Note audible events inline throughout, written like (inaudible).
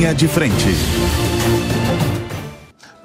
Linha de frente.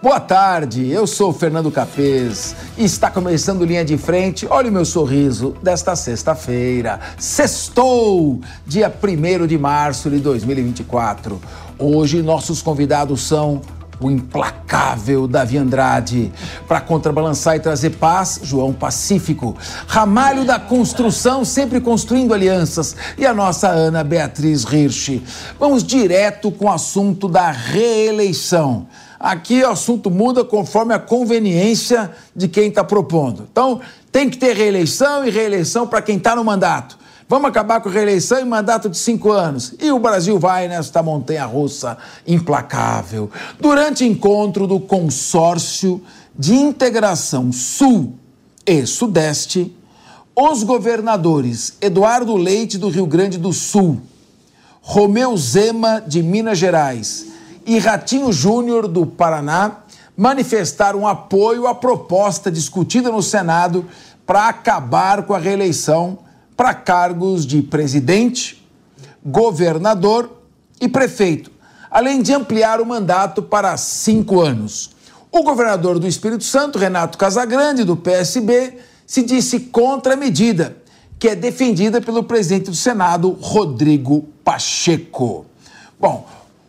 Boa tarde, eu sou Fernando Capês e está começando Linha de Frente. Olha o meu sorriso desta sexta-feira. Sextou, dia 1 de março de 2024. Hoje nossos convidados são o implacável Davi Andrade. Para contrabalançar e trazer paz, João Pacífico. Ramalho da construção, sempre construindo alianças. E a nossa Ana Beatriz Hirsch. Vamos direto com o assunto da reeleição. Aqui o assunto muda conforme a conveniência de quem está propondo. Então, tem que ter reeleição e reeleição para quem está no mandato. Vamos acabar com a reeleição e mandato de cinco anos. E o Brasil vai nesta montanha russa implacável. Durante encontro do Consórcio de Integração Sul e Sudeste, os governadores Eduardo Leite, do Rio Grande do Sul, Romeu Zema, de Minas Gerais, e Ratinho Júnior, do Paraná, manifestaram apoio à proposta discutida no Senado para acabar com a reeleição para cargos de presidente, governador e prefeito, além de ampliar o mandato para cinco anos. O governador do Espírito Santo, Renato Casagrande, do PSB, se disse contra a medida, que é defendida pelo presidente do Senado, Rodrigo Pacheco. Bom,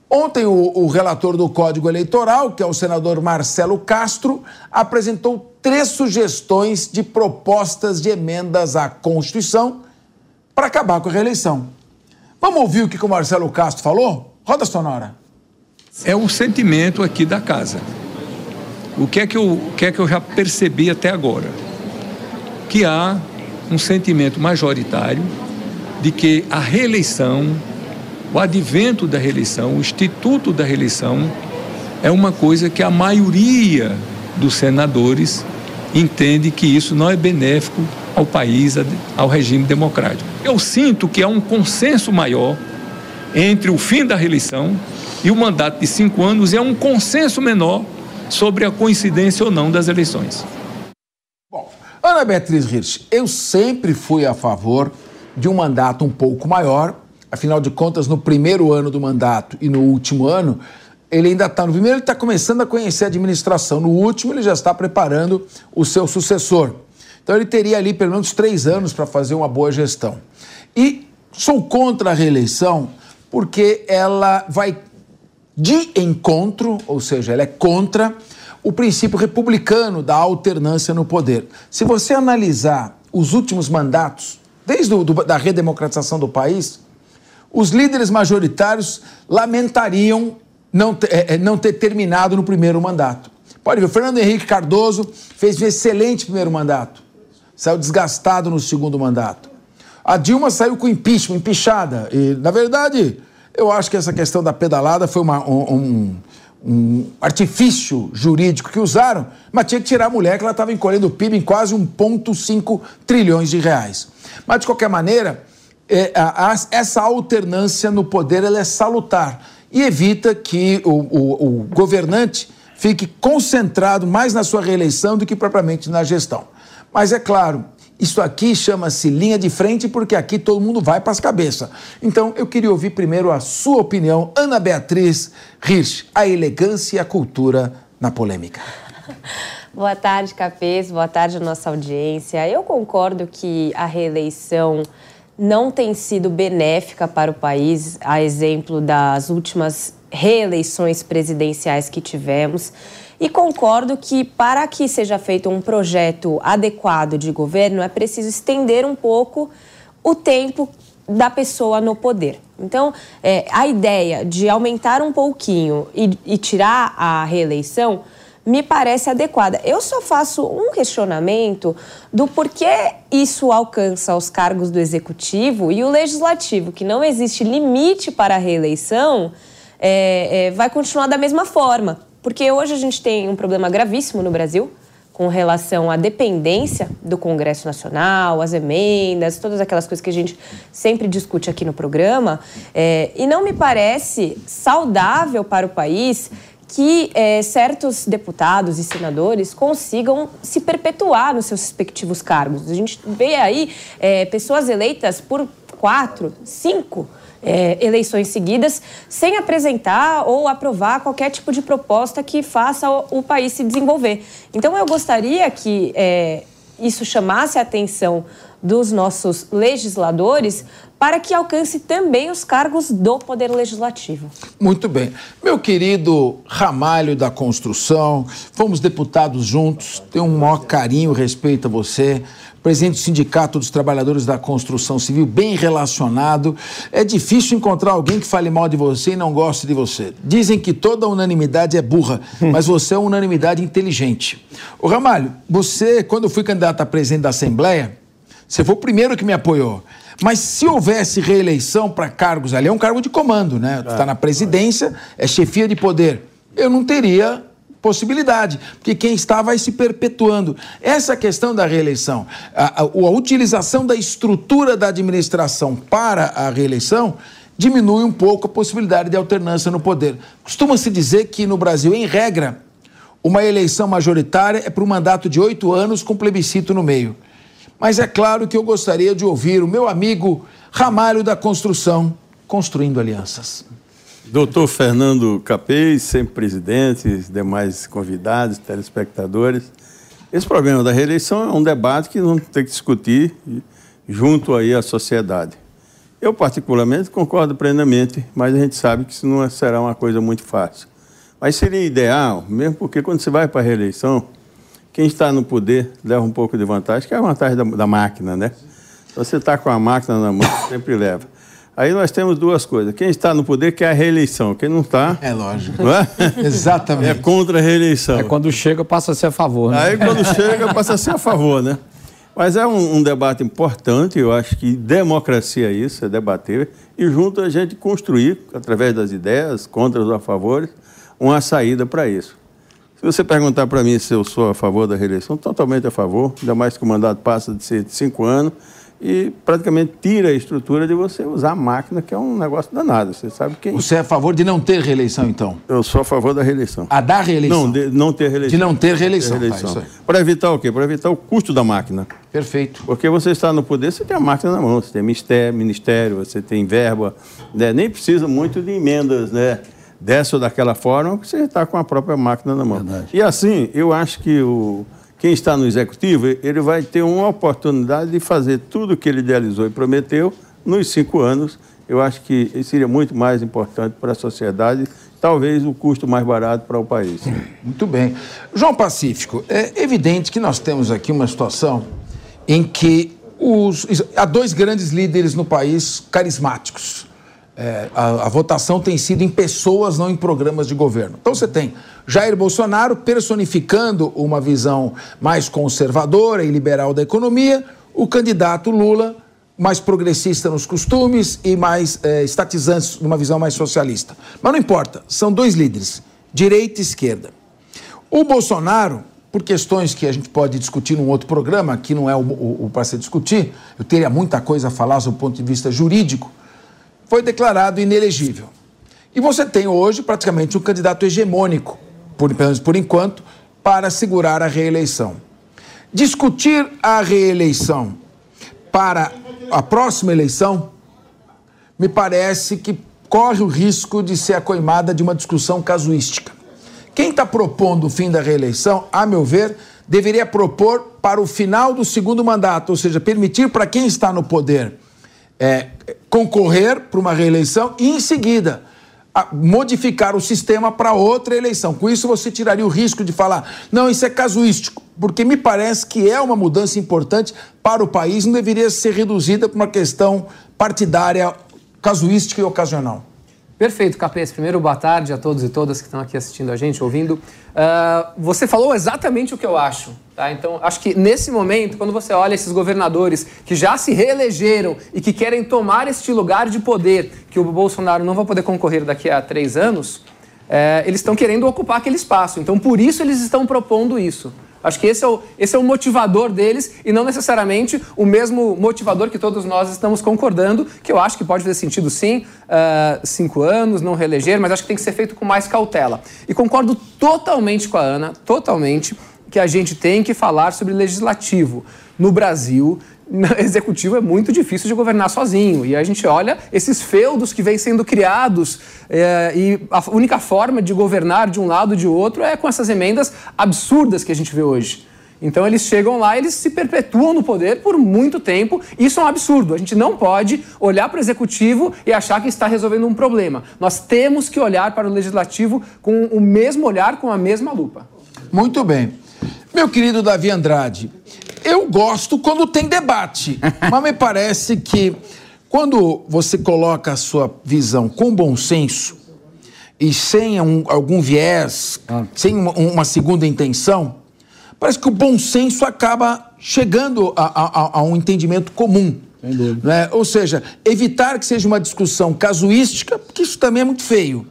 Ontem, o, o, relator do Código Eleitoral, que é o senador Marcelo Castro, apresentou três sugestões de propostas de emendas à Constituição para acabar com a reeleição. Vamos ouvir o que o Marcelo Castro falou? Roda sonora. É um sentimento aqui da casa. O que é que eu, o que é que eu já percebi até agora? Que há um sentimento majoritário de que a reeleição o advento da reeleição, o instituto da reeleição, é uma coisa que a maioria dos senadores entende que isso não é benéfico ao país, ao regime democrático. Eu sinto que há um consenso maior entre o fim da reeleição e o mandato de cinco anos, e há um consenso menor sobre a coincidência ou não das eleições. Ana Beatriz Hirsch, eu sempre fui a favor de um mandato um pouco maior afinal de contas, no primeiro ano do mandato e no último ano, ele ainda está. No primeiro, ele está começando a conhecer a administração, no último, ele já está preparando o seu sucessor. Então, ele teria ali pelo menos três anos para fazer uma boa gestão. E sou contra a reeleição porque ela vai de encontro, ou seja, ela é contra o princípio republicano da alternância no poder. Se você analisar os últimos mandatos, desde a redemocratização do país, os líderes majoritários lamentariam não ter, é, é, não ter terminado no primeiro mandato. Pode ver, o Fernando Henrique Cardoso fez um excelente primeiro mandato, saiu desgastado no segundo mandato. A Dilma saiu com impeachment, empichada. E, na verdade, eu acho que essa questão da pedalada foi uma, um, um, um, artifício jurídico que usaram, mas tinha que tirar a mulher que ela estava encolhendo o PIB em quase 1,5 trilhões de reais. Mas, de qualquer maneira, é, a, a, essa alternância no poder ela é salutar e evita que o, o, o governante fique concentrado mais na sua reeleição do que propriamente na gestão. Mas é claro, isso aqui chama-se linha de frente porque aqui todo mundo vai para as cabeças. Então eu queria ouvir primeiro a sua opinião, Ana Beatriz Hirsch, a elegância e a cultura na polêmica. (laughs) Boa tarde, Capês. Boa tarde, nossa audiência. Eu concordo que a reeleição não tem sido benéfica para o país, a exemplo das últimas reeleições presidenciais que tivemos. E concordo que, para que seja feito um projeto adequado de governo, é preciso estender um pouco o tempo da pessoa no poder. Então, é, a ideia de aumentar um pouquinho e, e tirar a reeleição me parece adequada. Eu só faço um questionamento do porquê isso alcança os cargos do executivo e o legislativo, que não existe limite para a reeleição, é, é, vai continuar da mesma forma. Porque hoje a gente tem um problema gravíssimo no Brasil com relação à dependência do Congresso Nacional, as emendas, todas aquelas coisas que a gente sempre discute aqui no programa. É, e não me parece saudável para o país que é, certos deputados e senadores consigam se perpetuar nos seus respectivos cargos. A gente vê aí é, pessoas eleitas por quatro, cinco é, eleições seguidas sem apresentar ou aprovar qualquer tipo de proposta que faça o, o país se desenvolver. Então, eu gostaria que é, isso chamasse a atenção dos nossos legisladores para que alcance também os cargos do Poder Legislativo. Muito bem. Meu querido Ramalho da Construção, fomos deputados juntos, tenho um maior carinho e respeito a você. Presidente do Sindicato dos Trabalhadores da Construção Civil, bem relacionado. É difícil encontrar alguém que fale mal de você e não goste de você. Dizem que toda unanimidade é burra, (laughs) mas você é uma unanimidade inteligente. O Ramalho, você, quando eu fui candidato a presidente da Assembleia, você foi o primeiro que me apoiou. Mas se houvesse reeleição para cargos ali, é um cargo de comando, né? Tu está na presidência, é chefia de poder. Eu não teria possibilidade, porque quem está vai se perpetuando. Essa questão da reeleição, a, a, a utilização da estrutura da administração para a reeleição diminui um pouco a possibilidade de alternância no poder. Costuma-se dizer que no Brasil, em regra, uma eleição majoritária é para um mandato de oito anos com plebiscito no meio. Mas é claro que eu gostaria de ouvir o meu amigo Ramalho da Construção, construindo alianças. Doutor Fernando Capês, sempre presidente, demais convidados, telespectadores. Esse problema da reeleição é um debate que não tem que discutir junto aí à sociedade. Eu, particularmente, concordo plenamente, mas a gente sabe que isso não será uma coisa muito fácil. Mas seria ideal, mesmo porque quando você vai para a reeleição, quem está no poder leva um pouco de vantagem, que é a vantagem da, da máquina, né? Se você está com a máquina na mão, (laughs) sempre leva. Aí nós temos duas coisas. Quem está no poder quer a reeleição. Quem não está. É lógico. Não é? (laughs) Exatamente. É contra a reeleição. É quando chega, passa a ser a favor. Né? Aí quando (laughs) chega, passa a ser a favor, né? Mas é um, um, debate importante, eu acho que democracia é isso, é debater, e junto a gente construir, através das ideias, contra ou a favores, uma saída para isso. Se você perguntar para mim se eu sou a favor da reeleição, totalmente a favor, ainda mais que o mandato passa de ser de cinco anos e praticamente tira a estrutura de você usar a máquina, que é um negócio danado. Você sabe quem. Você é a favor de não ter reeleição, então? Eu sou a favor da reeleição. A da reeleição? Não, de não ter reeleição. De não ter reeleição. reeleição. Tá, Para evitar o quê? Para evitar o custo da máquina. Perfeito. Porque você está no poder, você tem a máquina na mão, você tem ministério, ministério você tem verba, né? nem precisa muito de emendas, né? Dessa ou daquela forma, você está com a própria máquina na mão. Verdade. E assim, eu acho que o, quem está no executivo, ele vai ter uma oportunidade de fazer tudo o que ele idealizou e prometeu nos cinco anos. Eu acho que seria muito mais importante para a sociedade, talvez o custo mais barato para o país. Muito bem. João Pacífico, é evidente que nós temos aqui uma situação em que os, há dois grandes líderes no país carismáticos é, a, a, votação tem sido em pessoas, não em programas de governo. Então você tem Jair Bolsonaro personificando uma visão mais conservadora e liberal da economia, o candidato Lula mais progressista nos costumes e mais é, estatizante numa visão mais socialista. Mas não importa, são dois líderes, direita e esquerda. O Bolsonaro, por questões que a gente pode discutir num outro programa, que não é o, o, o para se discutir, eu teria muita coisa a falar do ponto de vista jurídico, foi declarado inelegível. E você tem hoje praticamente um candidato hegemônico, por, pelo menos por enquanto, para segurar a reeleição. Discutir a reeleição para a próxima eleição me parece que corre o risco de ser a coimada de uma discussão casuística. Quem está propondo o fim da reeleição, a meu ver, deveria propor para o final do segundo mandato, ou seja, permitir para quem está no poder é, concorrer para uma reeleição e, em seguida, modificar o sistema para outra eleição. Com isso, você tiraria o risco de falar, não, isso é casuístico, porque me parece que é uma mudança importante para o país, não deveria ser reduzida para uma questão partidária, casuística e ocasional. Perfeito, Capês. Primeiro, boa tarde a todos e todas que estão aqui assistindo a gente, ouvindo. Uh, você falou exatamente o que eu acho. Tá? Então, acho que nesse momento, quando você olha esses governadores que já se reelegeram e que querem tomar este lugar de poder, que o Bolsonaro não vai poder concorrer daqui a três anos, é, eles estão querendo ocupar aquele espaço. Então, por isso, eles estão propondo isso. Acho que esse é, o, esse é o motivador deles e não necessariamente o mesmo motivador que todos nós estamos concordando, que eu acho que pode fazer sentido sim, uh, cinco anos, não reeleger, mas acho que tem que ser feito com mais cautela. E concordo totalmente com a Ana, totalmente, que a gente tem que falar sobre legislativo. No Brasil, executivo é muito difícil de governar sozinho. E a gente olha esses feudos que vêm sendo criados é, e a única forma de governar de um lado ou de outro é com essas emendas absurdas que a gente vê hoje. Então eles chegam lá, eles se perpetuam no poder por muito tempo. Isso é um absurdo. A gente não pode olhar para o executivo e achar que está resolvendo um problema. Nós temos que olhar para o legislativo com o mesmo olhar, com a mesma lupa. Muito bem. Meu querido Davi Andrade, eu gosto quando tem debate, (laughs) mas me parece que quando você coloca a sua visão com bom senso e sem um, algum viés, ah. sem uma, uma, segunda intenção, parece que o bom senso acaba chegando a, a, a um entendimento comum. Né? Ou seja, evitar que seja uma discussão casuística, porque isso também é muito feio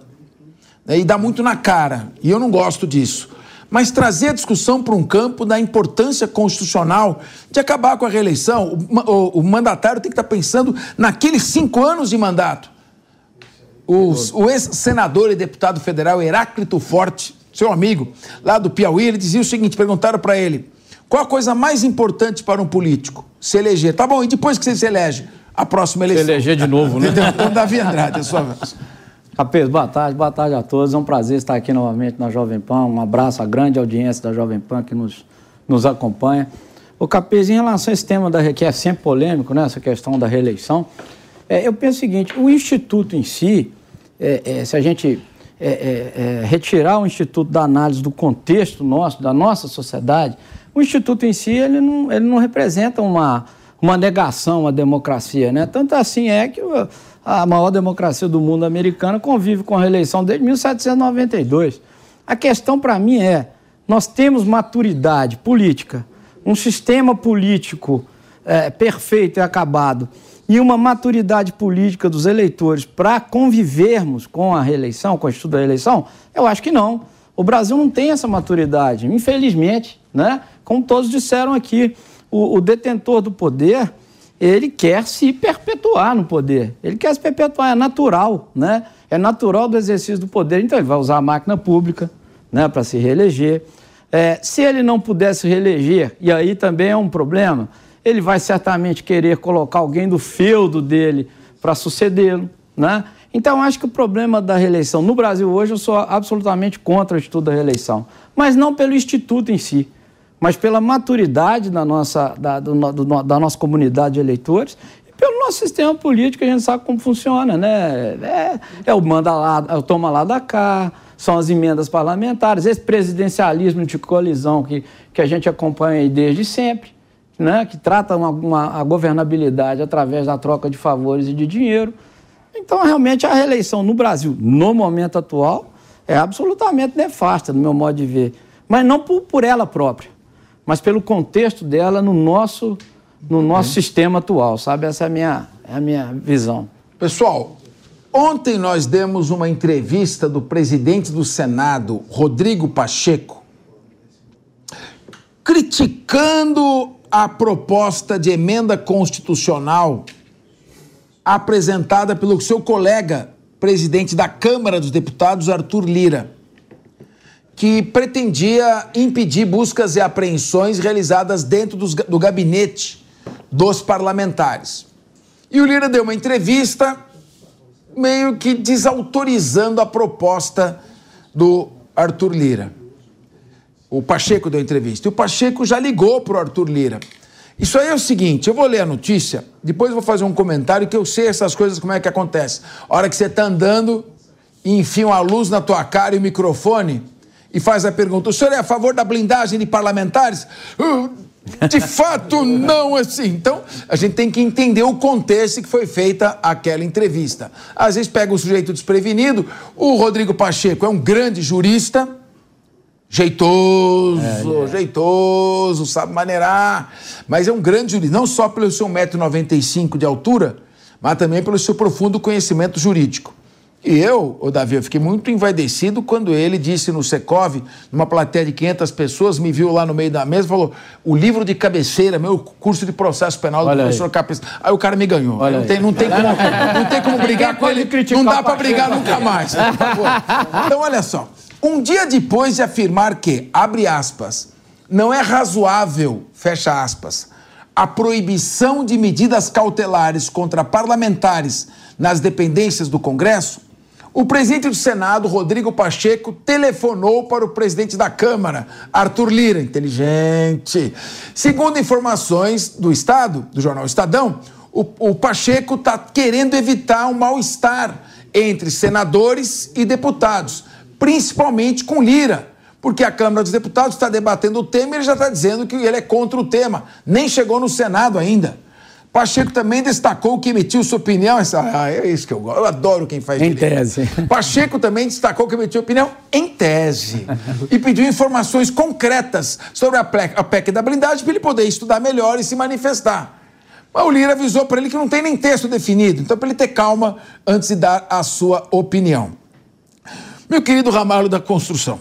né? e dá muito na cara, e eu não gosto disso mas trazer a discussão para um campo da importância constitucional de acabar com a reeleição. O, o, o mandatário tem que estar pensando naqueles cinco anos de mandato. Os, o ex-senador e deputado federal Heráclito Forte, seu amigo, lá do Piauí, ele dizia o seguinte: perguntaram para ele, qual a coisa mais importante para um político? Se eleger. Tá bom, e depois que você se elege? A próxima eleição. Se eleger de novo, né? Então, Davi Andrade, a sua vez. (laughs) Capês, boa tarde, boa tarde a todos. É um prazer estar aqui novamente na Jovem Pan. Um abraço à grande audiência da Jovem Pan que nos, nos acompanha. O Capês, em relação a esse tema da, que é sempre polêmico, né, essa questão da reeleição, é, eu penso o seguinte: o Instituto em si, é, é, se a gente é, é, é, retirar o Instituto da análise do contexto nosso, da nossa sociedade, o Instituto em si ele não, ele não representa uma, uma negação à democracia. Né? Tanto assim é que a maior democracia do mundo americana, convive com a reeleição desde 1792. A questão para mim é: nós temos maturidade política, um sistema político é, perfeito e acabado, e uma maturidade política dos eleitores para convivermos com a reeleição, com o estudo da reeleição? Eu acho que não. O Brasil não tem essa maturidade, infelizmente, né? Como todos disseram aqui, o, o detentor do poder ele quer se perpetuar no poder. Ele quer se perpetuar, é natural, né? É natural do exercício do poder. Então ele vai usar a máquina pública né, para se reeleger. É, se ele não puder se reeleger, e aí também é um problema, ele vai certamente querer colocar alguém do feudo dele para sucedê-lo. Né? Então, acho que o problema da reeleição no Brasil hoje, eu sou absolutamente contra o Instituto da reeleição, mas não pelo Instituto em si mas pela maturidade da nossa, da, do, do, da nossa comunidade de eleitores e pelo nosso sistema político, a gente sabe como funciona, né? É, é o manda lá, é o toma lá da cá, são as emendas parlamentares, esse presidencialismo de colisão que, que a gente acompanha desde sempre, né? que trata uma, uma, a governabilidade através da troca de favores e de dinheiro. Então, realmente, a reeleição no Brasil, no momento atual, é absolutamente nefasta, no meu modo de ver. Mas não por, por ela própria mas pelo contexto dela no nosso, no nosso uhum. sistema atual, sabe? Essa é a minha, é a minha visão. Pessoal, ontem nós demos uma entrevista do presidente do Senado, Rodrigo Pacheco, criticando a proposta de emenda constitucional apresentada pelo seu colega, presidente da Câmara dos Deputados, Arthur Lira que pretendia impedir buscas e apreensões realizadas dentro dos, do gabinete dos parlamentares. E o Lira deu uma entrevista meio que desautorizando a proposta do Arthur Lira. O Pacheco deu entrevista. E o Pacheco já ligou para o Arthur Lira. Isso aí é o seguinte, eu vou ler a notícia, depois vou fazer um comentário que eu sei essas coisas como é que acontece. A hora que você está andando e enfiam a luz na tua cara e o microfone e faz a pergunta: o senhor é a favor da blindagem de parlamentares? Uh, de (laughs) fato, não assim. Então, a gente tem que entender o contexto que foi feita aquela entrevista. Às vezes pega o sujeito desprevenido. O Rodrigo Pacheco é um grande jurista, jeitoso, é, é. jeitoso, sabe maneirar, mas é um grande jurista, não só pelo seu 1,95m de altura, mas também pelo seu profundo conhecimento jurídico. E eu, o Davi, eu fiquei muito envaidecido quando ele disse no Secov, numa plateia de 500 pessoas, me viu lá no meio da mesa e falou: o livro de cabeceira, meu curso de processo penal do Olha professor Capes. Aí o cara me ganhou. Não tem, não, tem como, não tem como (laughs) brigar com ele. Não dá para brigar nunca mais. Então, olha só. Um dia depois de afirmar que, abre aspas, não é razoável, fecha aspas, a proibição de medidas cautelares contra parlamentares nas dependências do Congresso, o presidente do Senado, Rodrigo Pacheco, telefonou para o presidente da Câmara, Arthur Lira, inteligente. Segundo informações do Estado, do jornal Estadão, o, o Pacheco está querendo evitar um mal-estar entre senadores e deputados, principalmente com Lira, porque a Câmara dos Deputados está debatendo o tema e ele já está dizendo que ele é contra o tema. Nem chegou no Senado ainda. Pacheco também destacou que emitiu sua opinião. Essa, ah, é isso que eu gosto. Eu adoro quem faz Em direito. tese. Pacheco também destacou que emitiu opinião em tese. (laughs) e pediu informações concretas sobre a PEC, a PEC da blindagem para ele poder estudar melhor e se manifestar. Mas o Lira avisou para ele que não tem nem texto definido. Então, para ele ter calma antes de dar a sua opinião. Meu querido Ramalho da Construção,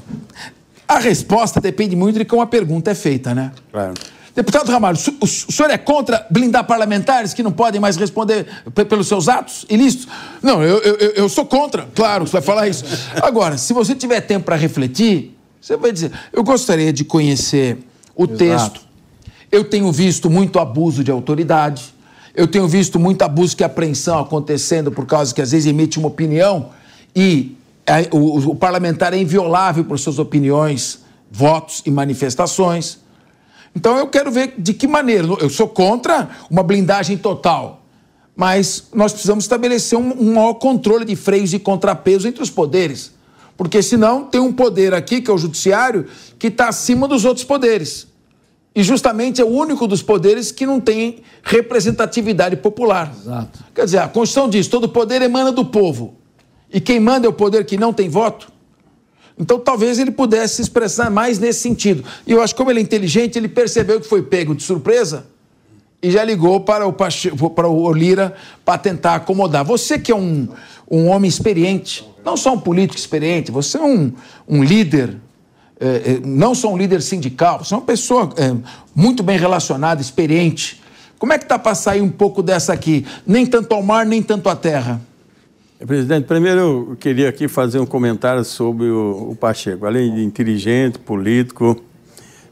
a resposta depende muito de como a pergunta é feita, né? Claro. Deputado Ramalho, o senhor é contra blindar parlamentares que não podem mais responder pelos seus atos ilícitos? Não, eu, eu, eu sou contra, claro, você vai falar isso. Agora, se você tiver tempo para refletir, você vai dizer: eu gostaria de conhecer o Exato. texto. Eu tenho visto muito abuso de autoridade. Eu tenho visto muito abuso e apreensão acontecendo por causa que às vezes emite uma opinião e é, o, o parlamentar é inviolável por suas opiniões, votos e manifestações. Então eu quero ver de que maneira. Eu sou contra uma blindagem total, mas nós precisamos estabelecer um, um maior controle de freios e contrapesos entre os poderes. Porque senão tem um poder aqui, que é o judiciário, que está acima dos outros poderes. E justamente é o único dos poderes que não tem representatividade popular. Exato. Quer dizer, a Constituição diz: todo poder emana do povo. E quem manda é o poder que não tem voto. Então talvez ele pudesse se expressar mais nesse sentido. E eu acho que como ele é inteligente, ele percebeu que foi pego de surpresa e já ligou para o, para o Lira para tentar acomodar. Você que é um, um homem experiente, não só um político experiente, você é um, um líder, é, é, não só um líder sindical, você é uma pessoa é, muito bem relacionada, experiente. Como é que está para sair um pouco dessa aqui? Nem tanto ao mar, nem tanto à terra. Presidente, primeiro eu queria aqui fazer um comentário sobre o, o Pacheco. Além de inteligente, político,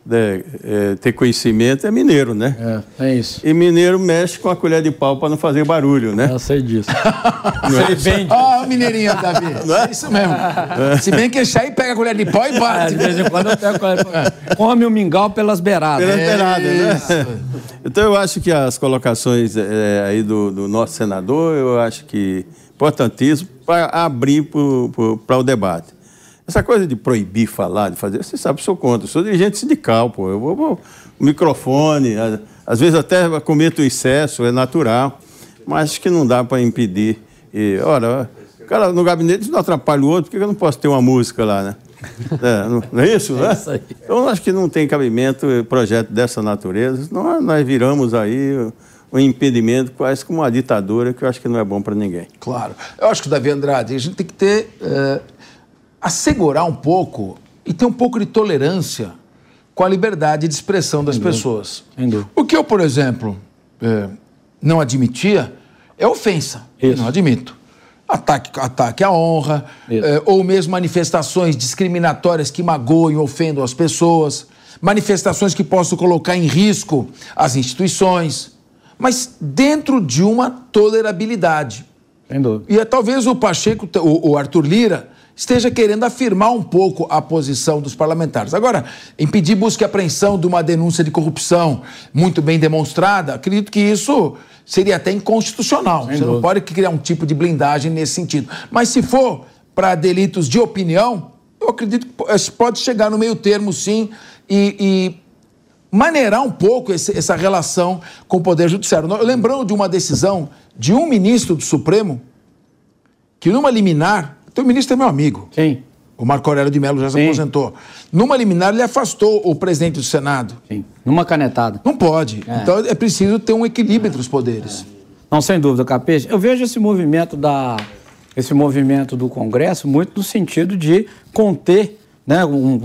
de, é, ter conhecimento, é mineiro, né? É, é isso. E mineiro mexe com a colher de pau para não fazer barulho, né? Eu sei disso. (laughs) sei bem disso. Ó, oh, mineirinho, Davi. Não é? isso mesmo. É. Se bem que esse aí pega a colher de pau e bate. É, de vez em quando eu pego a colher de pau. Come o mingau pelas beiradas. Pelas beiradas, né? Então eu acho que as colocações é, aí do, do nosso senador, eu acho que importantíssimo para abrir para o debate. Essa coisa de proibir falar, de fazer, você sabe, eu sou contra. Eu sou dirigente sindical, pô. Eu vou, vou o microfone, às vezes até cometo excesso, é natural, mas acho que não dá para impedir. E, ora, o cara no gabinete não atrapalha o outro, por que eu não posso ter uma música lá, né? É, não, não, é isso, (laughs) né? É isso aí. Então, acho que não tem cabimento projeto dessa natureza. Nós, nós viramos aí um impedimento, quase como uma ditadura, que eu acho que não é bom para ninguém. Claro. Eu acho que, Davi Andrade, a gente tem que ter. Uh, assegurar um pouco e ter um pouco de tolerância com a liberdade de expressão das pessoas. O que eu, por exemplo, uh, não admitia é ofensa. Isso. Eu não admito. Ataque, ataque à honra, uh, ou mesmo manifestações discriminatórias que magoem ou ofendam as pessoas, manifestações que possam colocar em risco as instituições mas dentro de uma tolerabilidade. Sem dúvida. E é, talvez o Pacheco, o, o Arthur Lira, esteja querendo afirmar um pouco a posição dos parlamentares. Agora, impedir busca e apreensão de uma denúncia de corrupção muito bem demonstrada, acredito que isso seria até inconstitucional. Sem Você dúvida. não pode criar um tipo de blindagem nesse sentido. Mas se for para delitos de opinião, eu acredito que pode chegar no meio termo, sim, e, e maneirar um pouco esse, essa relação com o Poder Judiciário. Lembrando de uma decisão de um ministro do Supremo que, numa liminar, o ministro é meu amigo. Sim. O Marco Aurélio de Mello já se Sim. aposentou. Numa liminar, ele afastou o presidente do Senado. Sim. Numa canetada. Não pode. É. Então, é preciso ter um equilíbrio entre os poderes. Não, sem dúvida, Capete. Eu vejo esse movimento da esse movimento do Congresso muito no sentido de conter, né, um,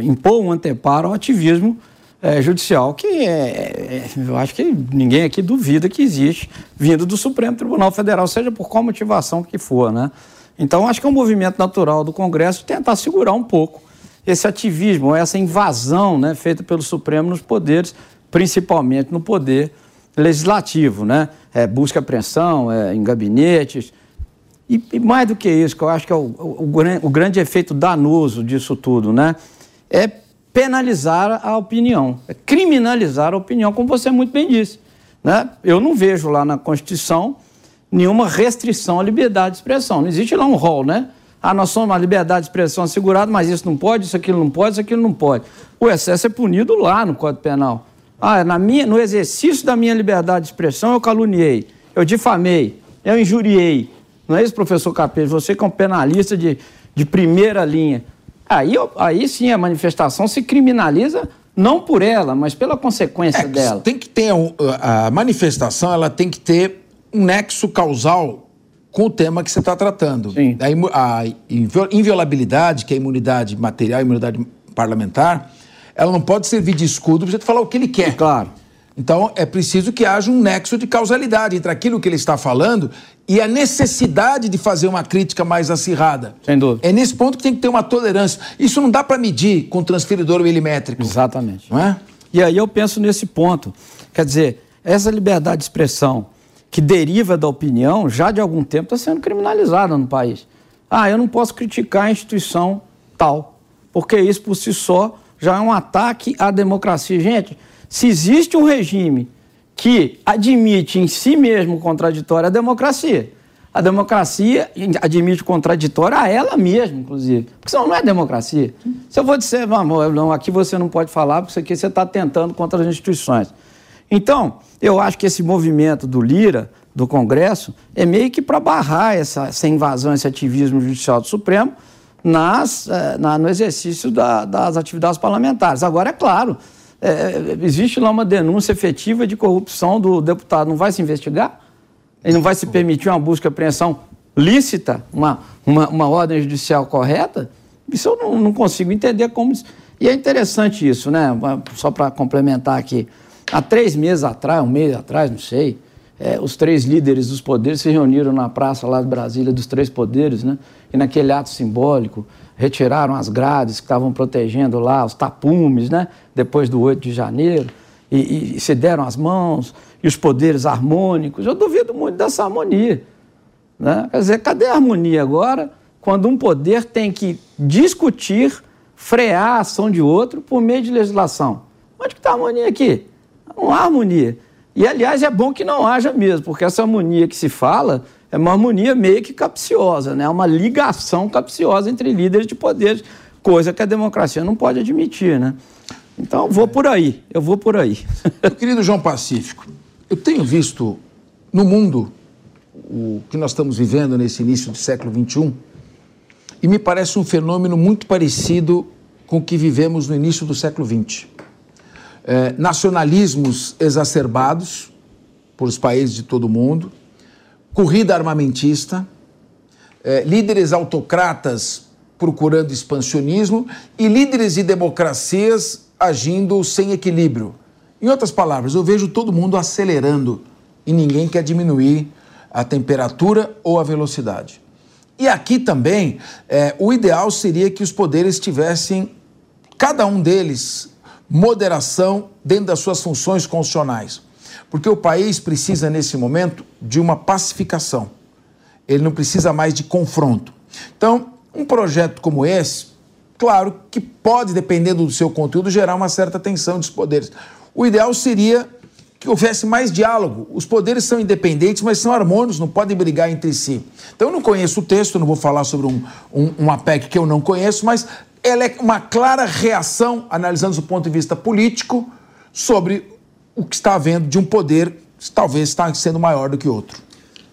impor um anteparo ao ativismo é, judicial, que é, é, eu acho que ninguém aqui duvida que existe, vindo do Supremo Tribunal Federal, seja por qual motivação que for, né? Então, acho que é um movimento natural do Congresso tentar segurar um pouco esse ativismo, essa invasão né, feita pelo Supremo nos poderes, principalmente no poder legislativo, né? É, busca apreensão é, em gabinetes. E, e, mais do que isso, que eu acho que é o, o, o, grande efeito danoso disso tudo, né? É penalizar a opinião, é criminalizar a opinião, como você muito bem disse. Né? Eu não vejo lá na Constituição nenhuma restrição à liberdade de expressão. Não existe lá um rol, né? Ah, nós somos uma liberdade de expressão assegurada, mas isso não pode, isso aquilo não pode, isso aquilo não pode. O excesso é punido lá no Código Penal. Ah, na minha, no exercício da minha liberdade de expressão eu caluniei, eu difamei, eu injuriei. Não é isso, professor Capello? Você que é um penalista de, de primeira linha. Aí, aí sim a manifestação se criminaliza não por ela, mas pela consequência é, dela. Tem que ter a manifestação, ela tem que ter um nexo causal com o tema que você está tratando. Sim. A inviolabilidade, que é a imunidade material, a imunidade parlamentar, ela não pode servir de escudo para você falar o que ele quer. Claro. Então, é preciso que haja um nexo de causalidade entre aquilo que ele está falando e a necessidade de fazer uma crítica mais acirrada. Sem dúvida. É nesse ponto que tem que ter uma tolerância. Isso não dá para medir com transferidor milimétrico. Exatamente. Não é? E aí eu penso nesse ponto. Quer dizer, essa liberdade de expressão que deriva da opinião, já de algum tempo está sendo criminalizada no país. Ah, eu não posso criticar a instituição tal, porque isso por si só já é um ataque à democracia. Gente, se existe um regime que admite em si mesmo contraditório a democracia, a democracia admite contraditório a ela mesma, inclusive. Porque senão não é democracia. Se eu vou dizer, vamos, não, aqui você não pode falar, porque aqui você está tentando contra as instituições. Então, eu acho que esse movimento do Lira, do Congresso, é meio que para barrar essa, essa, invasão, esse ativismo judicial do Supremo nas, eh, na, no exercício da, das atividades parlamentares. Agora, é claro, é, existe lá uma denúncia efetiva de corrupção do deputado. Não vai se investigar? Ele não vai se permitir uma busca e apreensão lícita, uma, uma, uma ordem judicial correta? Isso eu não, não consigo entender como. E é interessante isso, né? Só para complementar aqui. Há três meses atrás, um mês atrás, não sei, é, os três líderes dos poderes se reuniram na praça lá de Brasília dos três poderes, né? E naquele ato simbólico retiraram as grades que estavam protegendo lá, os tapumes, né? Depois do 8 de janeiro, e, e se deram as mãos, e os poderes harmônicos. Eu duvido muito dessa harmonia. Né? Quer dizer, cadê a harmonia agora quando um poder tem que discutir, frear a ação de outro por meio de legislação? Onde está a harmonia aqui? Não há harmonia. E, aliás, é bom que não haja mesmo, porque essa harmonia que se fala é uma harmonia meio que capciosa, né? É uma ligação capciosa entre líderes de poderes, coisa que a democracia não pode admitir, né? Então, vou por aí, eu vou por aí. (laughs) Meu querido João Pacífico, eu tenho visto no mundo o que nós estamos vivendo nesse início do século XXI e me parece um fenômeno muito parecido com o que vivemos no início do século XX é, nacionalismos exacerbados por os países de todo o mundo, corrida armamentista, é, líderes autocratas procurando expansionismo e líderes de democracias agindo sem equilíbrio. Em outras palavras, eu vejo todo mundo acelerando e ninguém quer diminuir a temperatura ou a velocidade. E aqui também, é, o ideal seria que os poderes tivessem, cada um deles, moderação dentro das suas funções constitucionais. Porque o país precisa, nesse momento, de uma pacificação. Ele não precisa mais de confronto. Então, Um projeto como esse, claro que pode, dependendo do seu conteúdo, gerar uma certa tensão dos poderes. O ideal seria que houvesse mais diálogo. Os poderes são independentes, mas são harmônicos, não podem brigar entre si. Então, eu não conheço o texto, não vou falar sobre um, um, uma PEC que eu não conheço, mas ela é uma clara reação, analisando do ponto de vista político, sobre o que está havendo de um poder talvez está sendo maior do que outro.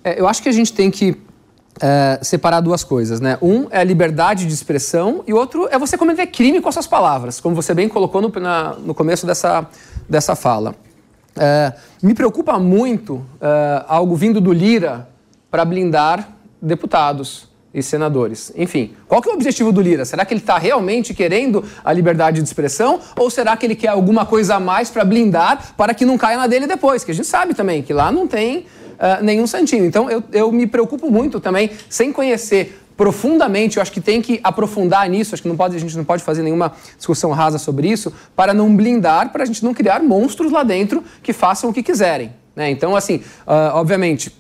É, eu acho que a gente tem que é, separar duas coisas, né? Um é a liberdade de expressão e outro é você cometer crime com as suas palavras, como você bem colocou no, na, no começo dessa, dessa fala. É, me preocupa muito é, algo vindo do Lira para blindar deputados e senadores. Enfim, qual que é o objetivo do Lira? Será que ele está realmente querendo a liberdade de expressão ou será que ele quer alguma coisa a mais para blindar para que não caia na dele depois? Que a gente sabe também que lá não tem uh, nenhum santinho. Então eu, eu me preocupo muito também, sem conhecer profundamente, eu acho que tem que aprofundar nisso, acho que não pode, a gente não pode fazer nenhuma discussão rasa sobre isso, para não blindar, para a gente não criar monstros lá dentro que façam o que quiserem. Né? Então, assim, uh, obviamente,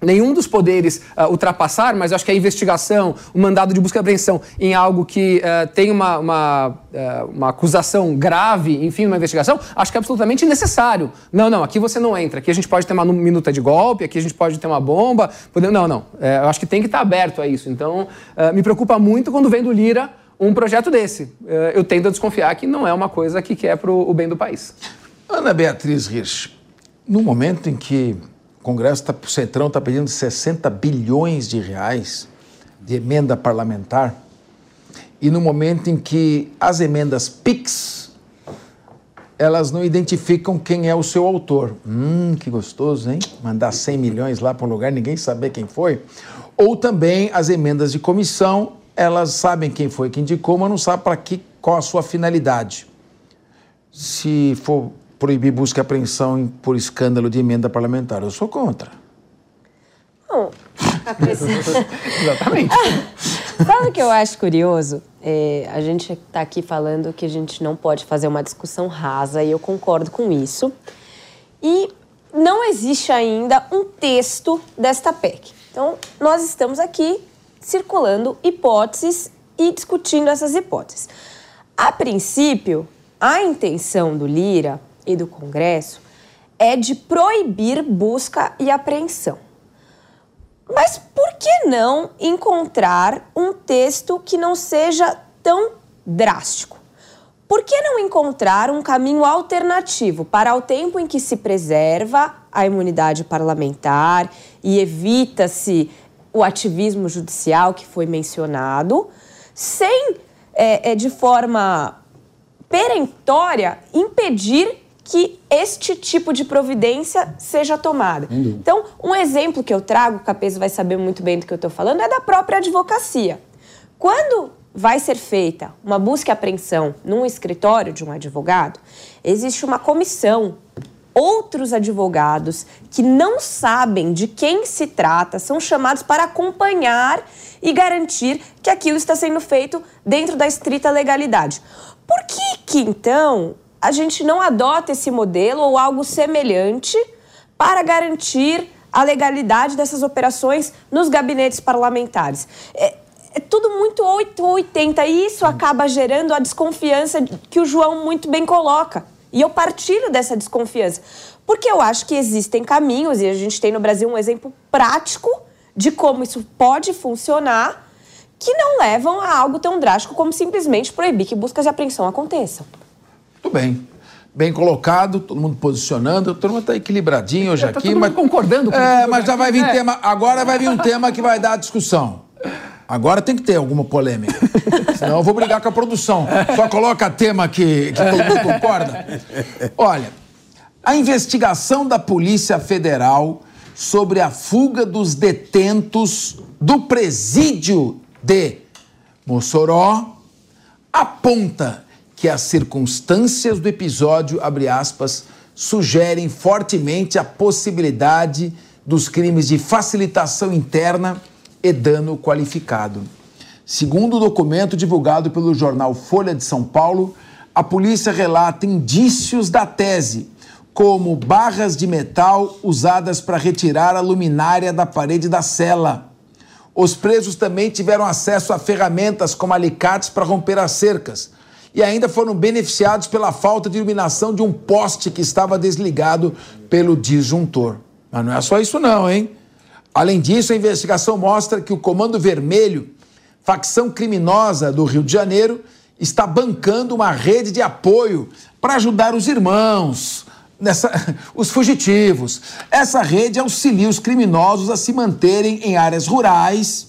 nenhum dos poderes uh, ultrapassar, mas eu acho que a investigação, o mandado de busca e apreensão em algo que uh, tem uma, uma, uh, uma, acusação grave, enfim, uma investigação, acho que é absolutamente necessário. Não, não, aqui você não entra, aqui a gente pode ter uma minuta de golpe, aqui a gente pode ter uma bomba. Pode... Não, não, é, eu acho que tem que estar aberto a isso. Então, me preocupa muito quando vem do Lira um projeto desse. eu tendo a desconfiar que não é uma coisa que quer para o bem do país. Ana Beatriz Rich, no momento em que o Congresso, tá, o Centrão está pedindo 60 bilhões de reais de emenda parlamentar. E no momento em que as emendas PIX, elas não identificam quem é o seu autor. Hum, que gostoso, hein? Mandar 100 milhões lá para um lugar, ninguém saber quem foi. Ou também as emendas de comissão, elas sabem quem foi que indicou, mas não sabem para que qual a sua finalidade. Se for proibir busca e apreensão por escândalo de emenda parlamentar. Eu sou contra. Não, (laughs) Exatamente. (laughs) Sabe o que eu acho curioso? É, a gente está aqui falando que a gente não pode fazer uma discussão rasa, e eu concordo com isso. E não existe ainda um texto desta PEC. Então, nós estamos aqui circulando hipóteses e discutindo essas hipóteses. A princípio, a intenção do Lira e do Congresso é de proibir busca e apreensão. Mas por que não encontrar um texto que não seja tão drástico? Por que não encontrar um caminho alternativo para o tempo em que se preserva a imunidade parlamentar e evita-se o ativismo judicial que foi mencionado, sem, é, de forma perentória, impedir que este tipo de providência seja tomada. Então, um exemplo que eu trago, o Capeso vai saber muito bem do que eu estou falando, é da própria advocacia. Quando vai ser feita uma busca e apreensão num escritório de um advogado, existe uma comissão, outros advogados que não sabem de quem se trata são chamados para acompanhar e garantir que aquilo está sendo feito dentro da estrita legalidade. Por que que então a gente não adota esse modelo ou algo semelhante para garantir a legalidade dessas operações nos gabinetes parlamentares. É, é tudo muito 8 ou 80 e isso acaba gerando a desconfiança que o João muito bem coloca. E eu partilho dessa desconfiança, porque eu acho que existem caminhos e a gente tem no Brasil um exemplo prático de como isso pode funcionar que não levam a algo tão drástico como simplesmente proibir que buscas de apreensão aconteçam. Tudo bem. Bem colocado, todo mundo posicionando, todo mundo está equilibradinho hoje tá aqui. todo mas mundo concordando com É, mas já aqui, vai vir né? tema. Agora vai vir um tema que vai dar discussão. Agora tem que ter alguma polêmica. (laughs) Senão eu vou brigar com a produção. Só coloca tema que, que todo mundo concorda. Olha, a investigação da Polícia Federal sobre a fuga dos detentos do presídio de Mossoró aponta que as circunstâncias do episódio, abre aspas, sugerem fortemente a possibilidade dos crimes de facilitação interna e dano qualificado. Segundo o documento divulgado pelo jornal Folha de São Paulo, a polícia relata indícios da tese, como barras de metal usadas para retirar a luminária da parede da cela, Os presos também tiveram acesso a ferramentas como alicates para romper as cercas e ainda foram beneficiados pela falta de iluminação de um poste que estava desligado pelo disjuntor. Mas não é só isso não, hein? Além disso, a investigação mostra que o Comando Vermelho, facção criminosa do Rio de Janeiro, está bancando uma rede de apoio para ajudar os irmãos, nessa, (laughs) os fugitivos. Essa rede auxilia os criminosos a se manterem em áreas rurais.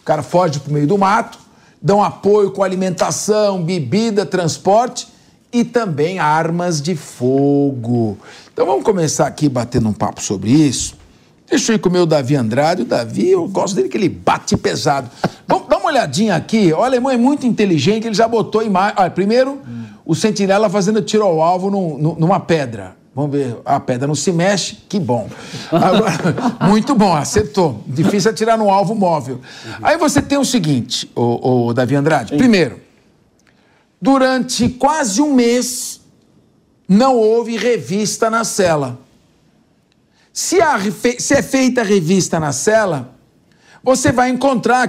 O cara foge para o meio do mato, dão apoio com alimentação, bebida, transporte e também armas de fogo. Então vamos começar aqui batendo um papo sobre isso. Deixa eu ir com o meu Davi Andrade. O Davi, eu gosto dele que ele bate pesado. Vamos dar uma olhadinha aqui. O alemão é muito inteligente, ele já botou imagem. Olha, primeiro, o sentinela fazendo tiro ao alvo num, numa pedra. Vamos ver, a pedra não se mexe, que bom. Agora, (laughs) muito bom, acertou. Difícil atirar no alvo móvel. Aí você tem o seguinte, o, o Davi Andrade. Primeiro, durante quase um mês, não houve revista na cela. Se, a, se é feita a revista na cela, você vai encontrar.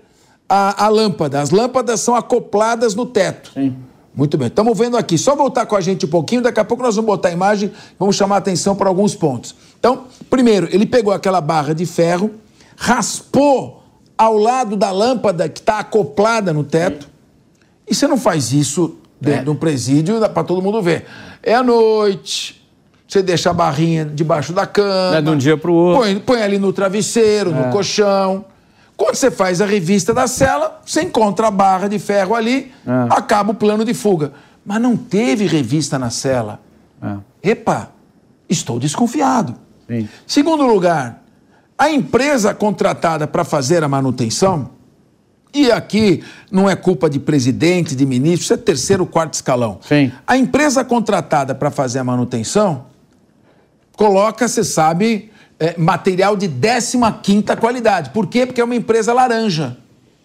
a, a, lâmpada. As lâmpadas são acopladas no teto. Sim. Muito bem. Estamos vendo aqui. Só voltar com a gente um pouquinho. Daqui a pouco nós vamos botar a imagem. Vamos chamar a atenção para alguns pontos. Então, primeiro, ele pegou aquela barra de ferro raspou ao lado da lâmpada que está acoplada no teto. E você não faz isso dentro é. de um presídio para todo mundo ver. É à noite, você deixa a barrinha debaixo da cama. É de um dia para o outro. Põe, põe, ali no travesseiro, é. no colchão. Quando você faz a revista da cela, você encontra a barra de ferro ali, é. acaba o plano de fuga. Mas não teve revista na cela. É. Epa, estou desconfiado. Sim. Segundo lugar, a empresa contratada para fazer a manutenção, e aqui não é culpa de presidente, de ministro, isso é terceiro, quarto escalão. Sim. A empresa contratada para fazer a manutenção coloca, você sabe, é, material de 15 qualidade. Por quê? Porque é uma empresa laranja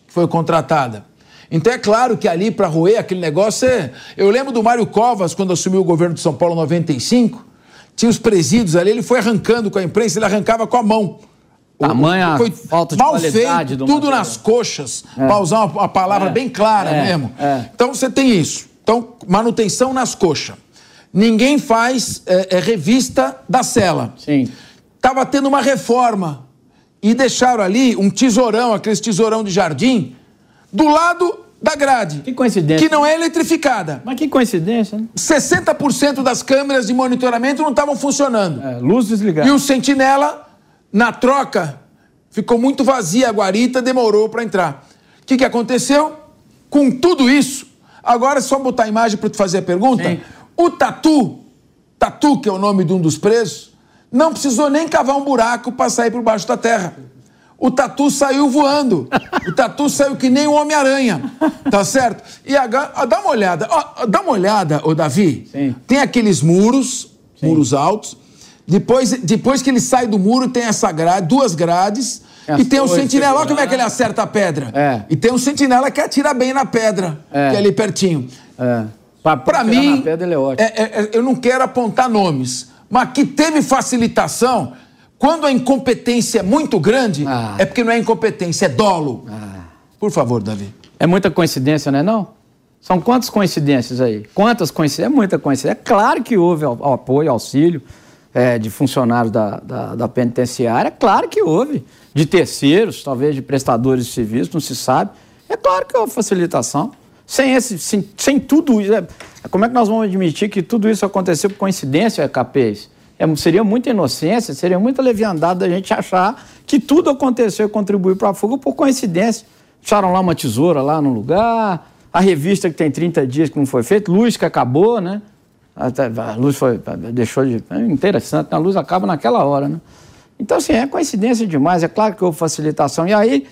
que foi contratada. Então é claro que ali para roer aquele negócio é... Eu lembro do Mário Covas, quando assumiu o governo de São Paulo em 95, tinha os presídios ali, ele foi arrancando com a imprensa, ele arrancava com a mão. Tamanha foi falta de mal qualidade feito, do tudo material. nas coxas, é. para usar uma, uma palavra É. bem clara É. mesmo. É. Então você tem isso. Então, manutenção nas coxas. Ninguém faz é, é, revista da cela. Sim. Tava tendo uma reforma e deixaram ali um tesourão, aqueles tesourão de jardim, do lado da grade. Que coincidência. Que não é eletrificada. Mas que coincidência, né? 60% das câmeras de monitoramento não estavam funcionando. É, luz desligada. E o sentinela, na troca, ficou muito vazia a guarita, demorou para entrar. O que, que aconteceu? Com tudo isso, agora é só botar a imagem para tu fazer a pergunta. Sim. O Tatu, Tatu, que é o nome de um dos presos, não precisou nem cavar um buraco para sair por baixo da terra. O Tatu saiu voando. O Tatu saiu que nem o Homem-Aranha. Tá certo? E agora, ó, dá uma olhada. Ó, dá uma olhada, ô Davi. Sim. Tem aqueles muros, muros altos. Depois, depois que ele sai do muro, tem essa grade, duas grades. As e tem um sentinela. Olha como é que ele acerta a pedra. É. E tem um sentinela que atira bem na pedra, É. que é ali pertinho. É. Pra, Pra mim, pedra, é é- é- é- eu não quero apontar nomes, mas que teve facilitação, quando a incompetência é muito grande, Ah. é porque não é incompetência, é dolo. Por favor, Davi. É muita coincidência, não é não? São quantas coincidências aí? Quantas coincidências? É muita coincidência. É claro que houve ao- ao apoio, auxílio é, de funcionários da, da, da penitenciária. É claro que houve. De terceiros, talvez de prestadores de serviço, não se sabe. É claro que houve facilitação. Sem, esse, sem, sem tudo isso. é- como é que nós vamos admitir que tudo isso aconteceu por coincidência, Capês? É, seria muita inocência, seria muita leviandade da gente achar que tudo aconteceu e contribuiu para a fuga por coincidência. Acharam lá uma tesoura lá no lugar, a revista que tem 30 dias que não foi feita, luz que acabou, né? A luz foi, deixou de. É interessante, a luz acaba naquela hora, né? Então, assim, é coincidência demais. É claro que houve facilitação. E aí,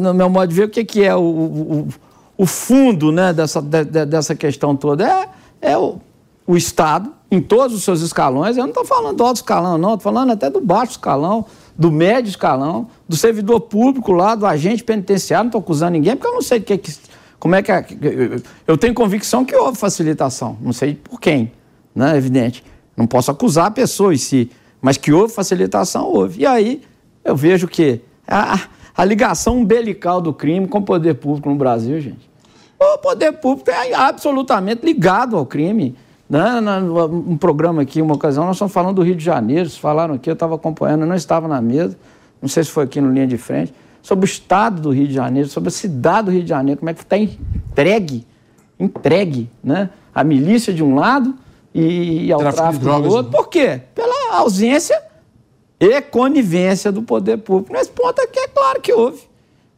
no meu modo de ver, o que, que é o, o, o fundo né, dessa, de, dessa questão toda? É, é o, o Estado, em todos os seus escalões. Eu não estou falando do alto escalão, não. Estou falando até do baixo escalão, do médio escalão, do servidor público lá, do agente penitenciário. Não estou acusando ninguém, porque eu não sei que, que, como é que... É, eu tenho convicção que houve facilitação. Não sei por quem, né? Evidente. Não posso acusar a pessoa em si, mas que houve facilitação, houve. E aí eu vejo que a, a ligação umbilical do crime com o poder público no Brasil, gente. O poder público é absolutamente ligado ao crime. Né? Um programa aqui, uma ocasião, nós estamos falando do Rio de Janeiro, vocês falaram aqui, eu estava acompanhando, eu não estava na mesa, não sei se foi aqui no linha de frente, sobre o estado do Rio de Janeiro, sobre a cidade do Rio de Janeiro, como é que está entregue, entregue, né? A milícia de um lado e, e ao tráfico, tráfico do outro. Né? Por quê? Pela ausência e conivência do poder público. Nesse ponto aqui é claro que houve.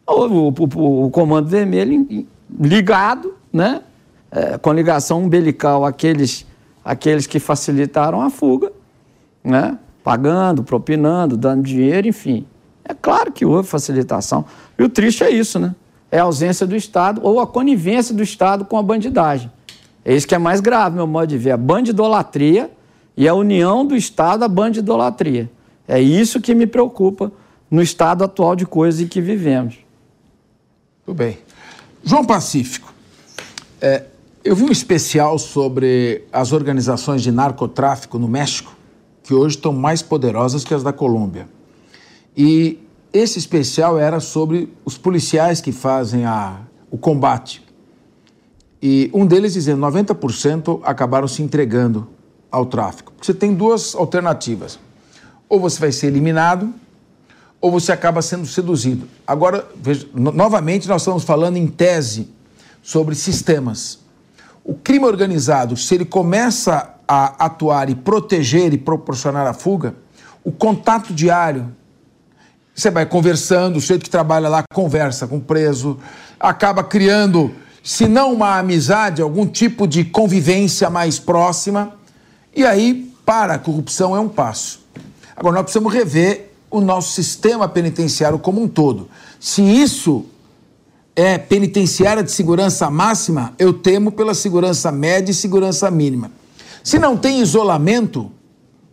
Houve o, o, o Comando Vermelho ligado, né? é, com ligação umbilical àqueles, àqueles que facilitaram a fuga, né? pagando, propinando, dando dinheiro, enfim. É claro que houve facilitação. E o triste é isso, né? É a ausência do Estado ou a conivência do Estado com a bandidagem. É isso que é mais grave, meu modo de ver. A bandidolatria e a união do Estado à bandidolatria. É isso que me preocupa no estado atual de coisas em que vivemos. Tudo bem. João Pacífico, é, eu vi um especial sobre as organizações de narcotráfico no México, que hoje estão mais poderosas que as da Colômbia. E esse especial era sobre os policiais que fazem a, o combate. E um deles dizendo 90% acabaram se entregando ao tráfico. Você tem duas alternativas. Ou você vai ser eliminado, ou você acaba sendo seduzido. Agora, veja, novamente, nós estamos falando em tese sobre sistemas. O crime organizado, se ele começa a atuar e proteger e proporcionar a fuga, o contato diário, você vai conversando, o sujeito que trabalha lá conversa com o preso, acaba criando, se não uma amizade, algum tipo de convivência mais próxima, e aí, para a corrupção é um passo. Agora, nós precisamos rever o nosso sistema penitenciário como um todo. Se isso é penitenciária de segurança máxima, eu temo pela segurança média e segurança mínima. Se não tem isolamento,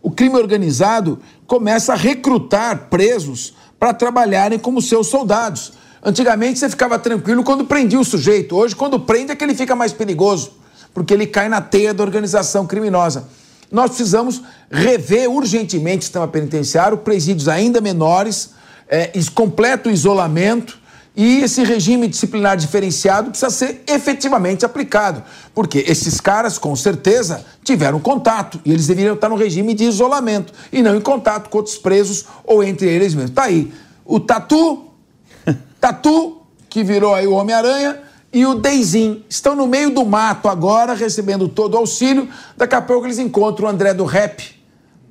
o crime organizado começa a recrutar presos para trabalharem como seus soldados. Antigamente você ficava tranquilo quando prendia o sujeito. Hoje, quando prende, é que ele fica mais perigoso, porque ele cai na teia da organização criminosa. Nós precisamos rever urgentemente o sistema penitenciário, presídios ainda menores, é, completo isolamento e esse regime disciplinar diferenciado precisa ser efetivamente aplicado, porque esses caras, com certeza, tiveram contato e eles deveriam estar no regime de isolamento e não em contato com outros presos ou entre eles mesmos. Tá aí o Tatu, (laughs) Tatu, que virou aí o Homem-Aranha, e o Deizin estão no meio do mato agora, recebendo todo o auxílio. Daqui a pouco eles encontram o André do Rap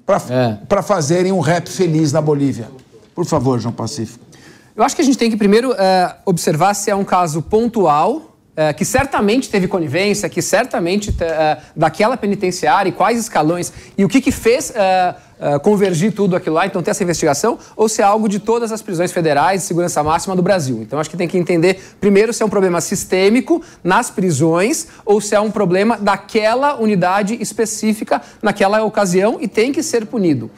para é. fazerem um rap feliz na Bolívia. Por favor, João Pacífico. Eu acho que a gente tem que primeiro é, observar se é um caso pontual, é, que certamente teve conivência, que certamente é, daquela penitenciária e quais escalões e o que, que fez convergir tudo aquilo lá, então ter essa investigação, ou se é algo de todas as prisões federais de segurança máxima do Brasil. Então acho que tem que entender primeiro se é um problema sistêmico nas prisões ou se é um problema daquela unidade específica naquela ocasião e tem que ser punido.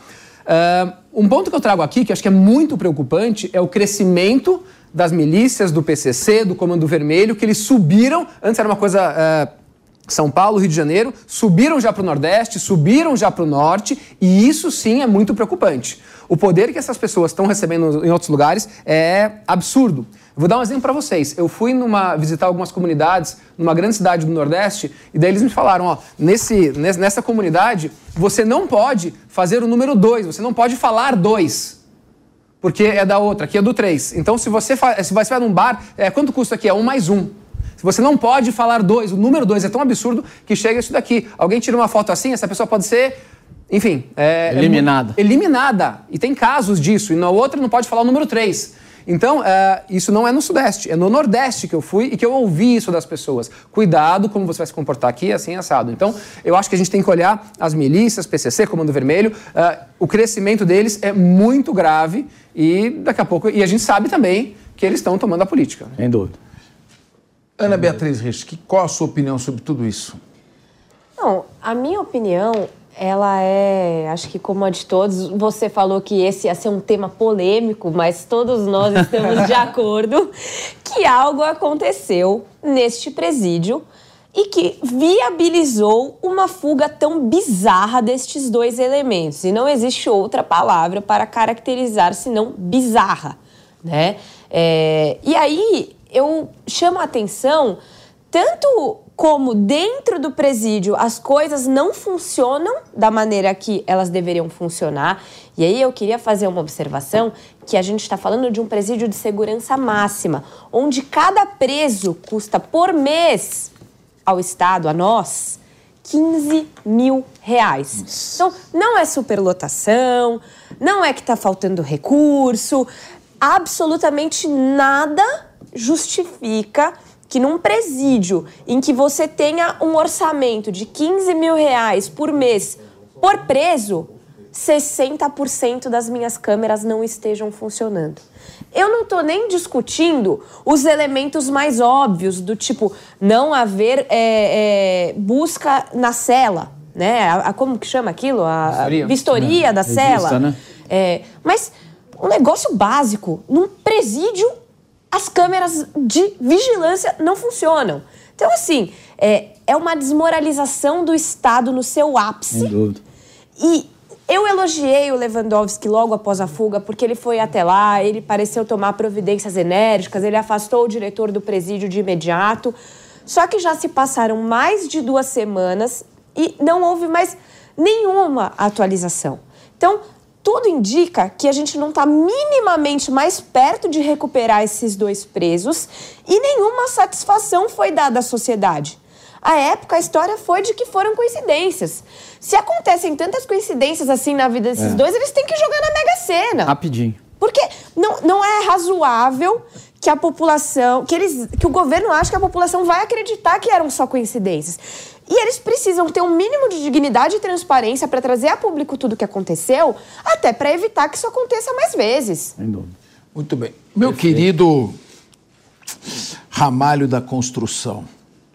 Uh, um ponto que eu trago aqui, que acho que é muito preocupante, é o crescimento das milícias, do PCC, do Comando Vermelho, que eles subiram, antes era uma coisa... Uh, são Paulo, Rio de Janeiro, subiram já para o Nordeste, subiram já para o Norte, e isso sim é muito preocupante. O poder que essas pessoas estão recebendo em outros lugares é absurdo. Vou dar um exemplo para vocês. Eu fui numa, visitar algumas comunidades numa grande cidade do Nordeste e daí eles me falaram, ó, nesse, nessa comunidade você não pode fazer o número 2, você não pode falar 2. Porque é da outra, aqui é do 3. Então, se você, se você vai num bar, é, quanto custa aqui? É um mais um. Você não pode falar dois, o número 2 é tão absurdo que chega isso daqui. Alguém tira uma foto assim, essa pessoa pode ser enfim. É, eliminada. É eliminada. E tem casos disso. E na outra não pode falar o número 3. Então, é, isso não é no Sudeste, é no Nordeste que eu fui e que eu ouvi isso das pessoas. Cuidado como você vai se comportar aqui, assim assado. Então, eu acho que a gente tem que olhar as milícias, PCC, Comando Vermelho, é, o crescimento deles é muito grave e daqui a pouco. E a gente sabe também que eles estão tomando a política. Sem dúvida. Ana Beatriz que- qual a sua opinião sobre tudo isso? Não, a minha opinião, ela é, acho que como a de todos, você falou que esse ia ser um tema polêmico, mas todos nós (laughs) estamos de acordo que algo aconteceu neste presídio e que viabilizou uma fuga tão bizarra destes dois elementos. E não existe outra palavra para caracterizar senão bizarra, né? É, e aí eu chamo a atenção tanto como dentro do presídio as coisas não funcionam da maneira que elas deveriam funcionar. E aí eu queria fazer uma observação que a gente está falando de um presídio de segurança máxima, onde cada preso custa por mês ao Estado, a nós, 15 mil reais. Então, não é superlotação, não é que está faltando recurso, absolutamente nada justifica que num presídio em que você tenha um orçamento de 15 mil reais por mês por preso, 60% das minhas câmeras não estejam funcionando. Eu não estou nem discutindo os elementos mais óbvios, do tipo não haver é, é, busca na cela, né? A, a- como que chama aquilo? A a Vistoria. É, da revista, cela. né? É, mas um negócio básico, num presídio, as câmeras de vigilância não funcionam. Então, assim, é, é uma desmoralização do Estado no seu ápice. Sem dúvida. E eu elogiei o Lewandowski logo após a fuga, porque ele foi até lá, ele pareceu tomar providências enérgicas, ele afastou o diretor do presídio de imediato. Só que já se passaram mais de duas semanas e não houve mais nenhuma atualização. Então, tudo indica que a gente não está minimamente mais perto de recuperar esses dois presos e nenhuma satisfação foi dada à sociedade. À época, a história foi de que foram coincidências. Se acontecem tantas coincidências assim na vida desses É. dois, eles têm que jogar na Mega Sena. Rapidinho. Porque não, não é razoável que a população, que eles, que o governo acha que a população vai acreditar que eram só coincidências. E eles precisam ter um mínimo de dignidade e transparência para trazer a público tudo o que aconteceu, até para evitar que isso aconteça mais vezes. Sem dúvida. Muito bem. Meu querido Ramalho da Construção,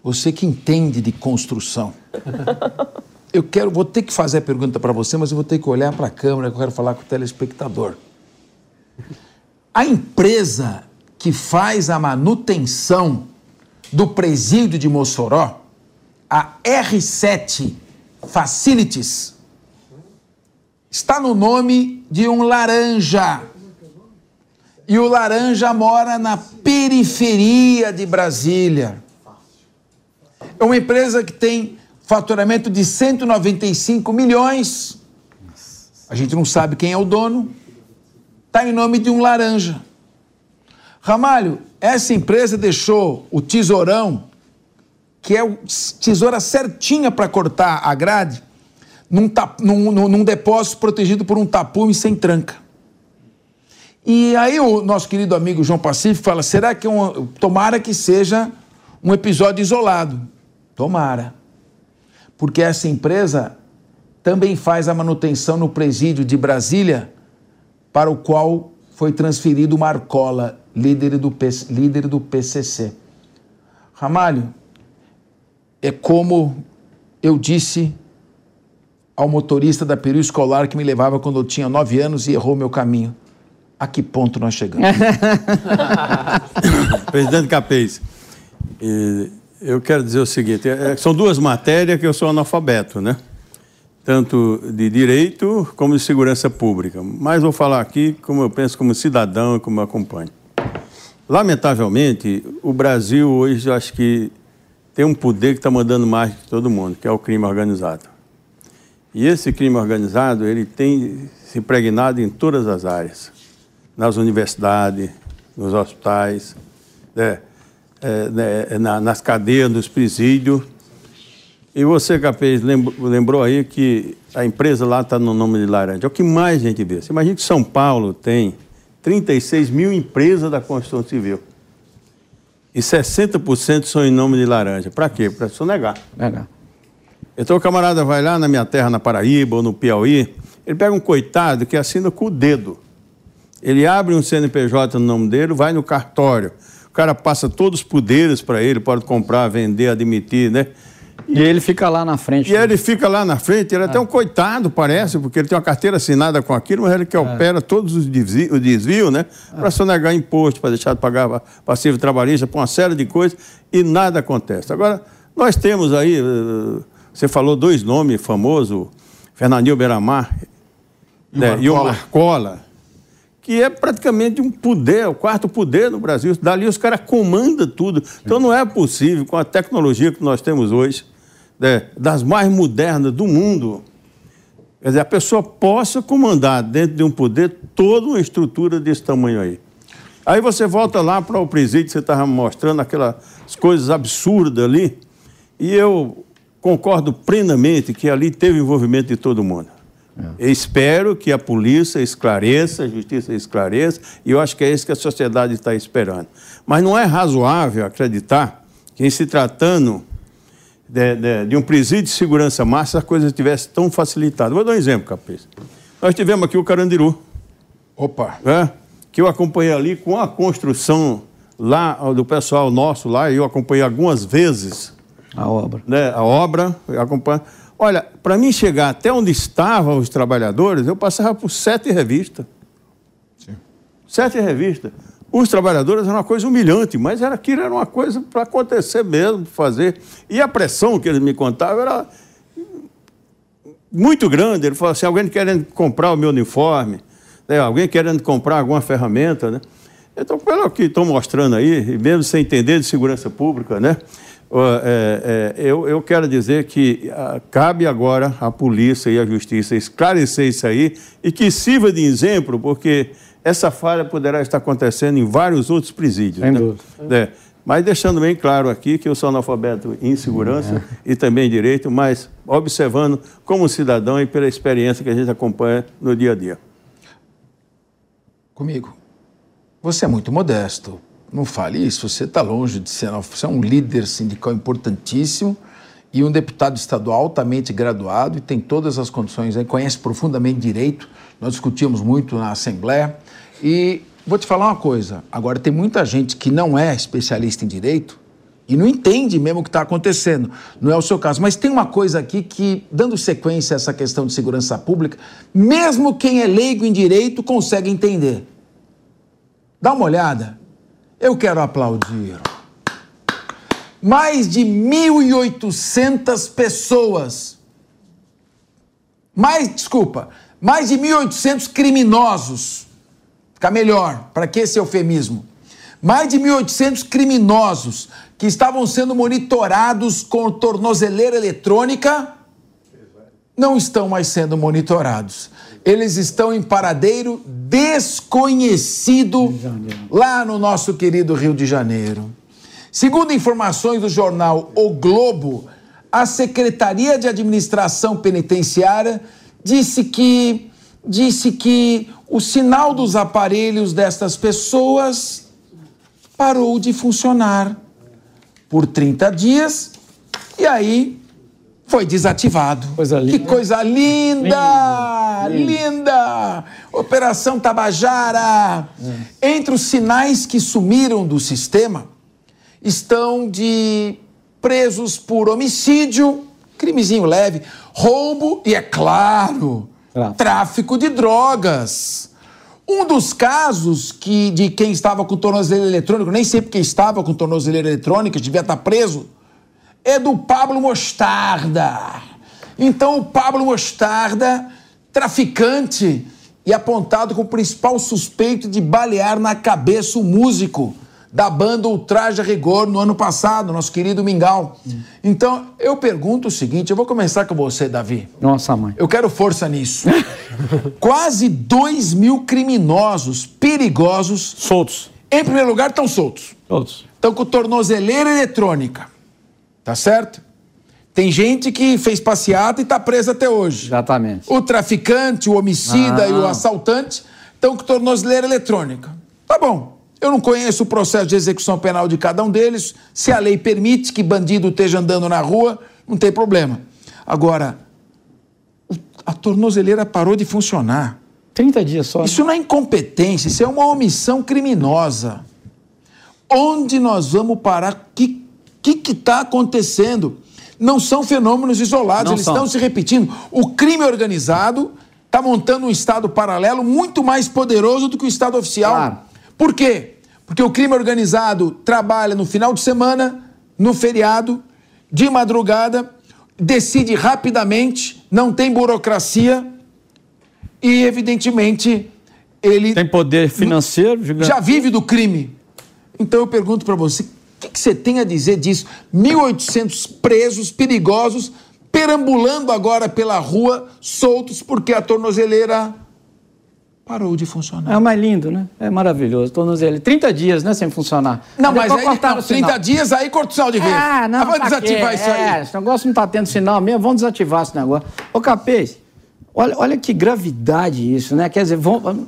você que entende de construção. (laughs) Eu quero, vou ter que fazer a pergunta para você, mas eu vou ter que olhar para a câmera que eu quero falar com o telespectador. A empresa que faz a manutenção do presídio de Mossoró, a R7 Facilities, está no nome de um laranja. E o laranja mora na periferia de Brasília. É uma empresa que tem faturamento de 195 milhões. A gente não sabe quem é o dono. Está em nome de um laranja. Ramalho, essa empresa deixou o tesourão, que é tesoura certinha para cortar a grade, num, num- num- depósito protegido por um tapume sem tranca. E aí o nosso querido amigo João Pacífico fala: será que é um, tomara que seja um episódio isolado? Tomara. Porque essa empresa também faz a manutenção no presídio de Brasília, para o qual foi transferido Marcola, líder do, líder do PCC. Ramalho, é como eu disse ao motorista da peru escolar que me levava quando eu tinha nove anos e errou meu caminho. A que ponto nós chegamos? (laughs) Presidente Capês, eu quero dizer o seguinte: eh, são duas matérias que eu sou analfabeto, né? Tanto de direito como de segurança pública. Mas vou falar aqui como eu penso como cidadão e como acompanho. Lamentavelmente, o Brasil hoje eu acho que tem um poder que está mandando mais que todo mundo, que é o crime organizado. E esse crime organizado, ele tem se impregnado em todas as áreas. Nas universidades, nos hospitais, né, é, né, na- nas cadeias, nos presídios. E você, Capês, lembro- lembrou aí que a empresa lá está no nome de laranja. É o que mais a gente vê. Você imagina que São Paulo tem 36 mil empresas da construção civil. E 60% são em nome de laranja. Para quê? Para sonegar. Legal. Então o camarada vai lá na minha terra, na Paraíba ou no Piauí, ele pega um coitado que assina com o dedo. Ele abre um CNPJ no nome dele, vai no cartório. O cara passa todos os poderes para ele, pode comprar, vender, admitir, né? E ele fica lá na frente. E ele fica lá na frente, ele é até um coitado, parece, porque ele tem uma carteira assinada com aquilo, mas ele que opera todos os desvios, o desvio, né? Para sonegar imposto, para deixar de pagar passivo trabalhista, para uma série de coisas, e nada acontece. Agora, nós temos aí, eh, você falou dois nomes famosos, Fernandinho Beiramar E né, e o Marcola. Que é praticamente um poder, o quarto poder no Brasil. Dali os caras comandam tudo. Então não é possível, com a tecnologia que nós temos hoje, né, das mais modernas do mundo, quer dizer, a pessoa possa comandar dentro de um poder toda uma estrutura desse tamanho aí. Aí você volta lá para o presídio, você estava mostrando aquelas coisas absurdas ali, e eu concordo plenamente que ali teve envolvimento de todo mundo. Eu espero que a polícia esclareça, a justiça esclareça, e eu acho que é isso que a sociedade está esperando. Mas não é razoável acreditar que, em se tratando de, de- de um presídio de segurança máxima, a coisa estivesse tão facilitada. Vou dar um exemplo, Capês. Nós tivemos aqui o Carandiru. Opa! né, que eu acompanhei ali com a construção lá do pessoal nosso lá, e eu acompanhei algumas vezes A obra. né, a obra, eu acompanho. Olha, para mim chegar até onde estavam os trabalhadores, eu passava por sete revistas. Sete revistas. Os trabalhadores era uma coisa humilhante, mas era aquilo era uma coisa para acontecer mesmo, fazer. E a pressão que eles me contavam era muito grande. Ele falou assim: alguém querendo comprar o meu uniforme, né, alguém querendo comprar alguma ferramenta. Né? Então, pelo que estão mostrando aí, e mesmo sem entender de segurança pública, né, é, é, eu, eu quero dizer que ah, cabe agora à polícia e à justiça esclarecer isso aí e que sirva de exemplo, porque essa falha poderá estar acontecendo em vários outros presídios. Sem né? dúvida. É, mas deixando bem claro aqui que eu sou analfabeto em segurança e também em direito, mas observando como cidadão e pela experiência que a gente acompanha no dia a dia. Comigo. Você é muito modesto. Não fale isso. Você está longe de ser. Você é um líder sindical importantíssimo e um deputado estadual altamente graduado e tem todas as condições, aí, conhece profundamente direito. Nós discutimos muito na Assembleia. E vou te falar uma coisa: agora, tem muita gente que não é especialista em direito e não entende mesmo o que está acontecendo. Não é o seu caso. Mas tem uma coisa aqui que, dando sequência a essa questão de segurança pública, mesmo quem é leigo em direito consegue entender. Dá uma olhada. Eu quero aplaudir. Mais de 1.800 pessoas. Mais, desculpa, mais de 1.800 criminosos. Fica melhor, para que esse eufemismo? Mais de 1.800 criminosos que estavam sendo monitorados com tornozeleira eletrônica não estão mais sendo monitorados. Eles estão em paradeiro desconhecido lá no nosso querido Rio de Janeiro. Segundo informações do jornal O Globo, a Secretaria de Administração Penitenciária disse que disse que o sinal dos aparelhos destas pessoas parou de funcionar por 30 dias e aí foi desativado. Coisa Que coisa linda! Linda! Operação Tabajara! Entre os sinais que sumiram do sistema estão de presos por homicídio, crimezinho leve, roubo e, é claro, tráfico de drogas. Um dos casos que, de quem estava com tornozeleira eletrônica, nem sei porque estava com tornozeleira eletrônica, devia estar preso, é do Pablo Mostarda. Então, o Pablo Mostarda, traficante e apontado como principal suspeito de balear na cabeça o músico da banda Ultraje a Rigor no ano passado, nosso querido Mingau. Então, eu pergunto o seguinte: eu vou começar com você, Davi. Nossa, mãe. Eu quero força nisso. (laughs) Quase 2 mil criminosos perigosos. Soltos. Em primeiro lugar, estão soltos. Soltos. Estão com tornozeleira eletrônica. Tá certo? Tem gente que fez passeata e está presa até hoje. Exatamente. O traficante, o homicida Ah. e o assaltante estão com tornozeleira eletrônica. Tá bom. Eu não conheço o processo de execução penal de cada um deles. Se a lei permite que bandido esteja andando na rua, não tem problema. Agora, a tornozeleira parou de funcionar. 30 dias só. Isso não é incompetência, isso é uma omissão criminosa. Onde nós vamos parar? O que está acontecendo? Não são fenômenos isolados, Não eles são. estão se repetindo. O crime organizado está montando um Estado paralelo muito mais poderoso do que o Estado oficial. Por quê? Porque o crime organizado trabalha no final de semana, no feriado, de madrugada, decide rapidamente, não tem burocracia e, evidentemente, ele Tem poder financeiro gigante. já vive do crime. Então eu pergunto para você, o que, você tem a dizer disso? 1.800 presos perigosos perambulando agora pela rua, soltos porque a tornozeleira parou de funcionar. É mais lindo, né? É maravilhoso. Tornozeleira. 30 dias, né, sem funcionar. Não, mas Depois aí não, o sinal. 30 dias, aí corta o sinal de vez. Ah, não. Ah, vai pra desativar quê? isso aí. É, esse negócio não tá tendo sinal mesmo, vamos desativar esse negócio. Ô, Capês, olha, olha que gravidade isso, né? Quer dizer, vão,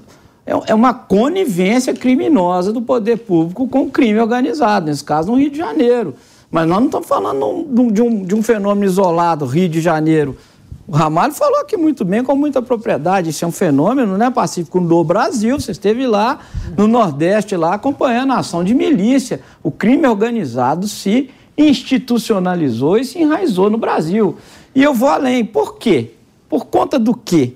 é, é uma conivência criminosa do poder público com o crime organizado, nesse caso no Rio de Janeiro. Mas nós não estamos falando de um, de um fenômeno isolado, Rio de Janeiro. O Ramalho falou aqui muito bem, com muita propriedade. Isso é um fenômeno né, pacífico no Brasil. Você esteve lá no Nordeste, lá acompanhando a ação de milícia. O crime organizado se institucionalizou e se enraizou no Brasil. E eu vou além. Por quê? Por conta do quê?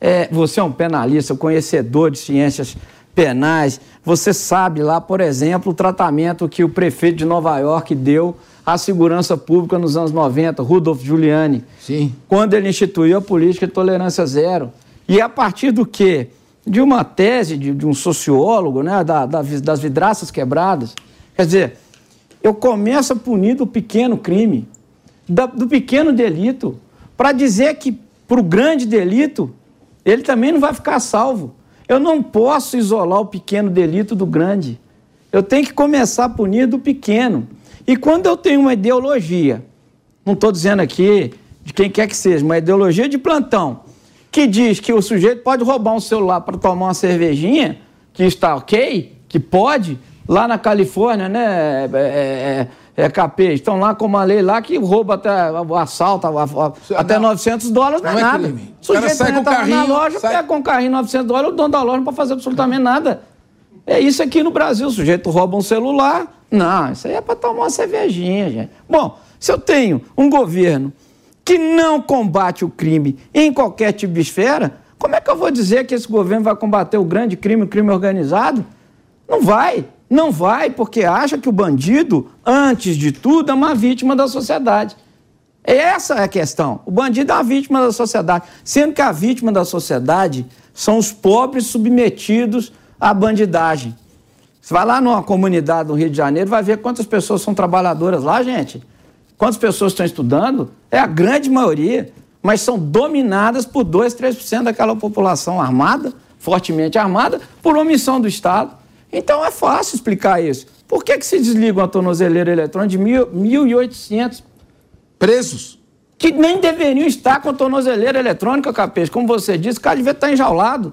É, você é um penalista, conhecedor de ciências penais. Você sabe lá, por exemplo, o tratamento que o prefeito de Nova York deu à segurança pública nos anos 90, Rudolph Giuliani. Sim. Quando ele instituiu a política de tolerância zero. E a partir do quê? De uma tese de, de um sociólogo, né, da- da das vidraças quebradas. Quer dizer, eu começo a punir do pequeno crime, da- do pequeno delito, para dizer que para o grande delito, ele também não vai ficar salvo. Eu não posso isolar o pequeno delito do grande. Eu tenho que começar a punir do pequeno. E quando eu tenho uma ideologia, não estou dizendo aqui de quem quer que seja, uma ideologia de plantão, que diz que o sujeito pode roubar um celular para tomar uma cervejinha, que está ok, que pode, lá na Califórnia, né, é, é, é capê, estão lá com uma lei lá que rouba até, o assalto, a- a- até 900 dólares, não, não é é nada. crime. O sujeito sai com o entra lá na carrinho, loja, sai- pega com o carrinho 900 dólares, o dono da loja não pode fazer absolutamente nada. É isso aqui no Brasil. O sujeito rouba um celular. Não, isso aí é para tomar uma cervejinha, gente. Bom, se eu tenho um governo que não combate o crime em qualquer tipo de esfera, como é que eu vou dizer que esse governo vai combater o grande crime, o crime organizado? Não vai. Não vai, porque acha que o bandido, antes de tudo, é uma vítima da sociedade. Essa é a questão. O bandido é uma vítima da sociedade, sendo que a vítima da sociedade são os pobres submetidos à bandidagem. Você vai lá numa comunidade no Rio de Janeiro, vai ver quantas pessoas são trabalhadoras lá, gente. Quantas pessoas estão estudando? É a grande maioria, mas são dominadas por 2, 3% daquela população armada, fortemente armada, por omissão do Estado. Então é fácil explicar isso. Por que, que se desliga uma tornozeleira eletrônica de mil- 1.800 presos? Que nem deveriam estar com tornozeleira eletrônica, capês. Como você disse, o cara devia estar enjaulado.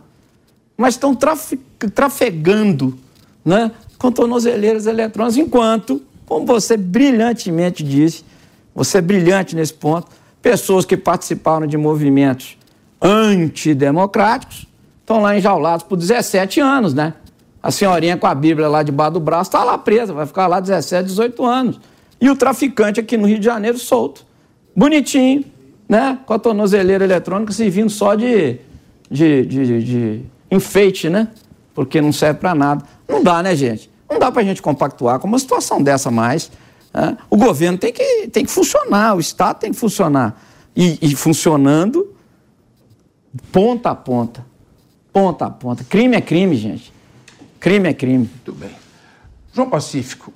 Mas estão trafi- trafegando né, com tornozeleiras eletrônicas, enquanto, como você brilhantemente disse, você é brilhante nesse ponto, pessoas que participaram de movimentos antidemocráticos estão lá enjaulados por 17 anos, né? A senhorinha com a Bíblia lá debaixo do braço está lá presa, vai ficar lá 17, 18 anos. E o traficante aqui no Rio de Janeiro solto. Bonitinho, né? Com a tornozeleira eletrônica servindo só de, de, de, de- enfeite, né? Porque não serve para nada. Não dá, né, gente? Não dá para a gente compactuar com uma situação dessa mais. né? O governo tem que, tem que funcionar, o Estado tem que funcionar. E, e funcionando ponta a ponta. Ponta a ponta. Crime é crime, gente. Crime é crime. Muito bem. João Pacífico,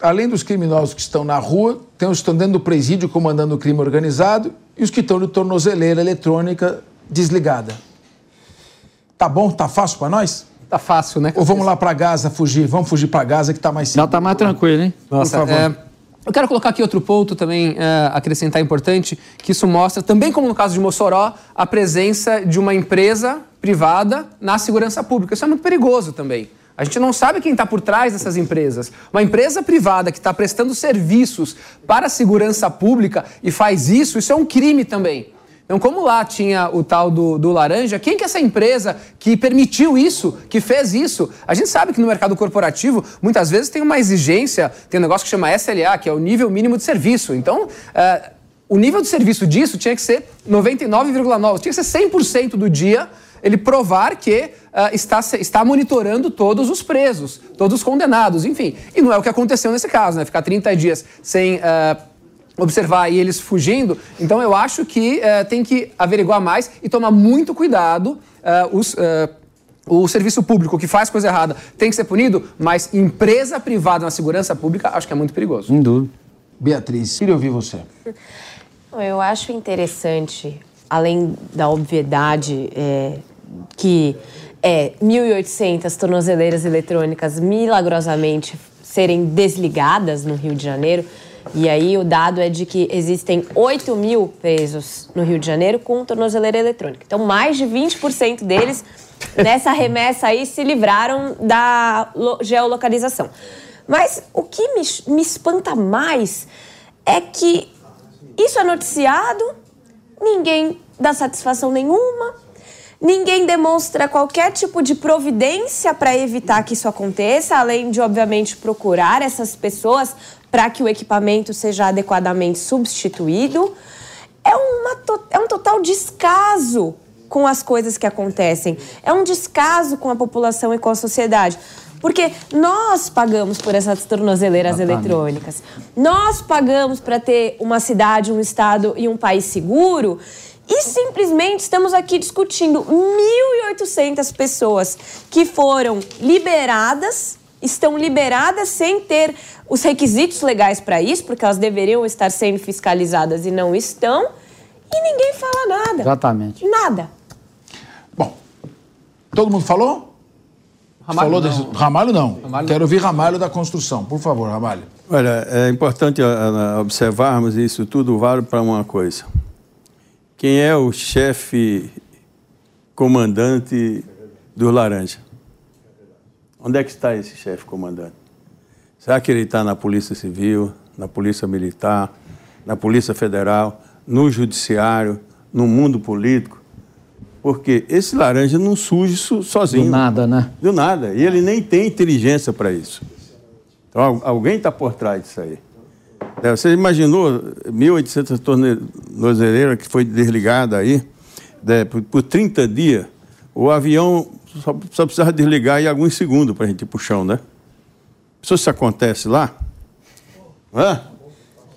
além dos criminosos que estão na rua, tem os que estão dentro do presídio comandando o crime organizado e os que estão de tornozeleira eletrônica desligada. Tá bom? Tá fácil para nós? Tá fácil, né? Ou vamos lá para Gaza fugir? Vamos fugir para Gaza que tá mais Já tá mais tranquilo, hein? Nossa, Por favor. é, eu quero colocar aqui outro ponto também, é, acrescentar importante, que isso mostra, também como no caso de Mossoró, a presença de uma empresa privada na segurança pública. Isso é muito perigoso também. A gente não sabe quem está por trás dessas empresas. Uma empresa privada que está prestando serviços para a segurança pública e faz isso, isso é um crime também. Então, como lá tinha o tal do, do, laranja, quem que é essa empresa que permitiu isso, que fez isso? A gente sabe que no mercado corporativo, muitas vezes tem uma exigência, tem um negócio que chama SLA, que é o nível mínimo de serviço. Então, uh, o nível de serviço disso tinha que ser 99,9%, tinha que ser 100% do dia ele provar que uh, está, está monitorando todos os presos, todos os condenados, enfim. E não é o que aconteceu nesse caso, né? Ficar 30 dias sem. Uh, observar e eles fugindo. Então eu acho que uh, tem que averiguar mais e tomar muito cuidado. Uh, os, uh, o serviço público que faz coisa errada tem que ser punido, mas empresa privada na segurança pública acho que é muito perigoso. Sem dúvida. Beatriz, queria ouvir você. Eu acho interessante, além da obviedade é, que é 1.800 tornozeleiras eletrônicas milagrosamente serem desligadas no Rio de Janeiro. E aí o dado é de que existem 8 mil presos no Rio de Janeiro com tornozeleira eletrônica. Então, mais de 20% deles nessa remessa aí se livraram da geolocalização. Mas o que me, me espanta mais é que isso é noticiado, ninguém dá satisfação nenhuma, Ninguém demonstra qualquer tipo de providência para evitar que isso aconteça, além de, obviamente, procurar essas pessoas para que o equipamento seja adequadamente substituído. É, uma, é um total descaso com as coisas que acontecem. É um descaso com a população e com a sociedade. Porque nós pagamos por essas tornozeleiras eletrônicas. Nós pagamos para ter uma cidade, um estado e um país seguro. E simplesmente estamos aqui discutindo 1.800 pessoas que foram liberadas, estão liberadas sem ter os requisitos legais para isso, porque elas deveriam estar sendo fiscalizadas e não estão, e ninguém fala nada. Exatamente. Nada. Bom, todo mundo falou? Ramalho falou não. Desse... Ramalho não. Ramalho Quero ouvir Ramalho da construção. Por favor, Ramalho. Olha, é importante observarmos isso tudo vale para uma coisa. Quem é o chefe comandante do Laranja? Onde é que está esse chefe comandante? Será que ele está na Polícia Civil, na Polícia Militar, na Polícia Federal, no Judiciário, no mundo político? Porque esse laranja não surge sozinho. Do nada, né? Do nada. E ele nem tem inteligência para isso. Então alguém está por trás disso aí. É, você imaginou 1.800 tornozeleiras que foi desligada aí por, por 30 dias? O avião só, só precisava desligar em alguns segundos para a gente ir para o chão, né? Se isso acontece lá, Hã?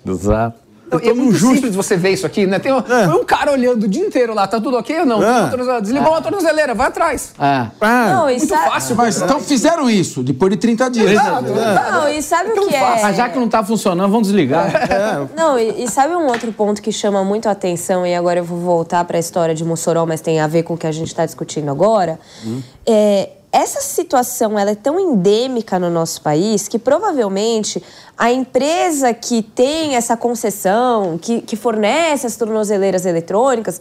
Exato. Então, é muito justo. simples você ver isso aqui, né? Tem um, é. um, cara olhando o dia inteiro lá, tá tudo ok ou não? É. Desligou é. uma tornozeleira, vai atrás. É. Não, muito sabe... fácil. Mas então fizeram isso, depois de 30 dias. Exato. É. Não, e sabe o que é? Ah, já que não tá funcionando, vamos desligar. É. Não, e, e, sabe um outro ponto que chama muito a atenção, e agora eu vou voltar para a história de Mossoró, mas tem a ver com o que a gente está discutindo agora. Hum. É, essa situação ela é tão endêmica no nosso país que provavelmente a empresa que tem essa concessão, que, que fornece as tornozeleiras eletrônicas,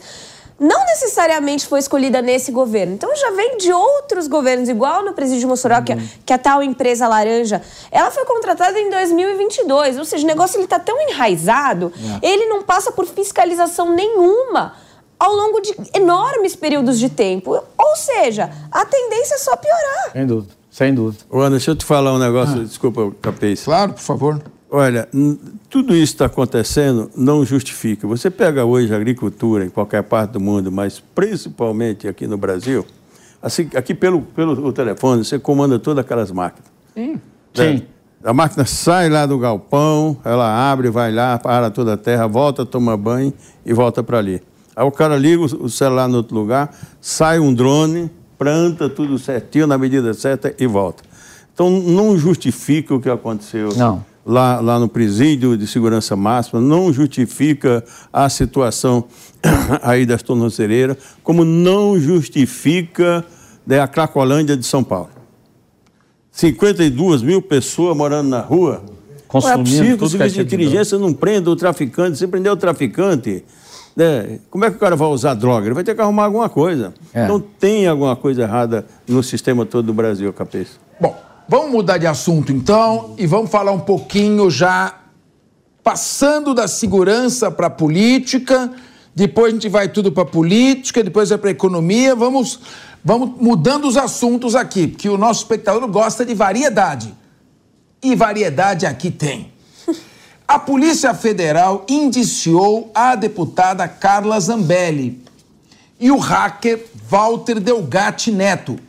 não necessariamente foi escolhida nesse governo. Então já vem de outros governos, igual no presídio Mossoró, uhum. que, a, que a tal empresa laranja, ela foi contratada em 2022. Ou seja, o negócio está tão enraizado, é. ele não passa por fiscalização nenhuma ao longo de enormes períodos de tempo. Ou seja, a tendência é só piorar. Sem dúvida, sem dúvida. Ana, deixa eu te falar um negócio, ah. desculpa, Capês. Claro, por favor. Olha, tudo isso está acontecendo não justifica. Você pega hoje a agricultura em qualquer parte do mundo, mas principalmente aqui no Brasil, assim, aqui pelo, pelo telefone, você comanda todas aquelas máquinas. Sim. Né? Sim. A máquina sai lá do galpão, ela abre, vai lá, para toda a terra, volta, toma banho e volta para ali. Aí o cara liga o celular no outro lugar, sai um drone, planta tudo certinho, na medida certa e volta. Então não justifica o que aconteceu não. Lá, lá no presídio de segurança máxima, não justifica a situação (clears throat) aí das tornozeleiras, como não justifica né, a Cracolândia de São Paulo. 52 mil pessoas morando na rua. Consumindo não é possível que o serviço de inteligência não prenda o traficante. Se prender o traficante, né, como é que o cara vai usar droga? Ele vai ter que arrumar alguma coisa. É. Não tem alguma coisa errada no sistema todo do Brasil, Capês. Bom, vamos mudar de assunto então e vamos falar um pouquinho já passando da segurança para a política, depois a gente vai tudo para a política, depois vai para a economia, vamos, vamos mudando os assuntos aqui, porque o nosso espectador gosta de variedade. E variedade aqui tem. A Polícia Federal indiciou a deputada Carla Zambelli e o hacker Walter Delgatti Neto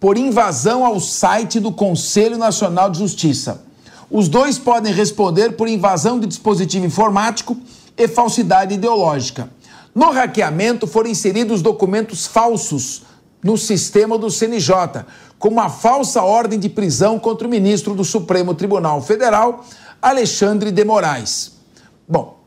por invasão ao site do Conselho Nacional de Justiça. Os dois podem responder por invasão de dispositivo informático e falsidade ideológica. No hackeamento foram inseridos documentos falsos no sistema do CNJ, como a falsa ordem de prisão contra o ministro do Supremo Tribunal Federal, Alexandre de Moraes. Bom,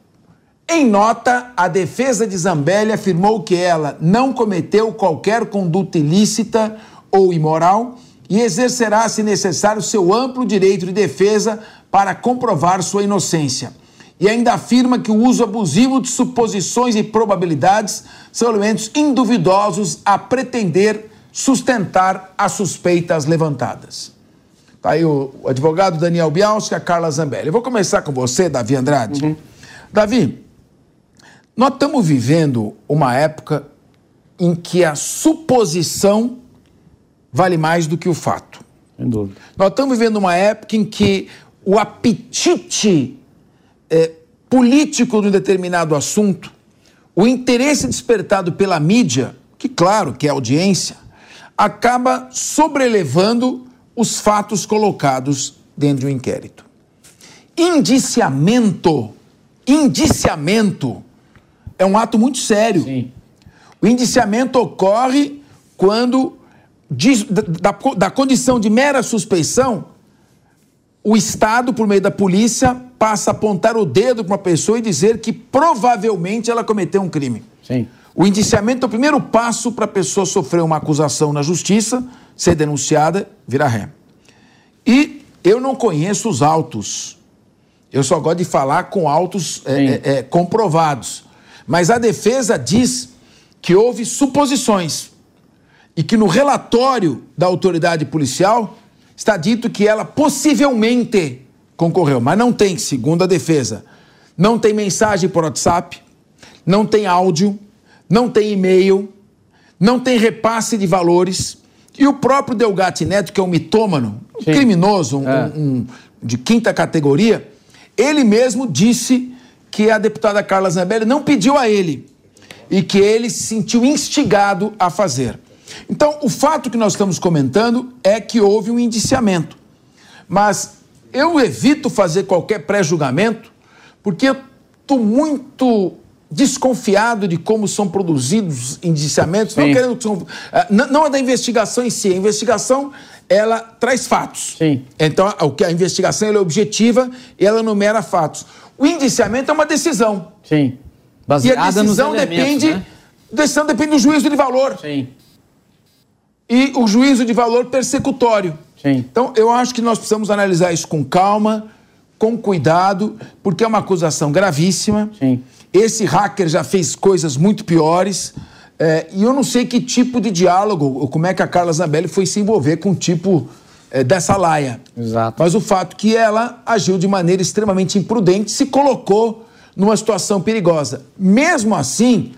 em nota, a defesa de Zambelli afirmou que ela não cometeu qualquer conduta ilícita ou imoral e exercerá, se necessário, seu amplo direito de defesa para comprovar sua inocência. E ainda afirma que o uso abusivo de suposições e probabilidades são elementos induvidosos a pretender sustentar as suspeitas levantadas. Tá aí o, advogado Daniel Bialski e a Carla Zambelli. Eu vou começar com você, Davi Andrade. Davi, nós estamos vivendo uma época em que a suposição vale mais do que o fato. Sem dúvida. Nós estamos vivendo uma época em que o apetite eh, político de um determinado assunto, o interesse despertado pela mídia, que claro que é audiência, acaba sobrelevando os fatos colocados dentro de um inquérito. Indiciamento, indiciamento é um ato muito sério. Sim. O indiciamento ocorre quando, da, da- da condição de mera suspeição, o Estado, por meio da polícia, passa a apontar o dedo para uma pessoa e dizer que provavelmente ela cometeu um crime. Sim. O indiciamento é o primeiro passo para a pessoa sofrer uma acusação na justiça, ser denunciada, virar ré. E eu não conheço os autos. Eu só gosto de falar com autos é, é, é, comprovados. Mas a defesa diz que houve suposições e que no relatório da autoridade policial está dito que ela possivelmente concorreu, mas não tem, segundo a defesa. Não tem mensagem por WhatsApp, não tem áudio, não tem e-mail, não tem repasse de valores. E o próprio Delgatti Neto, que é um mitômano, um Sim. criminoso, um- É. um- de quinta categoria, ele mesmo disse que a deputada Carla Zambelli não pediu a ele e que ele se sentiu instigado a fazer. Então, o fato que nós estamos comentando é que houve um indiciamento. Mas eu evito fazer qualquer pré-julgamento porque eu estou muito desconfiado de como são produzidos indiciamentos, não Sim. querendo são- ah, não, não é da investigação em si, a investigação ela traz fatos. Sim. Então a, o que a investigação é objetiva e ela enumera fatos. O indiciamento é uma decisão. Sim. E a Baseada decisão depende, né? decisão depende do juízo de valor Sim. e o juízo de valor persecutório. Sim. Então, eu acho que nós precisamos analisar isso com calma, com cuidado, porque é uma acusação gravíssima. Sim. Esse hacker já fez coisas muito piores. é, e eu não sei que tipo de diálogo, ou como é que a Carla Zambelli foi se envolver com o tipo é, dessa laia. Exato. Mas o fato que ela agiu de maneira extremamente imprudente, se colocou numa situação perigosa. Mesmo assim,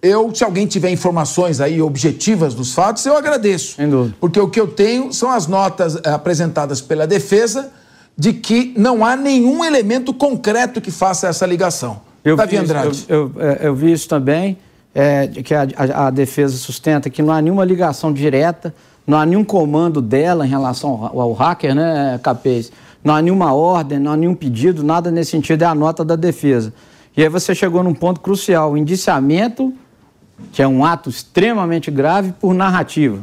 eu, se alguém tiver informações aí objetivas dos fatos, eu agradeço. Sem dúvida. Porque o que eu tenho são as notas eh, apresentadas pela defesa de que não há nenhum elemento concreto que faça essa ligação. Eu Davi vi, isso, Andrade. Eu, eu, é, eu vi isso também, é, que a, a- a defesa sustenta que não há nenhuma ligação direta, não há nenhum comando dela em relação ao, ao hacker, né, Capês? Não há nenhuma ordem, não há nenhum pedido, nada nesse sentido, é a nota da defesa. E aí você chegou num ponto crucial, o indiciamento, que é um ato extremamente grave por narrativa.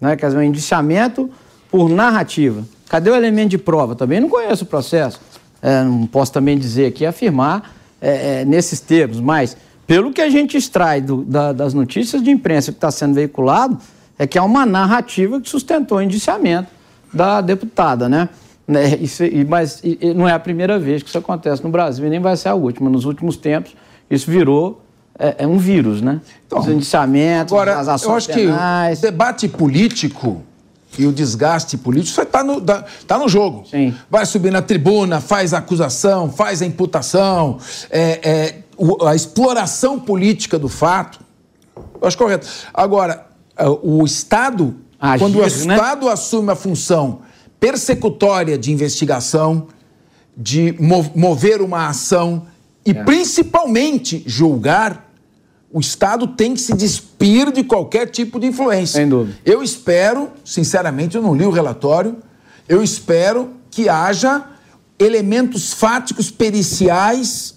Né? Quer dizer, um indiciamento por narrativa. Cadê o elemento de prova? Também não conheço o processo. É, não posso também dizer aqui, afirmar é, é, nesses termos, mas pelo que a gente extrai do- da- das notícias de imprensa que está sendo veiculado, é que há uma narrativa que sustentou o indiciamento da deputada, né? Né, isso- e- mas e- não é a primeira vez que isso acontece no Brasil e nem vai ser a última. Nos últimos tempos, isso virou é, é um vírus, né? Então, Os indiciamentos, Agora, as eu ações acho que penais. o debate político e o desgaste político isso está no, tá- no jogo. Vai subir na tribuna, faz a acusação, faz a imputação, é, é, a exploração política do fato. Eu acho correto. Agora, é, o Estado, Agir, quando o né? Estado assume a função persecutória de investigação, de mo- mover uma ação e principalmente julgar, o Estado tem que se despir de qualquer tipo de influência. Sem dúvida. Eu espero, sinceramente, eu não li o relatório, eu espero que haja elementos fáticos periciais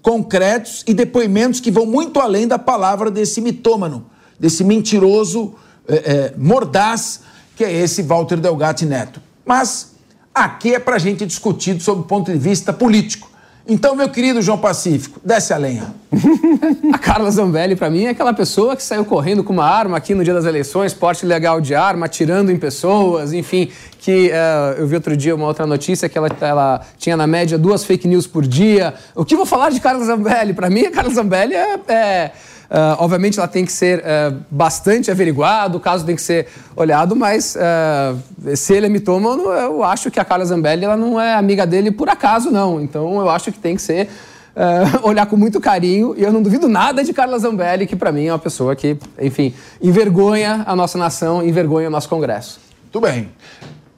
concretos e depoimentos que vão muito além da palavra desse mitômano, desse mentiroso eh, eh, mordaz, que é esse Walter Delgatti Neto. Mas aqui é para a gente discutir sob o ponto de vista político. Então, meu querido João Pacífico, desce a lenha. (laughs) A Carla Zambelli, pra mim, é aquela pessoa que saiu correndo com uma arma aqui no dia das eleições, porte legal de arma, atirando em pessoas, enfim. Que eh, eu vi outro dia uma outra notícia que ela, ela tinha na média duas fake news por dia. O que vou falar de Carla Zambelli? Pra mim, a Carla Zambelli é. é, eh, obviamente, ela tem que ser eh, bastante averiguado, o caso tem que ser olhado, mas eh, se ele é mitômano, eu acho que a Carla Zambelli ela não é amiga dele por acaso, não. Então, eu acho que tem que ser eh, (laughs) olhar com muito carinho. E eu não duvido nada de Carla Zambelli, que para mim é uma pessoa que, enfim, envergonha a nossa nação, envergonha o nosso Congresso. Tudo bem.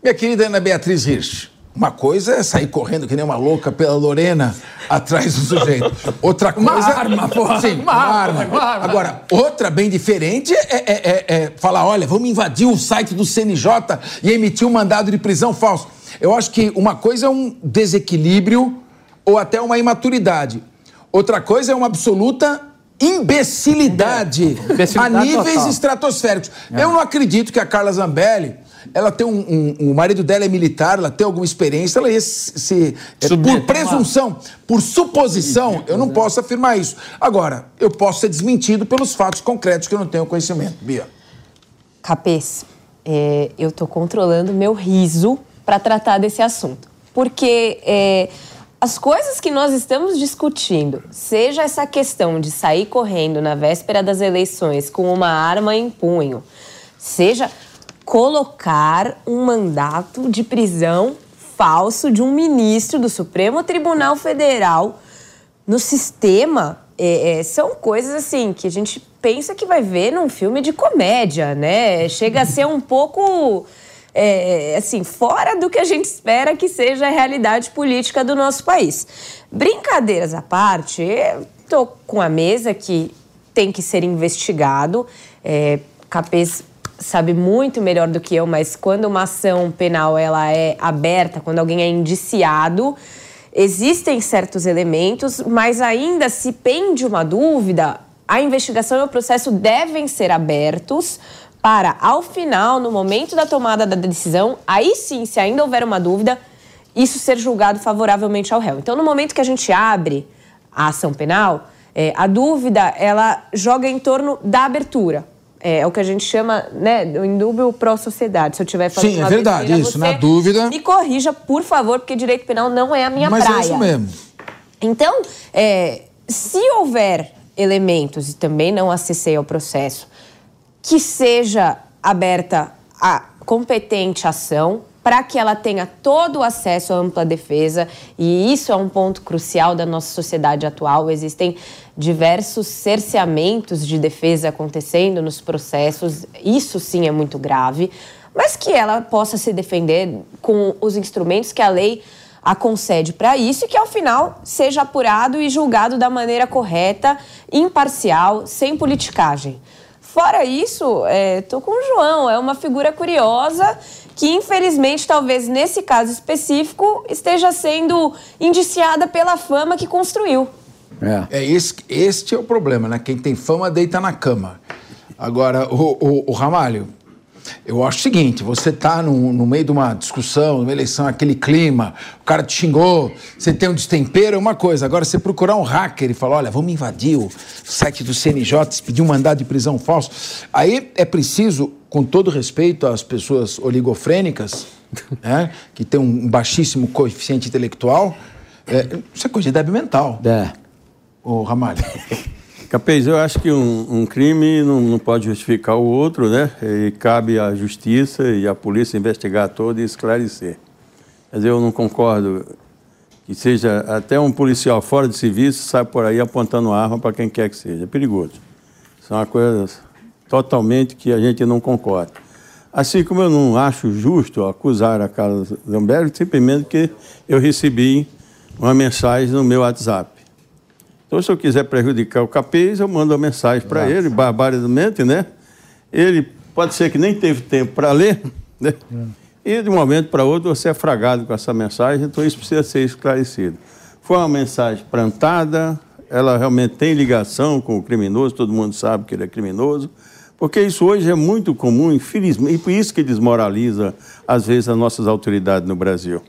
Minha querida Ana Beatriz Hirsch, uma coisa é sair correndo que nem uma louca pela Lorena atrás do sujeito. Outra Uma coisa. arma, porra. Sim, Uma uma, arma, arma. uma arma. Agora, outra bem diferente é, é- é- é falar: olha, vamos invadir o site do CNJ e emitir um mandado de prisão falso. Eu acho que uma coisa é um desequilíbrio ou até uma imaturidade. Outra coisa é uma absoluta imbecilidade, Imbecilidade a níveis total. estratosféricos. É. Eu não acredito que a Carla Zambelli, ela tem um, um- O marido dela é militar, ela tem alguma experiência, ela ia se. se- é, por presunção, por suposição, eu não posso afirmar isso. Agora, eu posso ser desmentido pelos fatos concretos que eu não tenho conhecimento. Bia. Capês, é, eu tô controlando meu riso para tratar desse assunto. Porque é, as coisas que nós estamos discutindo, seja essa questão de sair correndo na véspera das eleições com uma arma em punho, seja colocar um mandato de prisão falso de um ministro do Supremo Tribunal Federal no sistema é, é, são coisas assim que a gente pensa que vai ver num filme de comédia, né? Chega a ser um pouco é, assim fora do que a gente espera que seja a realidade política do nosso país. Brincadeiras à parte, tô com a mesa que tem que ser investigado. É, Capês sabe muito melhor do que eu, mas quando uma ação penal ela é aberta, quando alguém é indiciado, existem certos elementos, mas ainda se pende uma dúvida, a investigação e o processo devem ser abertos para, ao final, no momento da tomada da decisão, aí sim, se ainda houver uma dúvida, isso ser julgado favoravelmente ao réu. Então, no momento que a gente abre a ação penal, é, a dúvida ela joga em torno da abertura. É, é o que a gente chama, né, do indúbio pró-sociedade. Se eu tiver falando Sim, é verdade, besteira, isso, na dúvida. Me corrija, por favor, porque direito penal não é a minha Mas praia. é isso mesmo. Então, é, se houver elementos, e também não acessei ao processo, que seja aberta a competente ação para que ela tenha todo o acesso à ampla defesa, e isso é um ponto crucial da nossa sociedade atual. Existem diversos cerceamentos de defesa acontecendo nos processos, isso sim é muito grave, mas que ela possa se defender com os instrumentos que a lei a concede para isso e que ao final seja apurado e julgado da maneira correta, imparcial, sem politicagem. Fora isso, é, tô com o João, é uma figura curiosa que infelizmente, talvez nesse caso específico, esteja sendo indiciada pela fama que construiu. É. esse, este é o problema, né? Quem tem fama deita na cama. Agora, o, o, o Ramalho, eu acho o seguinte: você tá no, no meio de uma discussão, numa eleição, aquele clima, o cara te xingou, você tem um destempero, é uma coisa. Agora, você procurar um hacker e falar: olha, vamos invadir o site do CNJ, pedir um mandado de prisão falso. Aí é preciso, com todo respeito às pessoas oligofrênicas, (laughs) né, que tem um baixíssimo coeficiente intelectual, é, isso é coisa de débil mental. É. Ô, Ramalho. Capês, eu acho que um, um crime não, não, pode justificar o outro, né? E cabe à justiça e à polícia investigar todo e esclarecer. Mas eu não concordo que seja até um policial fora de serviço sai por aí apontando arma para quem quer que seja. É perigoso. São coisa totalmente que a gente não concorda. Assim como eu não acho justo acusar a Carla Zambelli simplesmente que eu recebi uma mensagem no meu WhatsApp. Então, se eu quiser prejudicar o capês, eu mando uma mensagem para ele, barbaridamente, né? Ele pode ser que nem teve tempo para ler, né? É. E de um momento para outro você é fragado com essa mensagem, então isso precisa ser esclarecido. Foi uma mensagem plantada, ela realmente tem ligação com o criminoso, todo mundo sabe que ele é criminoso, porque isso hoje é muito comum, infelizmente, e por isso que desmoraliza, às vezes, as nossas autoridades no Brasil.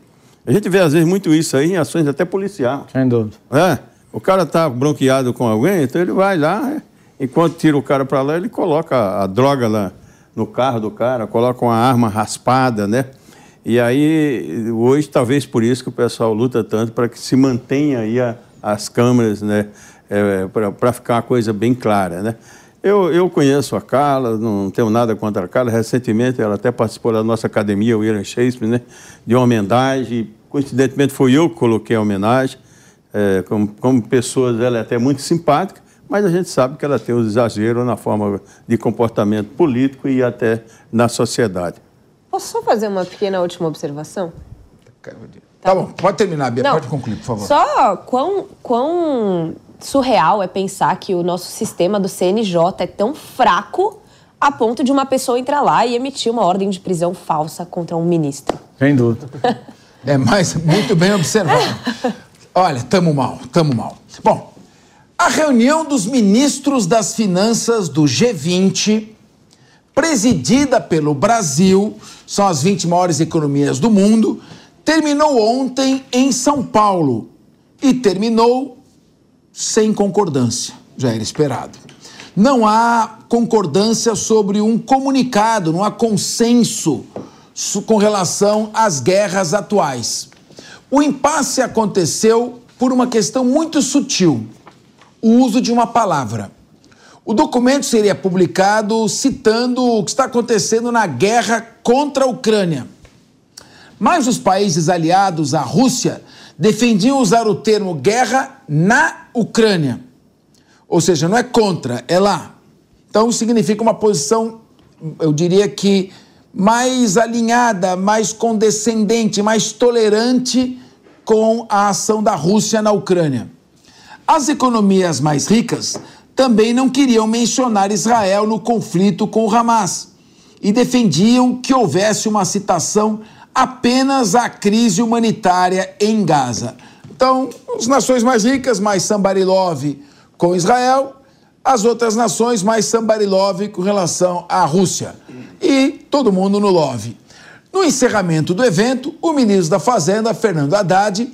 A gente vê, às vezes, muito isso aí em ações até policiais. Sem dúvida. É. O cara está bronqueado com alguém, então ele vai lá, enquanto tira o cara para lá, ele coloca a droga lá no carro do cara, coloca uma arma raspada, né? E aí, hoje, talvez por isso que o pessoal luta tanto para que se mantenha aí a, as câmeras, né? É, para ficar uma coisa bem clara, né? Eu, eu conheço a Carla, não tenho nada contra a Carla. Recentemente, ela até participou da nossa academia, o William Shakespeare, né? De uma homenagem. Coincidentemente, foi eu que coloquei a homenagem. É, como, como pessoa, ela é até muito simpática, mas a gente sabe que ela tem os exageros na forma de comportamento político e até na sociedade. Posso só fazer uma pequena última observação? Tá bom, pode terminar, Bia, Não, pode concluir, por favor. Só quão, quão surreal é pensar que o nosso sistema do CNJ é tão fraco a ponto de uma pessoa entrar lá e emitir uma ordem de prisão falsa contra um ministro. Sem dúvida. (laughs) é, mas muito bem observado. Olha, tamo mal, tamo mal. Bom, a reunião dos ministros das finanças do G20, presidida pelo Brasil, são as 20 maiores economias do mundo, terminou ontem em São Paulo e terminou sem concordância, já era esperado. Não há concordância sobre um comunicado, não há consenso com relação às guerras atuais. O impasse aconteceu por uma questão muito sutil: o uso de uma palavra. O documento seria publicado citando o que está acontecendo na guerra contra a Ucrânia. Mas os países aliados à Rússia defendiam usar o termo guerra na Ucrânia. Ou seja, não é contra, é lá. Então significa uma posição, eu diria que mais alinhada, mais condescendente, mais tolerante com a ação da Rússia na Ucrânia. As economias mais ricas também não queriam mencionar Israel no conflito com o Hamas e defendiam que houvesse uma citação apenas à crise humanitária em Gaza. Então, as nações mais ricas, mais Sambarilov com Israel, as outras nações mais Sambarilov com relação à Rússia e todo mundo no love. No encerramento do evento, o ministro da Fazenda, Fernando Haddad,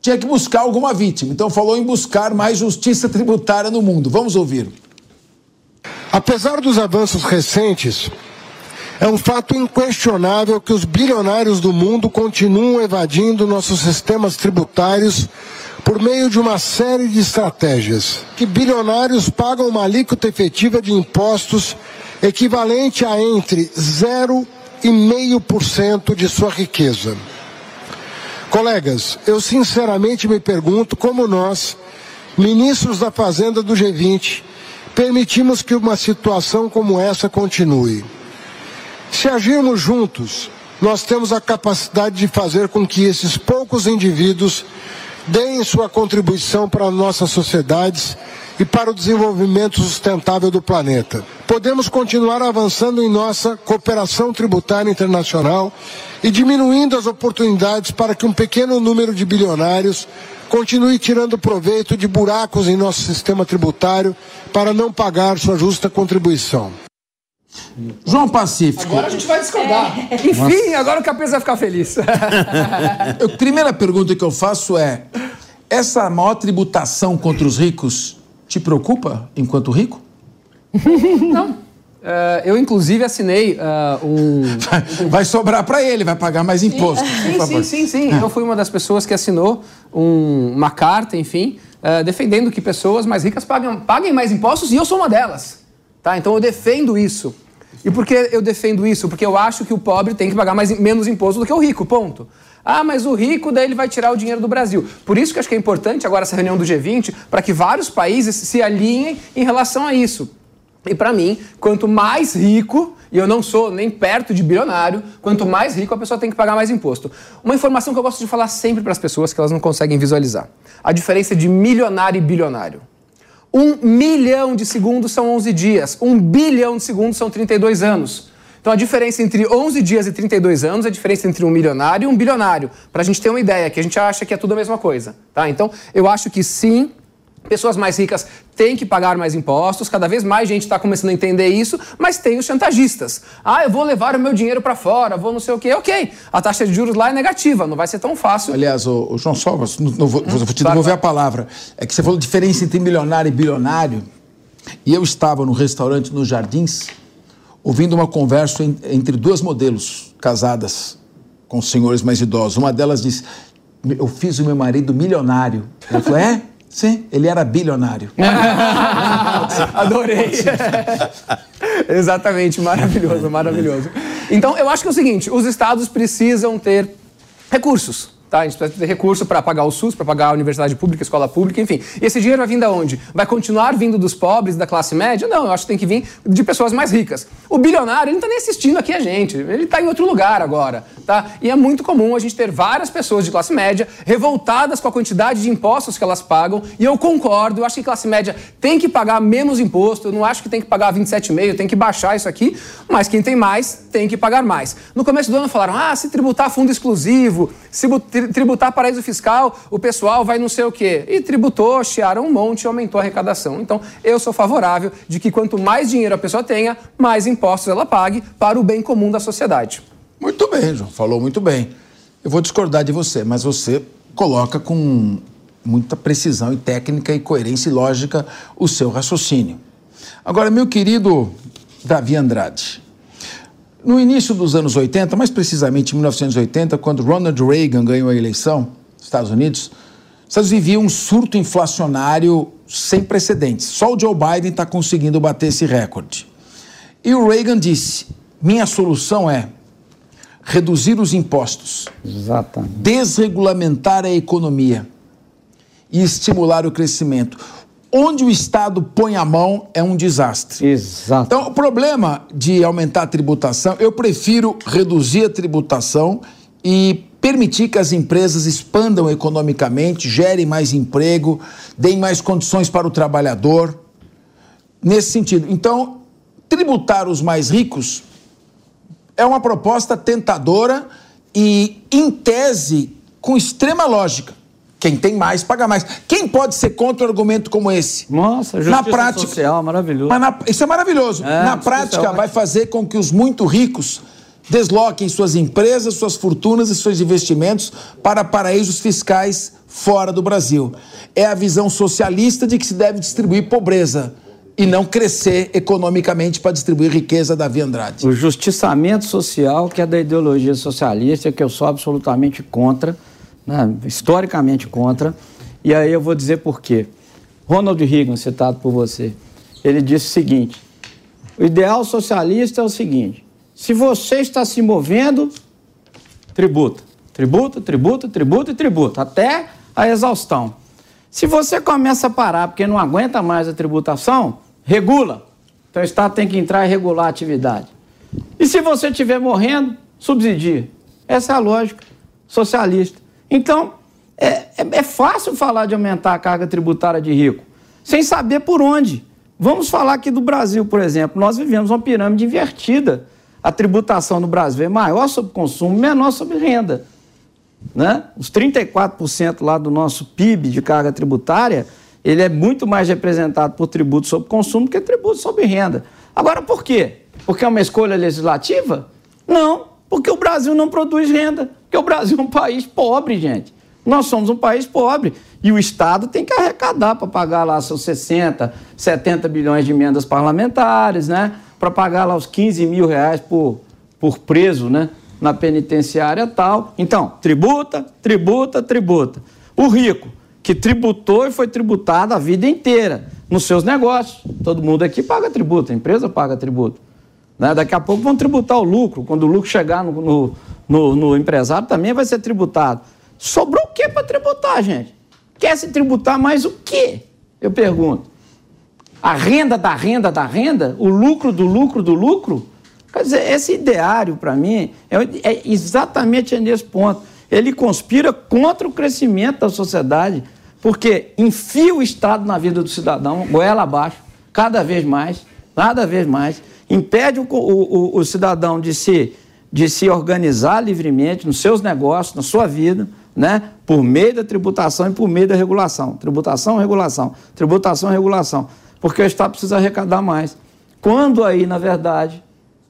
tinha que buscar alguma vítima. Então falou em buscar mais justiça tributária no mundo. Vamos ouvir. Apesar dos avanços recentes, é um fato inquestionável que os bilionários do mundo continuam evadindo nossos sistemas tributários por meio de uma série de estratégias. Que bilionários pagam uma alíquota efetiva de impostos equivalente a entre 0,5% de sua riqueza. Colegas, eu sinceramente me pergunto como nós, ministros da Fazenda do G20, permitimos que uma situação como essa continue. Se agirmos juntos, nós temos a capacidade de fazer com que esses poucos indivíduos deem sua contribuição para nossas sociedades e para o desenvolvimento sustentável do planeta. Podemos continuar avançando em nossa cooperação tributária internacional e diminuindo as oportunidades para que um pequeno número de bilionários continue tirando proveito de buracos em nosso sistema tributário para não pagar sua justa contribuição. João Pacífico. Agora a gente vai discordar. É. Enfim, agora o Capês vai ficar feliz. (laughs) a primeira pergunta que eu faço é: essa maior tributação contra os ricos te preocupa enquanto rico? (laughs) Não. Uh, eu, inclusive, assinei uh, um. Vai sobrar para ele, vai pagar mais imposto. Sim, sim, sim, sim, sim. Eu fui uma das pessoas que assinou um, uma carta, enfim, uh, defendendo que pessoas mais ricas paguem, paguem mais impostos e eu sou uma delas. Tá? Então eu defendo isso. E por que eu defendo isso? Porque eu acho que o pobre tem que pagar mais, menos imposto do que o rico, ponto. Ah, mas o rico daí ele vai tirar o dinheiro do Brasil. Por isso que eu acho que é importante agora essa reunião do G20 para que vários países se alinhem em relação a isso. E para mim, quanto mais rico, e eu não sou nem perto de bilionário, quanto mais rico a pessoa tem que pagar mais imposto. Uma informação que eu gosto de falar sempre para as pessoas que elas não conseguem visualizar: a diferença de milionário e bilionário. Um milhão de segundos são 11 dias, um bilhão de segundos são 32 anos. Então a diferença entre 11 dias e 32 anos é a diferença entre um milionário e um bilionário. Para a gente ter uma ideia, que a gente acha que é tudo a mesma coisa. Tá? Então eu acho que sim, Pessoas mais ricas têm que pagar mais impostos, cada vez mais gente está começando a entender isso, mas tem os chantagistas. Ah, eu vou levar o meu dinheiro para fora, vou não sei o quê. Ok, a taxa de juros lá é negativa, não vai ser tão fácil. Aliás, o, o João Salvas, não, vou, hum, vou te devolver a palavra. É que você falou diferença entre milionário e bilionário, e eu estava no restaurante nos Jardins, ouvindo uma conversa entre duas modelos casadas com senhores mais idosos. Uma delas disse: Eu fiz o meu marido milionário. Ela falou: É? Sim, ele era bilionário. (laughs) Adorei. (laughs) Exatamente, maravilhoso, maravilhoso. Então, eu acho que é o seguinte: os estados precisam ter recursos. Tá? A gente precisa ter recurso para pagar o SUS, para pagar a universidade pública, a escola pública, enfim. E esse dinheiro vai vir de onde? Vai continuar vindo dos pobres, da classe média? Não, eu acho que tem que vir de pessoas mais ricas. O bilionário, ele não está nem assistindo aqui a gente, ele está em outro lugar agora. Tá? E é muito comum a gente ter várias pessoas de classe média revoltadas com a quantidade de impostos que elas pagam, e eu concordo, eu acho que classe média tem que pagar menos imposto, eu não acho que tem que pagar 27,5, tem que baixar isso aqui, mas quem tem mais tem que pagar mais. No começo do ano falaram, ah, se tributar fundo exclusivo, se tributar paraíso fiscal, o pessoal vai não sei o quê. E tributou, chiaram um monte e aumentou a arrecadação. Então, eu sou favorável de que quanto mais dinheiro a pessoa tenha, mais impostos ela pague para o bem comum da sociedade. Muito bem, João, falou muito bem. Eu vou discordar de você, mas você coloca com muita precisão e técnica e coerência e lógica o seu raciocínio. Agora, meu querido Davi Andrade, no início dos anos 80, mais precisamente em 1980, quando Ronald Reagan ganhou a eleição nos Estados Unidos, os Estados Unidos um surto inflacionário sem precedentes. Só o Joe Biden está conseguindo bater esse recorde. E o Reagan disse: minha solução é reduzir os impostos, Exatamente. desregulamentar a economia e estimular o crescimento onde o Estado põe a mão é um desastre. Exato. Então, o problema de aumentar a tributação, eu prefiro reduzir a tributação e permitir que as empresas expandam economicamente, gerem mais emprego, deem mais condições para o trabalhador. Nesse sentido. Então, tributar os mais ricos é uma proposta tentadora e, em tese, com extrema lógica. Quem tem mais, paga mais. Quem pode ser contra um argumento como esse? Nossa, justiça na prática, social, maravilhoso. Na, isso é maravilhoso. É, na prática, é vai fazer com que os muito ricos desloquem suas empresas, suas fortunas e seus investimentos para paraísos fiscais fora do Brasil. É a visão socialista de que se deve distribuir pobreza e não crescer economicamente para distribuir riqueza, Davi Andrade. O justiçamento social, que é da ideologia socialista, que eu sou absolutamente contra né, historicamente contra. E aí eu vou dizer por quê. Ronald Reagan, citado por você, ele disse o seguinte: o ideal socialista é o seguinte: se você está se movendo, tributa, tributa, tributa, tributa e tributa, até a exaustão. Se você começa a parar porque não aguenta mais a tributação, regula. Então o Estado tem que entrar e regular a atividade. E se você estiver morrendo, subsidia. Essa é a lógica socialista. Então, é, é, é, fácil falar de aumentar a carga tributária de rico, sem saber por onde. Vamos falar aqui do Brasil, por exemplo. Nós vivemos uma pirâmide invertida. A tributação no Brasil é maior sobre consumo, menor sobre renda. Né? Os 34% lá do nosso PIB de carga tributária, ele é muito mais representado por tributo sobre consumo que tributo sobre renda. Agora, por quê? Porque é uma escolha legislativa? Não, porque o Brasil não produz renda. Porque o Brasil é um país pobre, gente. Nós somos um país pobre. E o Estado tem que arrecadar para pagar lá seus 60, 70 bilhões de emendas parlamentares, né? Para pagar lá os 15 mil reais por, por preso, né? Na penitenciária tal. Então, tributa, tributa, tributa. O rico, que tributou e foi tributado a vida inteira nos seus negócios. Todo mundo aqui paga tributo, a empresa paga tributo. Né? Daqui a pouco vão tributar o lucro. Quando o lucro chegar no, no, no, no empresário, também vai ser tributado. Sobrou o que para tributar, gente? Quer se tributar mais o quê? Eu pergunto. A renda da renda da renda? O lucro do lucro do lucro? Quer dizer, esse ideário, para mim, é, é exatamente nesse ponto. Ele conspira contra o crescimento da sociedade, porque enfia o Estado na vida do cidadão, goela abaixo, cada vez mais, cada vez mais, impede o, o, o cidadão de se, de se organizar livremente nos seus negócios, na sua vida, né? por meio da tributação e por meio da regulação. Tributação, regulação. Tributação, regulação. Porque o Estado precisa arrecadar mais. Quando aí, na verdade,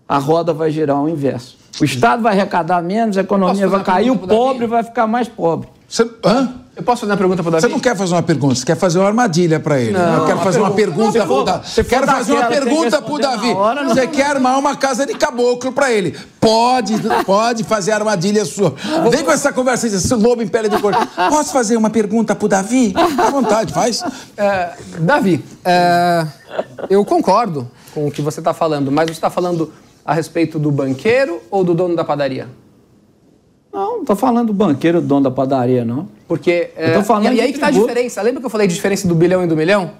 a roda vai girar ao inverso. O Estado vai arrecadar menos, a economia vai cair, o pobre vai ficar mais pobre. Você, hã? Eu posso fazer uma pergunta para o Davi? Você não quer fazer uma pergunta, você quer fazer uma armadilha para ele. Não, eu quero fazer uma pergunta para o Davi. Quero fazer uma pergunta para o Davi. Você quer armar uma casa de caboclo para ele. Pode, pode fazer armadilha sua. Vem com essa conversa, esse lobo em pele de cor. Posso fazer uma pergunta para o Davi? À vontade, faz. É, Davi, é, eu concordo com o que você está falando, mas você está falando a respeito do banqueiro ou do dono da padaria? Não, não estou falando do banqueiro, do dono da padaria, não. Porque. Eu tô falando e, e aí que está a diferença. Lembra que eu falei de diferença do bilhão e do milhão?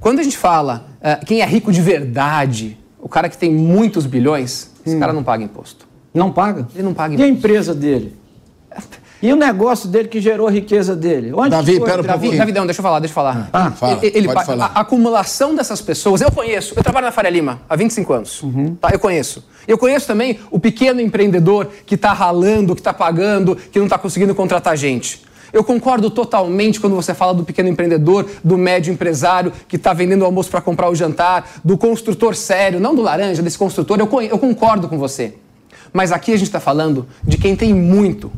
Quando a gente fala é, quem é rico de verdade, o cara que tem muitos bilhões, esse Hum. cara não paga imposto. Não paga? Ele não paga E a imposto. empresa dele? (laughs) E o negócio dele que gerou a riqueza dele? Onde Davi, pera um Davi, pouquinho. Davidão, deixa eu falar, deixa eu falar. Ah, fala, ele, ele pode falar. A, a acumulação dessas pessoas, eu conheço, eu trabalho na Faria Lima há 25 anos. Uhum. Tá, eu conheço. Eu conheço também o pequeno empreendedor que está ralando, que está pagando, que não está conseguindo contratar gente. Eu concordo totalmente quando você fala do pequeno empreendedor, do médio empresário que está vendendo o almoço para comprar o jantar, do construtor sério, não do laranja, desse construtor. Eu, eu concordo com você. Mas aqui a gente está falando de quem tem muito.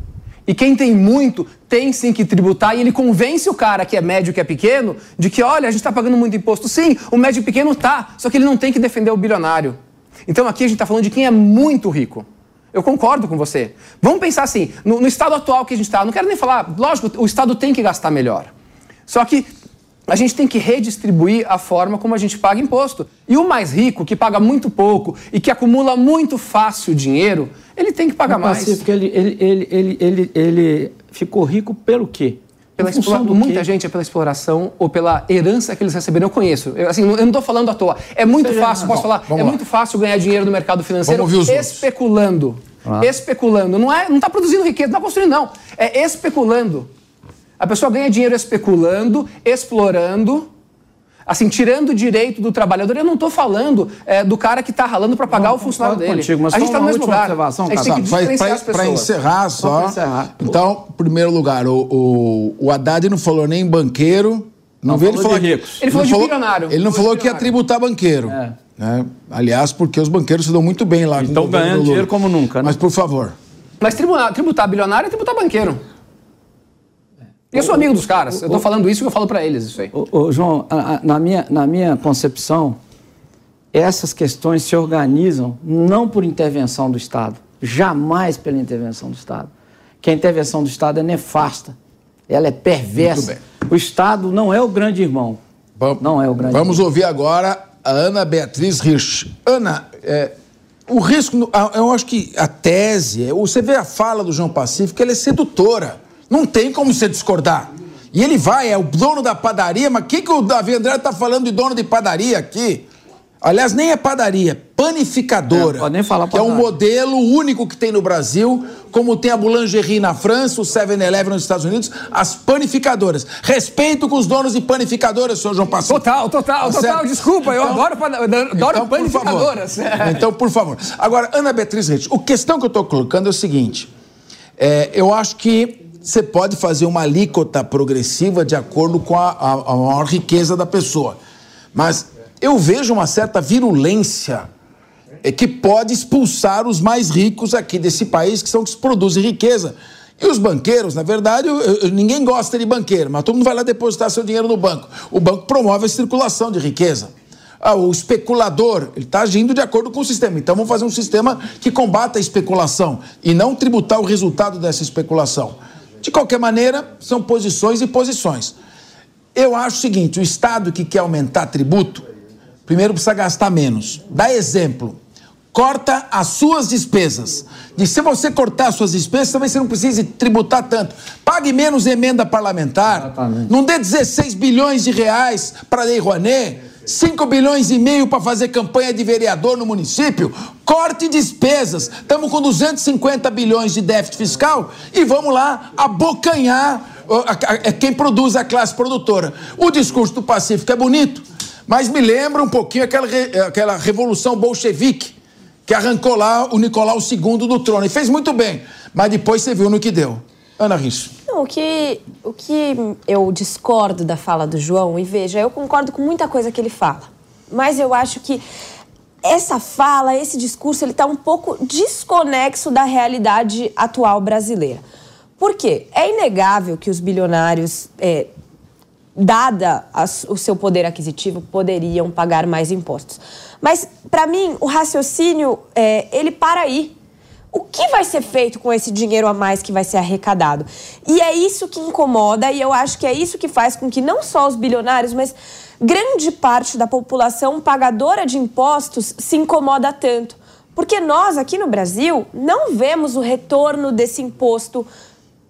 E quem tem muito tem sim que tributar e ele convence o cara que é médio, que é pequeno, de que, olha, a gente está pagando muito imposto. Sim, o médio pequeno tá, só que ele não tem que defender o bilionário. Então aqui a gente está falando de quem é muito rico. Eu concordo com você. Vamos pensar assim, no, no estado atual que a gente está, não quero nem falar, lógico, o estado tem que gastar melhor. Só que a gente tem que redistribuir a forma como a gente paga imposto. E o mais rico, que paga muito pouco e que acumula muito fácil dinheiro, ele tem que pagar O mais. Pacífico, ele, ele, ele, ele, ele, ele ficou rico pelo quê? Pela Em função explora- do muita quê? gente é pela exploração ou pela herança que eles receberam. Eu conheço. Eu, assim, eu não estou falando à toa. É muito Seja- fácil, posso Bom, falar? vamos É lá. muito fácil ganhar dinheiro no mercado financeiro especulando. Ah. Especulando. Não é, não está produzindo riqueza, não está construindo, não. É especulando. A pessoa ganha dinheiro especulando, explorando, assim, tirando o direito do trabalhador. Eu não estou falando é, do cara que está ralando para pagar Não, o funcionário dele. contigo, mas a gente está no mesmo lugar. observação, a gente tem que Para diferenciar as pessoas. encerrar só. encerrar. Então, em primeiro lugar, o, o, o Haddad não falou nem banqueiro. Não, Não, veio ele falou falar de ricos. Ele falou de falou- bilionário. Ele não Falou falou que ia tributar banqueiro. É. né? Aliás, porque os banqueiros se dão muito bem lá. com o Estão governo ganhando do Lula. dinheiro como nunca, né? Mas, por favor. Mas tributar, tributar bilionário é tributar banqueiro. Eu sou amigo dos caras. Eu tô falando isso e eu falo pra eles isso aí. Ô, ô, João, a- a- na, minha, na minha concepção, essas questões se organizam não por intervenção do Estado, jamais pela intervenção do Estado. Que a intervenção do Estado é nefasta, ela é perversa. O Estado não é o grande irmão. Vamos, Não é o grande Vamos ouvir agora a Ana Beatriz Rich. Ana, é, o risco, eu acho que a tese, é, você vê a fala do João Pacífico, ela é sedutora. Não tem como você discordar. E ele vai, é o dono da padaria, mas o que, que o Davi André está falando de dono de padaria aqui? Aliás, nem é padaria, panificadora. É, pode nem falar Que é um modelo único que tem no Brasil, como tem a Boulangerie na França, o 7-Eleven nos Estados Unidos, as panificadoras. Respeito com os donos de panificadoras, senhor João Pacífico. Total, total, Tá total. Desculpa, eu adoro, adoro Então, por panificadoras. favor. (laughs) Então, por favor. Agora, Ana Beatriz Reis, a questão que eu estou colocando é o seguinte: é, eu acho que você pode fazer uma alíquota progressiva de acordo com a, a- a maior riqueza da pessoa. Mas eu vejo uma certa virulência é, que pode expulsar os mais ricos aqui desse país, que são os que produzem riqueza. E os banqueiros, na verdade, eu- eu- ninguém gosta de banqueiro, mas todo mundo vai lá depositar seu dinheiro no banco. O banco promove a circulação de riqueza. Ah, o especulador, ele está agindo de acordo com o sistema. Então vamos fazer um sistema que combata a especulação e não tributar o resultado dessa especulação. De qualquer maneira, são posições e posições. Eu acho o seguinte: o Estado que quer aumentar tributo, primeiro precisa gastar menos. Dá exemplo. Corta as suas despesas. E se você cortar as suas despesas, também você não precisa tributar tanto. Pague menos emenda parlamentar. Exatamente. Não dê 16 bilhões de reais para a Lei Rouanet. 5 bilhões e meio para fazer campanha de vereador no município. Corte despesas. Estamos com 250 bilhões de déficit fiscal e vamos lá abocanhar é quem produz a classe produtora. O discurso do Pacífico é bonito, mas me lembra um pouquinho aquela, aquela revolução bolchevique que arrancou lá o Nicolau II do trono. E fez muito bem, mas depois você viu no que deu. Ana Risso. Não, o que, o que eu discordo da fala do João, e veja, eu concordo com muita coisa que ele fala, mas eu acho que essa fala, esse discurso, ele está um pouco desconexo da realidade atual brasileira. Por quê? É inegável que os bilionários, é, dada as- o seu poder aquisitivo, poderiam pagar mais impostos. Mas, para mim, o raciocínio, é, ele para aí. O que vai ser feito com esse dinheiro a mais que vai ser arrecadado? E é isso que incomoda, e eu acho que é isso que faz com que não só os bilionários, mas grande parte da população pagadora de impostos se incomoda tanto. Porque nós, aqui no Brasil, não vemos o retorno desse imposto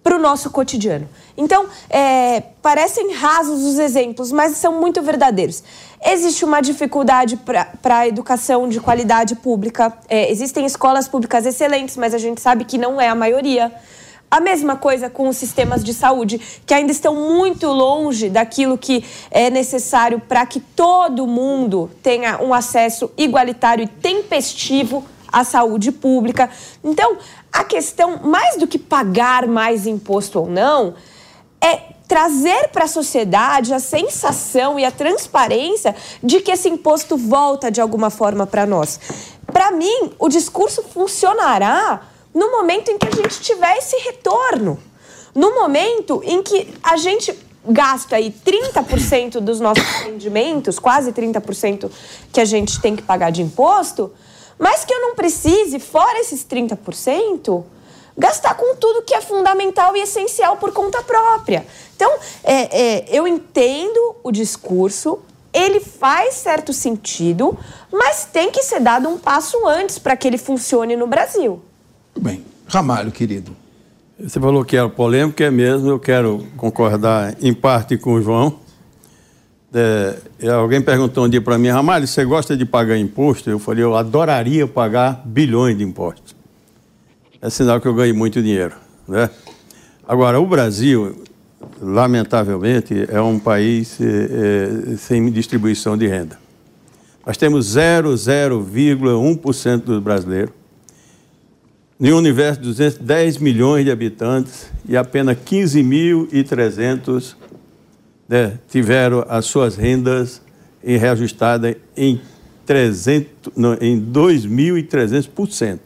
para o nosso cotidiano. Então, é, parecem rasos os exemplos, mas são muito verdadeiros. Existe uma dificuldade para a educação de qualidade pública. É, existem escolas públicas excelentes, mas a gente sabe que não é a maioria. A mesma coisa com os sistemas de saúde, que ainda estão muito longe daquilo que é necessário para que todo mundo tenha um acesso igualitário e tempestivo à saúde pública. Então, a questão, mais do que pagar mais imposto ou não, é trazer para a sociedade a sensação e a transparência de que esse imposto volta de alguma forma para nós. Para mim, o discurso funcionará no momento em que a gente tiver esse retorno. No momento em que a gente gasta aí 30% dos nossos rendimentos, quase 30% que a gente tem que pagar de imposto, mas que eu não precise, fora esses 30%, gastar com tudo que é fundamental e essencial por conta própria. Então, é, é, eu entendo o discurso, ele faz certo sentido, mas tem que ser dado um passo antes para que ele funcione no Brasil. Muito bem. Ramalho, querido. Você falou que era polêmico, é mesmo. Eu quero concordar em parte com o João. É, alguém perguntou um dia para mim, Ramalho, você gosta de pagar imposto? Eu falei, eu adoraria pagar bilhões de impostos. É sinal que eu ganhei muito dinheiro. Né? Agora, o Brasil, lamentavelmente, é um país é, é, sem distribuição de renda. Nós temos 0,01% dos brasileiros em um universo de 210 milhões de habitantes e apenas 15.300 né, tiveram as suas rendas reajustadas em, 300, não, em 2.300%.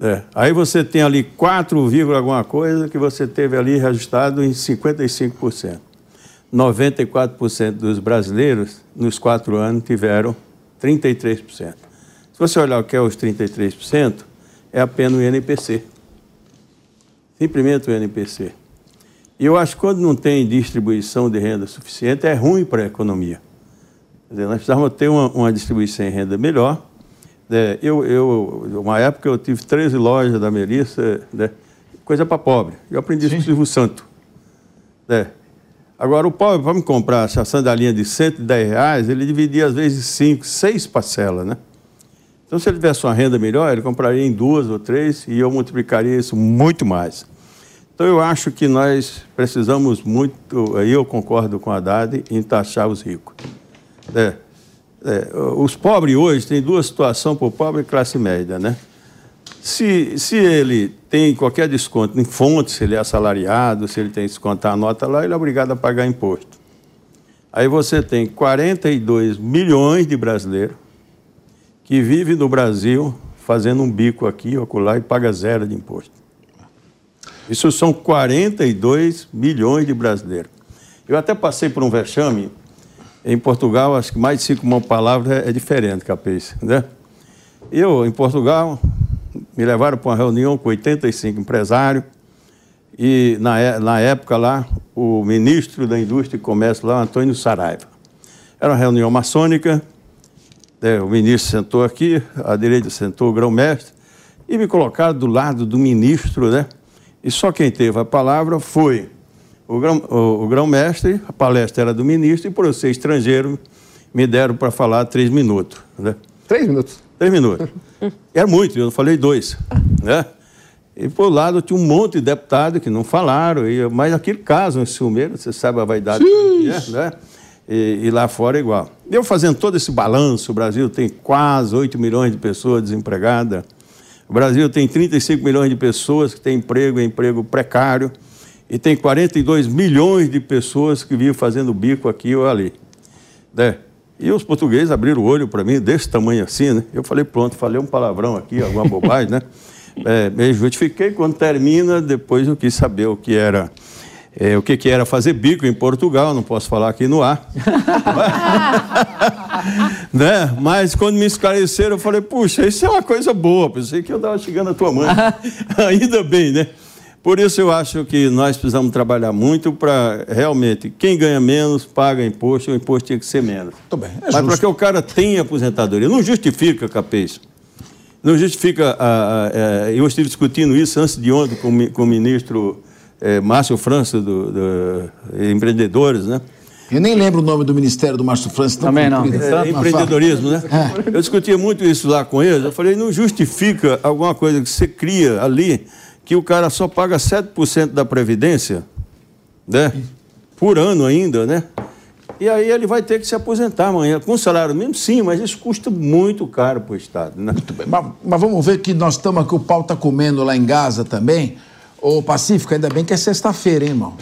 É. Aí você tem ali 4, vírgula alguma coisa que você teve ali reajustado em 55%. 94% dos brasileiros, nos quatro anos, tiveram 33%. Se você olhar o que é os 33%, é apenas o INPC. Simplesmente o INPC. Eu acho que quando não tem distribuição de renda suficiente, é ruim para a economia. Quer dizer, nós precisamos ter uma, uma distribuição de renda melhor. né? eu, eu, uma época eu tive 13 lojas da Melissa, né? coisa para pobre. Eu aprendi isso com o Silvio Santo. né? Agora, o pobre, para me comprar essa sandalinha de 110 reais, ele dividia às vezes em 5, 6 parcelas, né? Então, se ele tivesse uma renda melhor, ele compraria em duas ou três e eu multiplicaria isso muito mais. Então, eu acho que nós precisamos muito, aí eu concordo com a Haddad, em taxar os ricos. É, é, os pobres hoje têm duas situações para o pobre e classe média, né? Se, se ele tem qualquer desconto em fonte, se ele é assalariado, se ele tem que descontar a nota lá, ele é obrigado a pagar imposto. Aí você tem 42 milhões de brasileiros que vivem no Brasil fazendo um bico aqui ou acolá e paga zero de imposto. Isso são 42 milhões de brasileiros. Eu até passei por um vexame. Em Portugal, acho que mais de cinco mil palavras é, é diferente, capês, né? Eu, em Portugal, me levaram para uma reunião com 85 empresários E na, é- na época lá, o ministro da Indústria e Comércio lá, Antônio Saraiva. Era uma reunião maçônica, né, o ministro sentou aqui, à direita sentou o grão-mestre, e me colocaram do lado do ministro, né? E só quem teve a palavra foi o grão- o o grão-mestre, a palestra era do ministro, e por eu ser estrangeiro, me deram para falar três minutos. Né? Três minutos? Três minutos. (laughs) Era muito, eu falei dois. Né? E por lado tinha um monte de deputados que não falaram, e, mas aquele caso, um ciumeiro, você sabe a vaidade que é, né? E, e lá fora é igual. Eu fazendo todo esse balanço, o Brasil tem quase 8 milhões de pessoas desempregadas. O Brasil tem 35 milhões de pessoas que têm emprego, emprego precário, e tem 42 milhões de pessoas que vivem fazendo bico aqui ou ali. Né? E os portugueses abriram o olho para mim, desse tamanho assim, né? Eu falei, pronto, falei um palavrão aqui, alguma bobagem, né? (laughs) É, me justifiquei, quando termina, depois eu quis saber o que era. É, o que, que era fazer bico em Portugal, não posso falar aqui no ar. (laughs) né? Mas quando me esclareceram, eu falei, puxa, isso é uma coisa boa, pensei que eu estava chegando a tua mãe. (laughs) Ainda bem, né? Por isso eu acho que nós precisamos trabalhar muito para realmente, quem ganha menos paga imposto, o imposto tinha que ser menos. Muito bem. É Mas para que o cara tenha aposentadoria. Não justifica, Capês. Não justifica. A, a- a- eu estive discutindo isso antes de ontem com, com o ministro eh, Márcio França, do, do Empreendedores, né? Eu nem lembro o nome do Ministério do Márcio França. Também não. É, fala. empreendedorismo, né? Eu discutia muito isso lá com eles. Eu falei, não justifica alguma coisa que você cria ali que o cara só paga 7% da Previdência, né? Por ano ainda, né? E aí ele vai ter que se aposentar amanhã. Com salário mínimo, sim, mas isso custa muito caro para o Estado, né? Muito bem. Mas, mas vamos ver que nós estamos aqui, o pau está comendo lá em Gaza também. Ô, Pacífico, ainda bem que é sexta-feira, hein, irmão?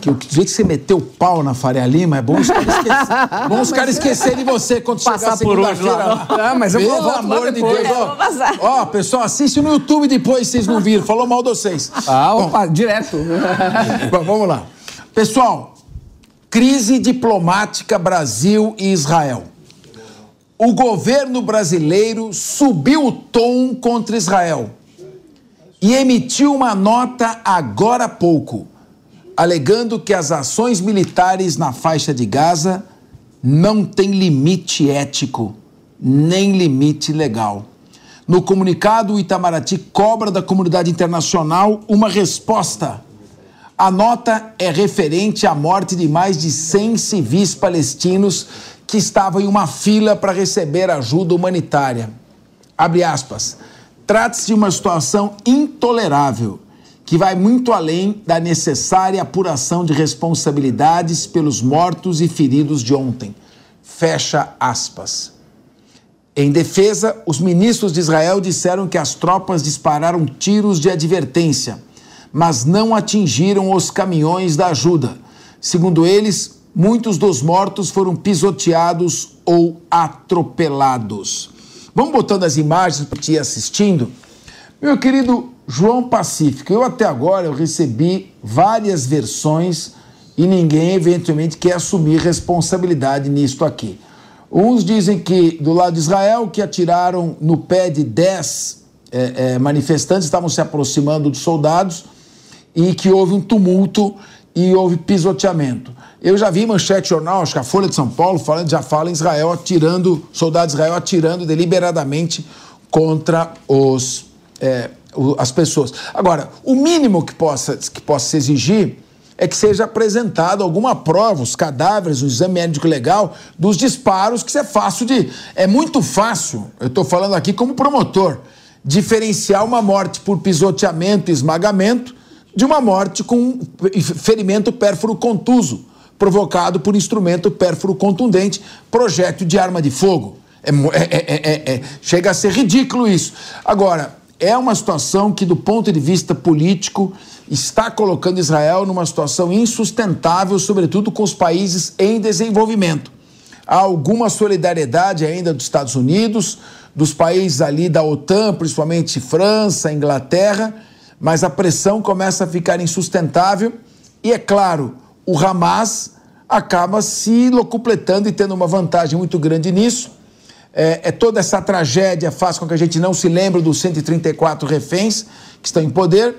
Que o jeito que você meteu o pau na Faria Lima é bom os caras esquecerem, (laughs) bom os caras esquecerem de você quando Passar chegar segunda-feira. lá. lá. Ah, mas eu Pelo amor de depois. Deus, vou passar. ó. Ó, pessoal, assiste no YouTube depois, se vocês não viram. Falou mal de vocês. Ah, opa, direto. (laughs) Bom, vamos lá. Pessoal, crise diplomática Brasil e Israel. O governo brasileiro subiu o tom contra Israel e emitiu uma nota agora há pouco, alegando que as ações militares na faixa de Gaza não têm limite ético, nem limite legal. No comunicado, o Itamaraty cobra da comunidade internacional uma resposta. A nota é referente à morte de mais de 100 civis palestinos que estavam em uma fila para receber ajuda humanitária. Abre aspas. Trata-se de uma situação intolerável que vai muito além da necessária apuração de responsabilidades pelos mortos e feridos de ontem. Fecha aspas. Em defesa, os ministros de Israel disseram que as tropas dispararam tiros de advertência, mas não atingiram os caminhões da ajuda. Segundo eles, muitos dos mortos foram pisoteados ou atropelados. Vamos botando as imagens para te ir assistindo. Meu querido João Pacífico, eu até agora eu recebi várias versões e ninguém eventualmente quer assumir responsabilidade nisto aqui. Uns dizem que do lado de Israel que atiraram no pé de 10 eh, eh, manifestantes, estavam se aproximando dos soldados e que houve um tumulto e houve pisoteamento. Eu já vi manchete jornal, acho que a Folha de São Paulo falando, já fala em Israel atirando, soldados de Israel atirando deliberadamente contra os, o- as pessoas. Agora, o mínimo que possa, que possa se exigir é que seja apresentado alguma prova, os cadáveres, o exame médico legal dos disparos, que isso é fácil de. É muito fácil, eu estou falando aqui como promotor, diferenciar uma morte por pisoteamento e esmagamento de uma morte com ferimento pérfuro contuso, provocado por instrumento pérfuro contundente, projétil de arma de fogo. É é- é- é- é- é- chega a ser ridículo isso. Agora, é uma situação que, do ponto de vista político, está colocando Israel numa situação insustentável, sobretudo com os países em desenvolvimento. Há alguma solidariedade ainda dos Estados Unidos, dos países ali da OTAN, principalmente França, Inglaterra, mas a pressão começa a ficar insustentável e, é claro, o Hamas acaba se locupletando e tendo uma vantagem muito grande nisso. É, é toda essa tragédia faz com que a gente não se lembre dos 134 reféns que estão em poder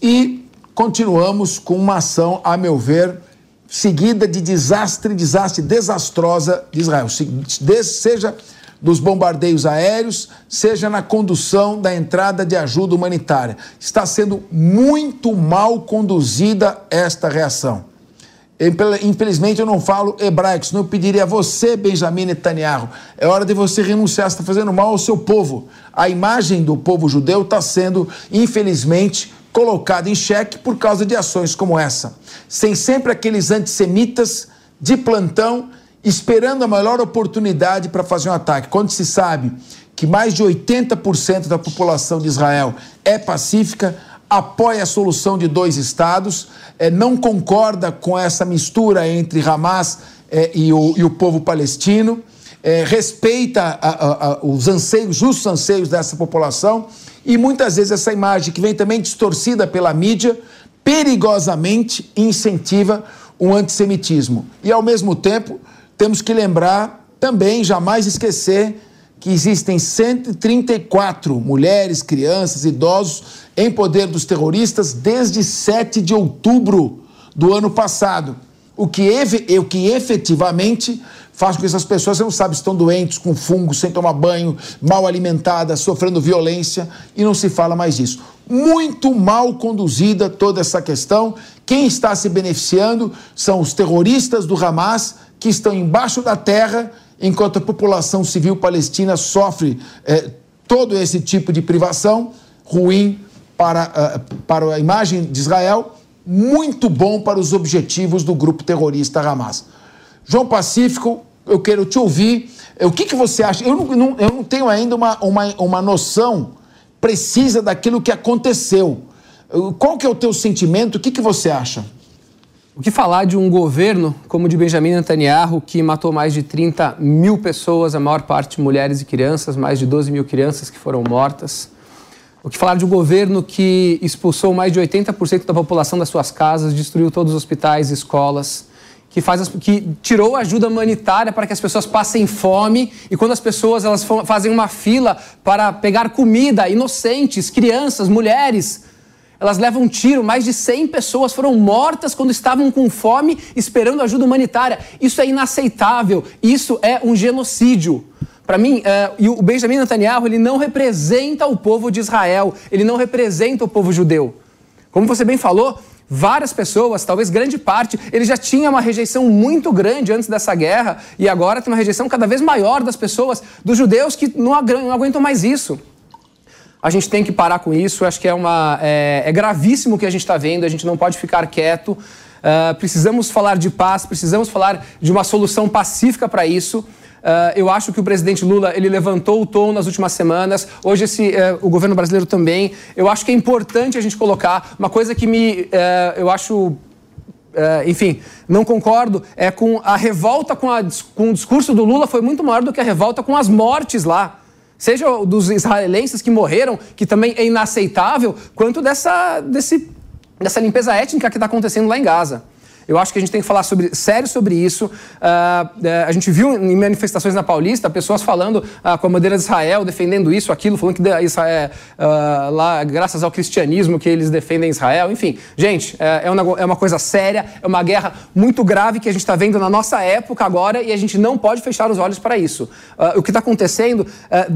e continuamos com uma ação, a meu ver, seguida de desastre, desastre desastrosa de Israel. Seja dos bombardeios aéreos, seja na condução da entrada de ajuda humanitária. Está sendo muito mal conduzida esta reação. Infelizmente eu não falo hebraico, senão eu pediria a você, Benjamin Netanyahu, é hora de você renunciar, está fazendo mal ao seu povo. A imagem do povo judeu está sendo, infelizmente, colocada em xeque por causa de ações como essa. Sem sempre aqueles antissemitas de plantão esperando a melhor oportunidade para fazer um ataque. Quando se sabe que mais de 80% da população de Israel é pacífica, apoia a solução de dois estados, é, não concorda com essa mistura entre Hamas é, e, o, e, o, povo palestino, é, respeita a, a, a, os anseios, justos anseios dessa população, e muitas vezes essa imagem, que vem também distorcida pela mídia, perigosamente incentiva o antissemitismo. E, ao mesmo tempo, temos que lembrar também, jamais esquecer, que existem 134 mulheres, crianças, idosos em poder dos terroristas desde 7 de outubro do ano passado. O que, o que efetivamente faz com que essas pessoas, você não sabe, estão doentes, com fungo, sem tomar banho, mal alimentadas, sofrendo violência, e não se fala mais disso. Muito mal conduzida toda essa questão. Quem está se beneficiando são os terroristas do Hamas, que estão embaixo da terra, enquanto a população civil palestina sofre é, todo esse tipo de privação ruim para, uh, para a imagem de Israel, muito bom para os objetivos do grupo terrorista Hamas. João Pacífico, eu quero te ouvir. O que, que você acha? Eu não, não, eu não tenho ainda uma, uma, uma noção precisa daquilo que aconteceu. Qual que é o teu sentimento? O que, que você acha? O que falar de um governo como o de Benjamin Netanyahu, que matou mais de 30 mil pessoas, a maior parte mulheres e crianças, mais de 12 mil crianças que foram mortas? O que falar de um governo que expulsou mais de 80% da população das suas casas, destruiu todos os hospitais e escolas, que, faz as, que tirou ajuda humanitária para que as pessoas passem fome e quando as pessoas elas fazem uma fila para pegar comida, inocentes, crianças, mulheres, elas levam um tiro. Mais de 100 pessoas foram mortas quando estavam com fome esperando ajuda humanitária. Isso é inaceitável. Isso é um genocídio. Para mim, é, e o Benjamin Netanyahu ele não representa o povo de Israel, ele não representa o povo judeu. Como você bem falou, várias pessoas, talvez grande parte, ele já tinha uma rejeição muito grande antes dessa guerra e agora tem uma rejeição cada vez maior das pessoas, dos judeus que não, não aguentam mais isso. A gente tem que parar com isso, acho que é, uma, é, é gravíssimo o que a gente está vendo, a gente não pode ficar quieto. Uh, precisamos falar de paz, precisamos falar de uma solução pacífica para isso. Uh, eu acho que o presidente Lula ele levantou o tom nas últimas semanas. Hoje esse, uh, o governo brasileiro também. Eu acho que é importante a gente colocar uma coisa que me, uh, eu acho Uh, enfim, não concordo, é com a revolta com, a, com, o discurso do Lula foi muito maior do que a revolta com as mortes lá. Seja dos israelenses que morreram, que também é inaceitável, quanto dessa, desse, dessa limpeza étnica que está acontecendo lá em Gaza. Eu acho que a gente tem que falar sobre, sério sobre isso. Uh, uh, a gente viu em manifestações na Paulista pessoas falando uh, com a bandeira de Israel, defendendo isso, aquilo, falando que Israel, é, lá, graças ao cristianismo que eles defendem Israel. Enfim, gente, é, é, uma, é uma coisa séria, é uma guerra muito grave que a gente está vendo na nossa época agora e a gente não pode fechar os olhos para isso. o que está acontecendo,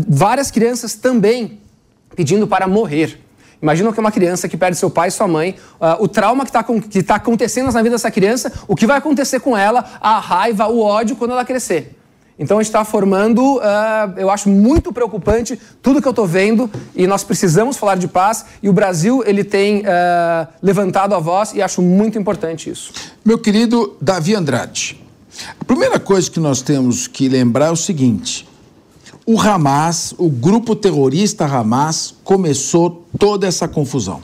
várias crianças também pedindo para morrer. Imagina que uma criança que perde seu pai e sua mãe, uh, o trauma que está tá acontecendo na vida dessa criança, o que vai acontecer com ela, a raiva, o ódio quando ela crescer. Então a gente está formando, uh, eu acho muito preocupante tudo que eu estou vendo e nós precisamos falar de paz e o Brasil ele tem uh, levantado a voz e acho muito importante isso. Meu querido Davi Andrade, a primeira coisa que nós temos que lembrar é o seguinte: o Hamas, o grupo terrorista Hamas, começou toda essa confusão.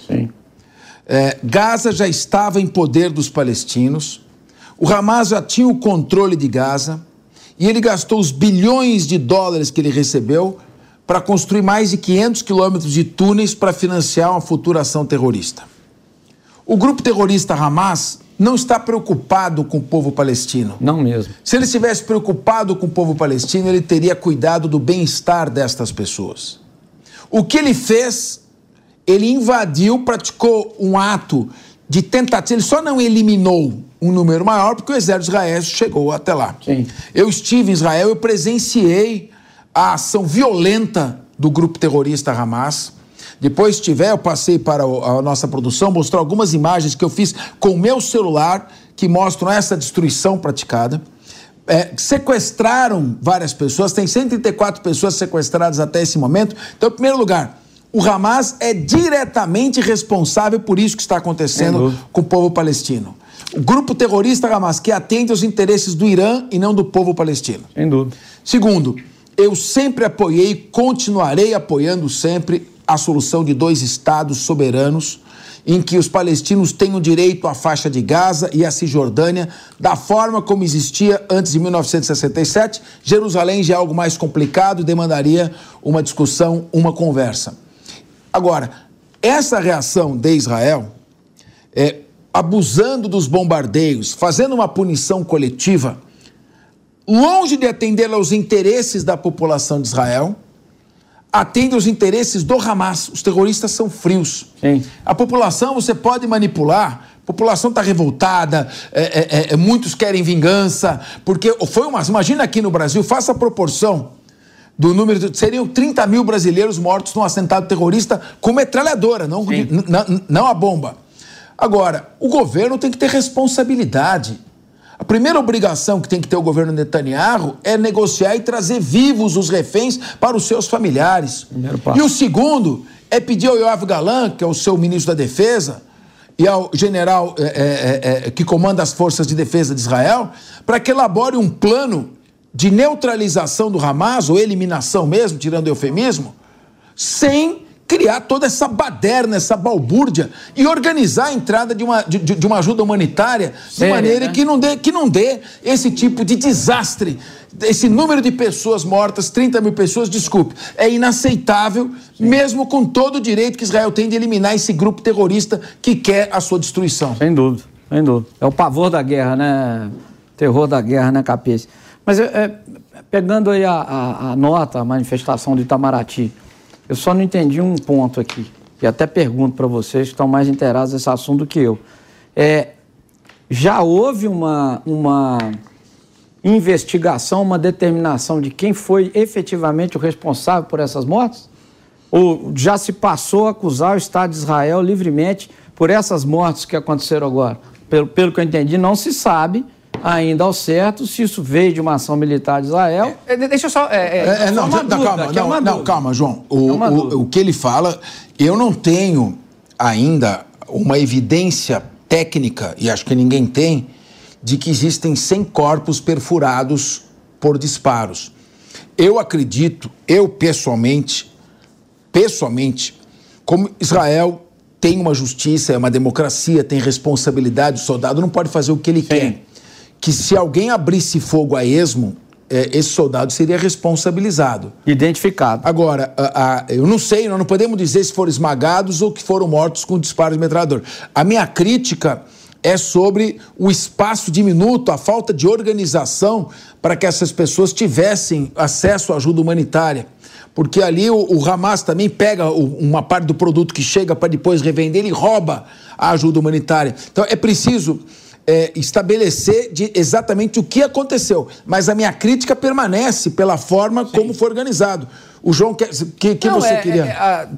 É, Gaza já estava em poder dos palestinos, o Hamas já tinha o controle de Gaza e ele gastou os bilhões de dólares que ele recebeu para construir mais de 500 quilômetros de túneis para financiar uma futura ação terrorista. O grupo terrorista Hamas não está preocupado com o povo palestino. Não mesmo. Se ele estivesse preocupado com o povo palestino, ele teria cuidado do bem-estar destas pessoas. O que ele fez? Ele invadiu, praticou um ato de tentativa. Ele só não eliminou um número maior porque o exército de Israel chegou até lá. Sim. Eu estive em Israel, eu presenciei a ação violenta do grupo terrorista Hamas. Depois, se tiver, eu passei para a nossa produção, mostrar algumas imagens que eu fiz com o meu celular que mostram essa destruição praticada. É, sequestraram várias pessoas, tem 134 pessoas sequestradas até esse momento. Então, em primeiro lugar, o Hamas é diretamente responsável por isso que está acontecendo com o povo palestino. O grupo terrorista Hamas que atende aos interesses do Irã e não do povo palestino. Sem dúvida. Segundo, eu sempre apoiei, continuarei apoiando sempre a solução de dois estados soberanos em que os palestinos tenham direito à faixa de Gaza e à Cisjordânia da forma como existia antes de 1967. Jerusalém já é algo mais complicado e demandaria uma discussão, uma conversa. Agora, essa reação de Israel, é, abusando dos bombardeios, fazendo uma punição coletiva, longe de atender aos interesses da população de Israel, atende aos interesses do Hamas. Os terroristas são frios. Sim. A população você pode manipular. A população está revoltada, é, é, é, muitos querem vingança, porque foi uma. Imagina aqui no Brasil, faça a proporção do número. De, seriam 30 mil brasileiros mortos num assentado terrorista com metralhadora, não, não, não a bomba. Agora, o governo tem que ter responsabilidade. A primeira obrigação que tem que ter o governo Netanyahu é negociar e trazer vivos os reféns para os seus familiares. E o segundo é pedir ao Yoav Galan, que é o seu ministro da Defesa, e ao general é, é, é, que comanda as forças de defesa de Israel, para que elabore um plano de neutralização do Hamas, ou eliminação mesmo, tirando o eufemismo, sem criar toda essa baderna, essa balbúrdia e organizar a entrada de uma, de, de uma ajuda humanitária de É, maneira né? que, não dê, que não dê esse tipo de desastre. Esse número de pessoas mortas, 30 mil pessoas, desculpe, é inaceitável, mesmo com todo o direito que Israel tem de eliminar esse grupo terrorista que quer a sua destruição. Sem dúvida, sem dúvida. É o pavor da guerra, né? Terror da guerra, né, Capês? Mas é, é, pegando aí a, a- a nota, a manifestação de Itamaraty, eu só não entendi um ponto aqui, e até pergunto para vocês que estão mais inteirados nesse assunto do que eu. É, já houve uma, uma investigação, uma determinação de quem foi efetivamente o responsável por essas mortes? Ou já se passou a acusar o Estado de Israel livremente por essas mortes que aconteceram agora? Pelo, pelo que eu entendi, não se sabe ainda ao certo se isso veio de uma ação militar de Israel. É, deixa eu só. É, é, É, é, não, uma não, dúvida, calma, que é não, não, calma, João. O, É uma o- o que ele fala, eu não tenho ainda uma evidência técnica, e acho que ninguém tem, de que existem 100 corpos perfurados por disparos. Eu acredito, eu pessoalmente, pessoalmente, como Israel tem uma justiça, é uma democracia, tem responsabilidade, o soldado não pode fazer o que ele quer. Que se alguém abrisse fogo a esmo, eh, esse soldado seria responsabilizado. Identificado. Agora, a- a- eu não sei, nós não podemos dizer se foram esmagados ou que foram mortos com disparo de metralhador. A minha crítica é sobre o espaço diminuto, a falta de organização para que essas pessoas tivessem acesso à ajuda humanitária. Porque ali o, o Hamas também pega o- uma parte do produto que chega para depois revender e rouba a ajuda humanitária. Então é preciso é, estabelecer de exatamente o que aconteceu. Mas a minha crítica permanece pela forma como foi organizado. O João, que, que, que Não, você é, queria? É, a-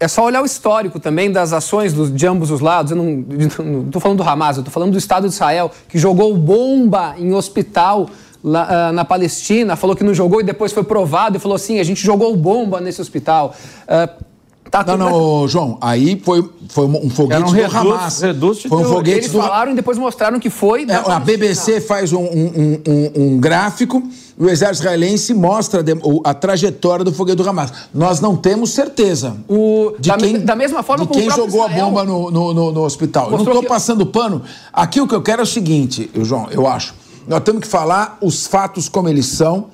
é só olhar o histórico também das ações dos, de ambos os lados. Eu não estou falando do Hamas, eu estou falando do Estado de Israel, que jogou bomba em hospital lá, ah, na Palestina, falou que não jogou e depois foi provado e falou assim: a gente jogou bomba nesse hospital. Ah, tá Não, tudo- não, João, aí foi, foi um foguete um do Hamas. reduto de foi um foguete Eles do falaram e depois mostraram que foi. É, da a. BBC faz um, um- um- um gráfico e o exército israelense mostra a trajetória do foguete do Hamas. Nós não temos certeza O- de da, quem, da mesma forma de quem jogou a Israel bomba no, no- no- no hospital. Eu não mostrou estou que- passando pano. Aqui o que eu quero é o seguinte, João, eu acho. Nós temos que falar os fatos como eles são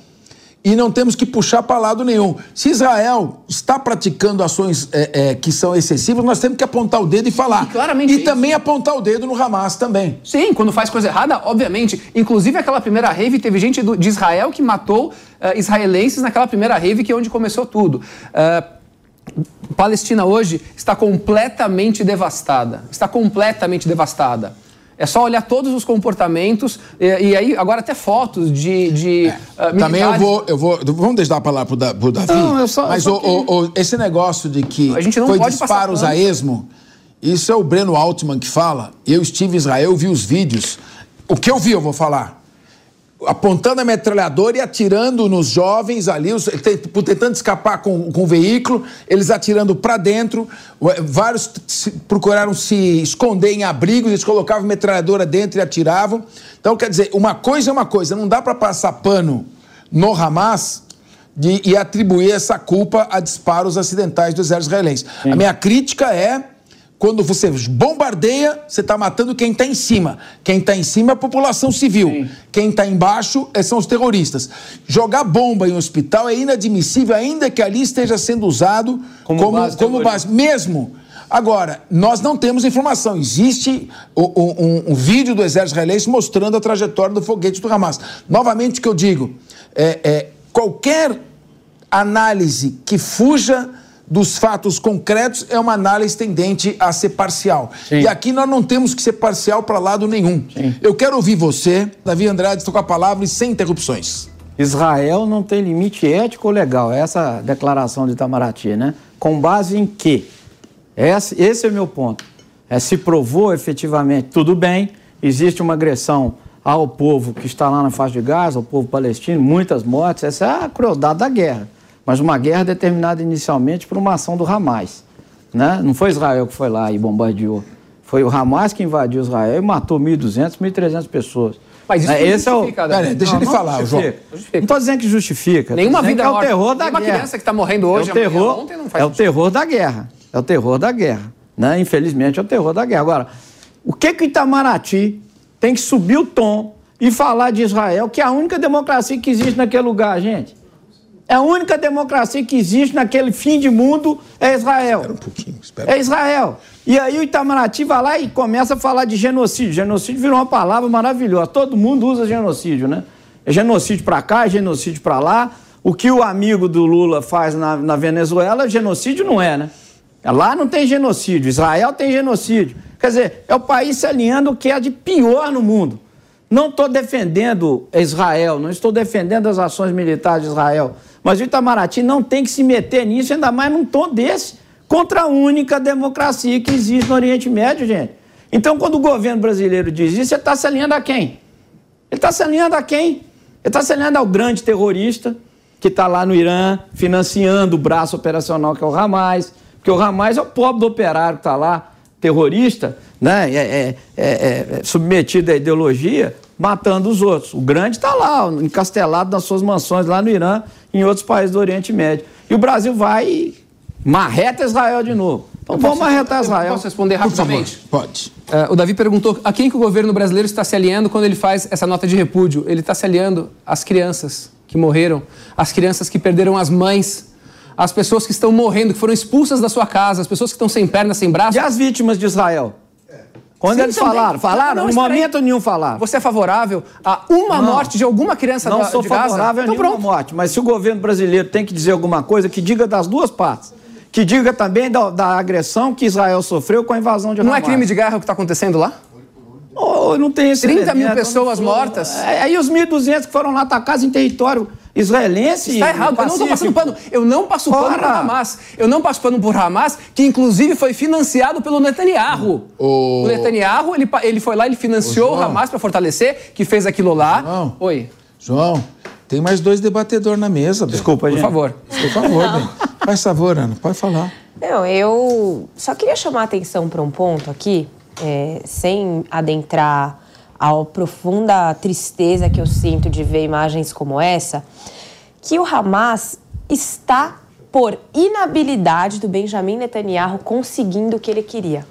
e não temos que puxar para lado nenhum. Se Israel está praticando ações é, é, que são excessivas, nós temos que apontar o dedo e falar. E claramente e é isso. também apontar o dedo no Hamas também. Sim, quando faz coisa errada, obviamente. Inclusive, aquela primeira rave, teve gente do- de Israel que matou eh, israelenses naquela primeira rave, que é onde começou tudo. Eh, Palestina hoje está completamente devastada. Está completamente devastada. É só olhar todos os comportamentos e, e aí agora até fotos de, de é, uh, Também eu vou, eu vou, vamos deixar a palavra para o Davi. Não, eu só, mas eu só o, o, o, esse negócio de que a gente não foi pode disparos a esmo, isso é o Breno Altman que fala. Eu estive em Israel, vi os vídeos. O que eu vi, eu vou falar apontando a metralhadora e atirando nos jovens ali, os, tentando escapar com, com o veículo, eles atirando para dentro. Vários procuraram se esconder em abrigos, eles colocavam a metralhadora dentro e atiravam. Então, quer dizer, uma coisa é uma coisa, não dá para passar pano no Hamas de, e atribuir essa culpa a disparos acidentais do exército israelense. Sim. A minha crítica é quando você bombardeia, você está matando quem está em cima. Quem está em cima é a população civil. Sim. Quem está embaixo é, são os terroristas. Jogar bomba em um hospital é inadmissível, ainda que ali esteja sendo usado como, como base. Como base. Mesmo. Agora, nós não temos informação. Existe um, um, vídeo do exército israelense mostrando a trajetória do foguete do Hamas. Novamente, o que eu digo é, é qualquer análise que fuja dos fatos concretos é uma análise tendente a ser parcial. Sim. E aqui nós não temos que ser parcial para lado nenhum. Sim. Eu quero ouvir você, Davi Andrade, estou com a palavra e sem interrupções. Israel não tem limite ético ou legal, é essa declaração de Itamaraty, né? Com base em quê? Esse, esse é o meu ponto. É, se provou efetivamente, tudo bem, existe uma agressão ao povo que está lá na faixa de Gaza, ao povo palestino, muitas mortes, essa é a crueldade da guerra mas uma guerra determinada inicialmente por uma ação do Hamas. Né? Não foi Israel que foi lá e bombardeou. Foi o Hamas que invadiu Israel e matou 1.200, 1.300 pessoas. Mas isso é, não esse justifica, é o... Pera, deixa não, ele falar, João. Não estou dizendo que justifica. Nenhuma vida é o terror da Nenhuma guerra. criança que está morrendo hoje, é o terror, ontem, não faz É o terror da guerra. É o terror da guerra. Né? Infelizmente, é o terror da guerra. Agora, o que que Itamaraty tem que subir o tom e falar de Israel, que é a única democracia que existe naquele lugar, gente? É a única democracia que existe naquele fim de mundo é Israel. Espera um pouquinho, espera. É Israel. E aí o Itamaraty vai lá e começa a falar de genocídio. Genocídio virou uma palavra maravilhosa. Todo mundo usa genocídio, né? É genocídio para cá, é genocídio para lá. O que o amigo do Lula faz na, na Venezuela, genocídio não é, né? Lá não tem genocídio, Israel tem genocídio. Quer dizer, é o país se alinhando o que é de pior no mundo. Não estou defendendo Israel, não estou defendendo as ações militares de Israel. Mas o Itamaraty não tem que se meter nisso, ainda mais num tom desse, contra a única democracia que existe no Oriente Médio, gente. Então, quando o governo brasileiro diz isso, ele está se alinhando a quem? Ele está se alinhando a quem? Ele está se alinhando ao grande terrorista que está lá no Irã, financiando o braço operacional que é o Hamas, porque o Hamas é o pobre do operário que está lá, terrorista, né? É, é, é, é, submetido à ideologia, matando os outros. O grande está lá, encastelado nas suas mansões lá no Irã, em outros países do Oriente Médio. E o Brasil vai e marreta Israel de novo. Então vamos marretar Israel. Posso responder rapidamente? Pode. Uh, o Davi perguntou a quem que o governo brasileiro está se aliando quando ele faz essa nota de repúdio. Ele está se aliando às crianças que morreram, às crianças que perderam as mães, às pessoas que estão morrendo, que foram expulsas da sua casa, às pessoas que estão sem pernas, sem braços. E as vítimas de Israel? Quando Sim, eles também. falaram? Falaram? Não, no momento nenhum falaram. Você é favorável a uma não, morte de alguma criança não da, sou de Gaza? favorável a então, nenhuma pronto. morte, mas se o governo brasileiro tem que dizer alguma coisa, que diga das duas partes. Que diga também da, da agressão que Israel sofreu com a invasão de Hamas. Não é crime de guerra o que está acontecendo lá? Oh, não tem esse 30 elemento, mil pessoas mortas? É, aí os 1.200 que foram lá atacados em território israelense. Está errado, eu não estou passando pano. Eu não passo Fora. pano por Hamas. Eu não passo pano por Hamas, que inclusive foi financiado pelo Netanyahu. O, o Netanyahu, ele, ele foi lá, ele financiou o, o Hamas para fortalecer, que fez aquilo lá. João, Oi. João, tem mais dois debatedores na mesa. Desculpa, Por gente. favor. Por favor, bem. Faz favor, Ana, pode falar. Não, eu só queria chamar a atenção para um ponto aqui, é, sem adentrar a profunda tristeza que eu sinto de ver imagens como essa, que o Hamas está, por inabilidade do Benjamin Netanyahu, conseguindo o que ele queria.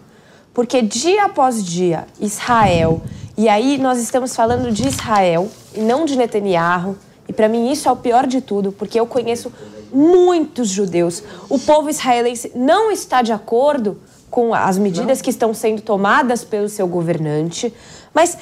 Porque dia após dia, Israel, e aí nós estamos falando de Israel e não de Netanyahu, e para mim isso é o pior de tudo, porque eu conheço muitos judeus. O povo israelense não está de acordo com as medidas que estão sendo tomadas pelo seu governante, mas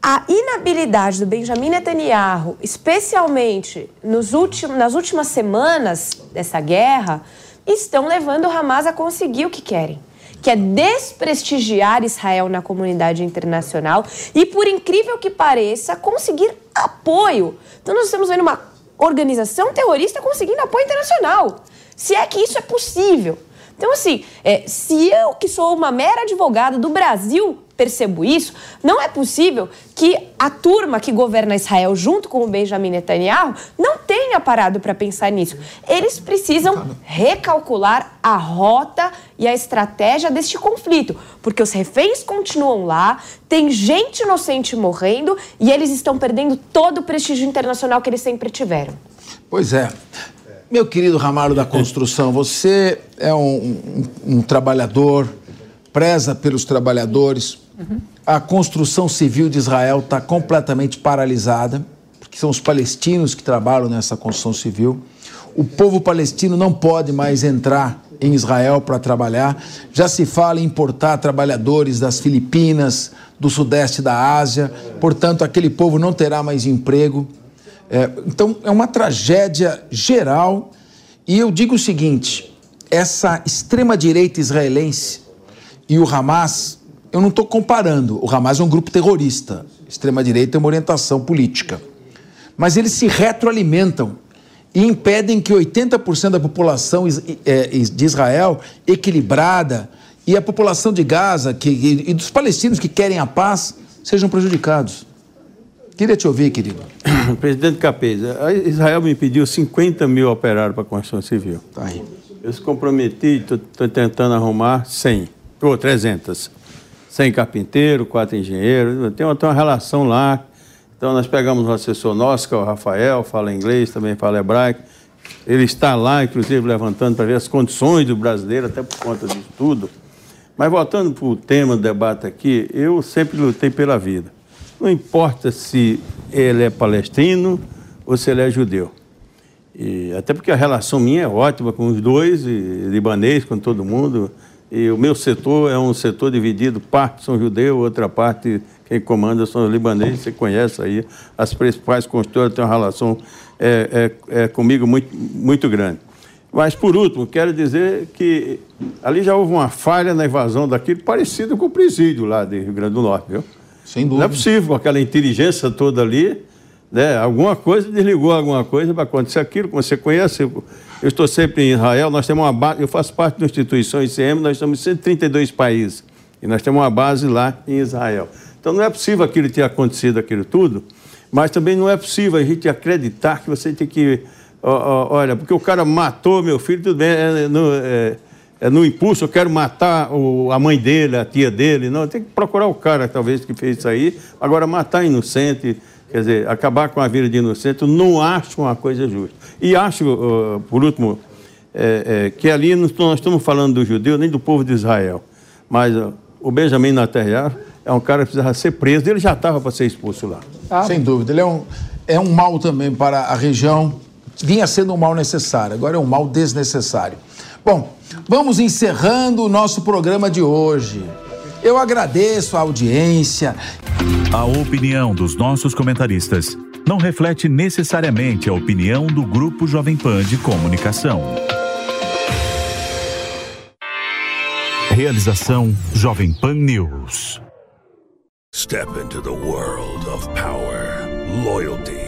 a inabilidade do Benjamin Netanyahu, especialmente nos últimos, nas últimas semanas dessa guerra, estão levando o Hamas a conseguir o que querem que é desprestigiar Israel na comunidade internacional e, por incrível que pareça, conseguir apoio. Então, nós estamos vendo uma organização terrorista conseguindo apoio internacional. Se é que isso é possível. Então, assim, é, se eu, que sou uma mera advogada do Brasil, percebo isso, não é possível que a turma que governa Israel junto com o Benjamin Netanyahu não tenha parado para pensar nisso. Eles precisam recalcular a rota e a estratégia deste conflito, porque os reféns continuam lá, tem gente inocente morrendo e eles estão perdendo todo o prestígio internacional que eles sempre tiveram. Pois é. Meu querido Ramalho da Construção, você é um, um, um trabalhador, preza pelos trabalhadores. A construção civil de Israel está completamente paralisada, porque são os palestinos que trabalham nessa construção civil. O povo palestino não pode mais entrar em Israel para trabalhar. Já se fala em importar trabalhadores das Filipinas, do sudeste da Ásia, portanto, aquele povo não terá mais emprego. É, então, é uma tragédia geral. E eu digo o seguinte: essa extrema-direita israelense e o Hamas, eu não estou comparando. O Hamas é um grupo terrorista, extrema-direita é uma orientação política. Mas eles se retroalimentam e impedem que 80% da população é, de Israel equilibrada e a população de Gaza que, e dos palestinos que querem a paz sejam prejudicados. Queria te ouvir, querido. (coughs) Presidente Capês, Israel me pediu 50 mil operários para a construção civil. Tá aí. Eu se comprometi, estou tentando arrumar 100, ou 300. 100 carpinteiros, 4 engenheiros, tem uma, tem uma relação lá. Então nós pegamos um assessor nosso, que é o Rafael, fala inglês, também fala hebraico. Ele está lá, inclusive, levantando para ver as condições do brasileiro, até por conta disso tudo. Mas voltando para o tema do debate aqui, eu sempre lutei pela vida. Não importa se ele é palestrino ou se ele é judeu. E, até porque a relação minha é ótima com os dois, e libanês, com todo mundo. E o meu setor é um setor dividido, parte são judeus, outra parte quem comanda são os libaneses, você conhece aí. As principais construtoras têm uma relação é, é, é comigo muito, muito grande. Mas, por último, quero dizer que ali já houve uma falha na invasão daquilo parecido com o presídio lá de Rio Grande do Norte, viu? Sem dúvida. Não é possível, com aquela inteligência toda ali, né? alguma coisa desligou alguma coisa para acontecer aquilo, como você conhece. Eu, estou sempre em Israel, nós temos uma base, eu faço parte da instituição ICM, nós estamos em 132 países. E nós temos uma base lá em Israel. Então não é possível aquilo ter acontecido, aquilo tudo, mas também não é possível a gente acreditar que você tem que. Ó, ó, olha, porque o cara matou meu filho, tudo bem, é, no, é, é no impulso, eu quero matar o, a mãe dele, a tia dele. Não, tem que procurar o cara, talvez, que fez isso aí. Agora, matar inocente, quer dizer, acabar com a vida de inocente, não acho uma coisa justa. E acho, uh, por último, é, é, que ali nós estamos falando do judeu, nem do povo de Israel. Mas uh, o Benjamin Netanyahu é um cara que precisava ser preso, ele já estava para ser expulso lá. Ah, Sem dúvida, ele é um, é um mal também para a região. Vinha sendo um mal necessário, agora é um mal desnecessário. Bom, vamos encerrando o nosso programa de hoje. Eu agradeço a audiência. A opinião dos nossos comentaristas não reflete necessariamente a opinião do Grupo Jovem Pan de Comunicação. Realização Jovem Pan News. Step into the world of power, loyalty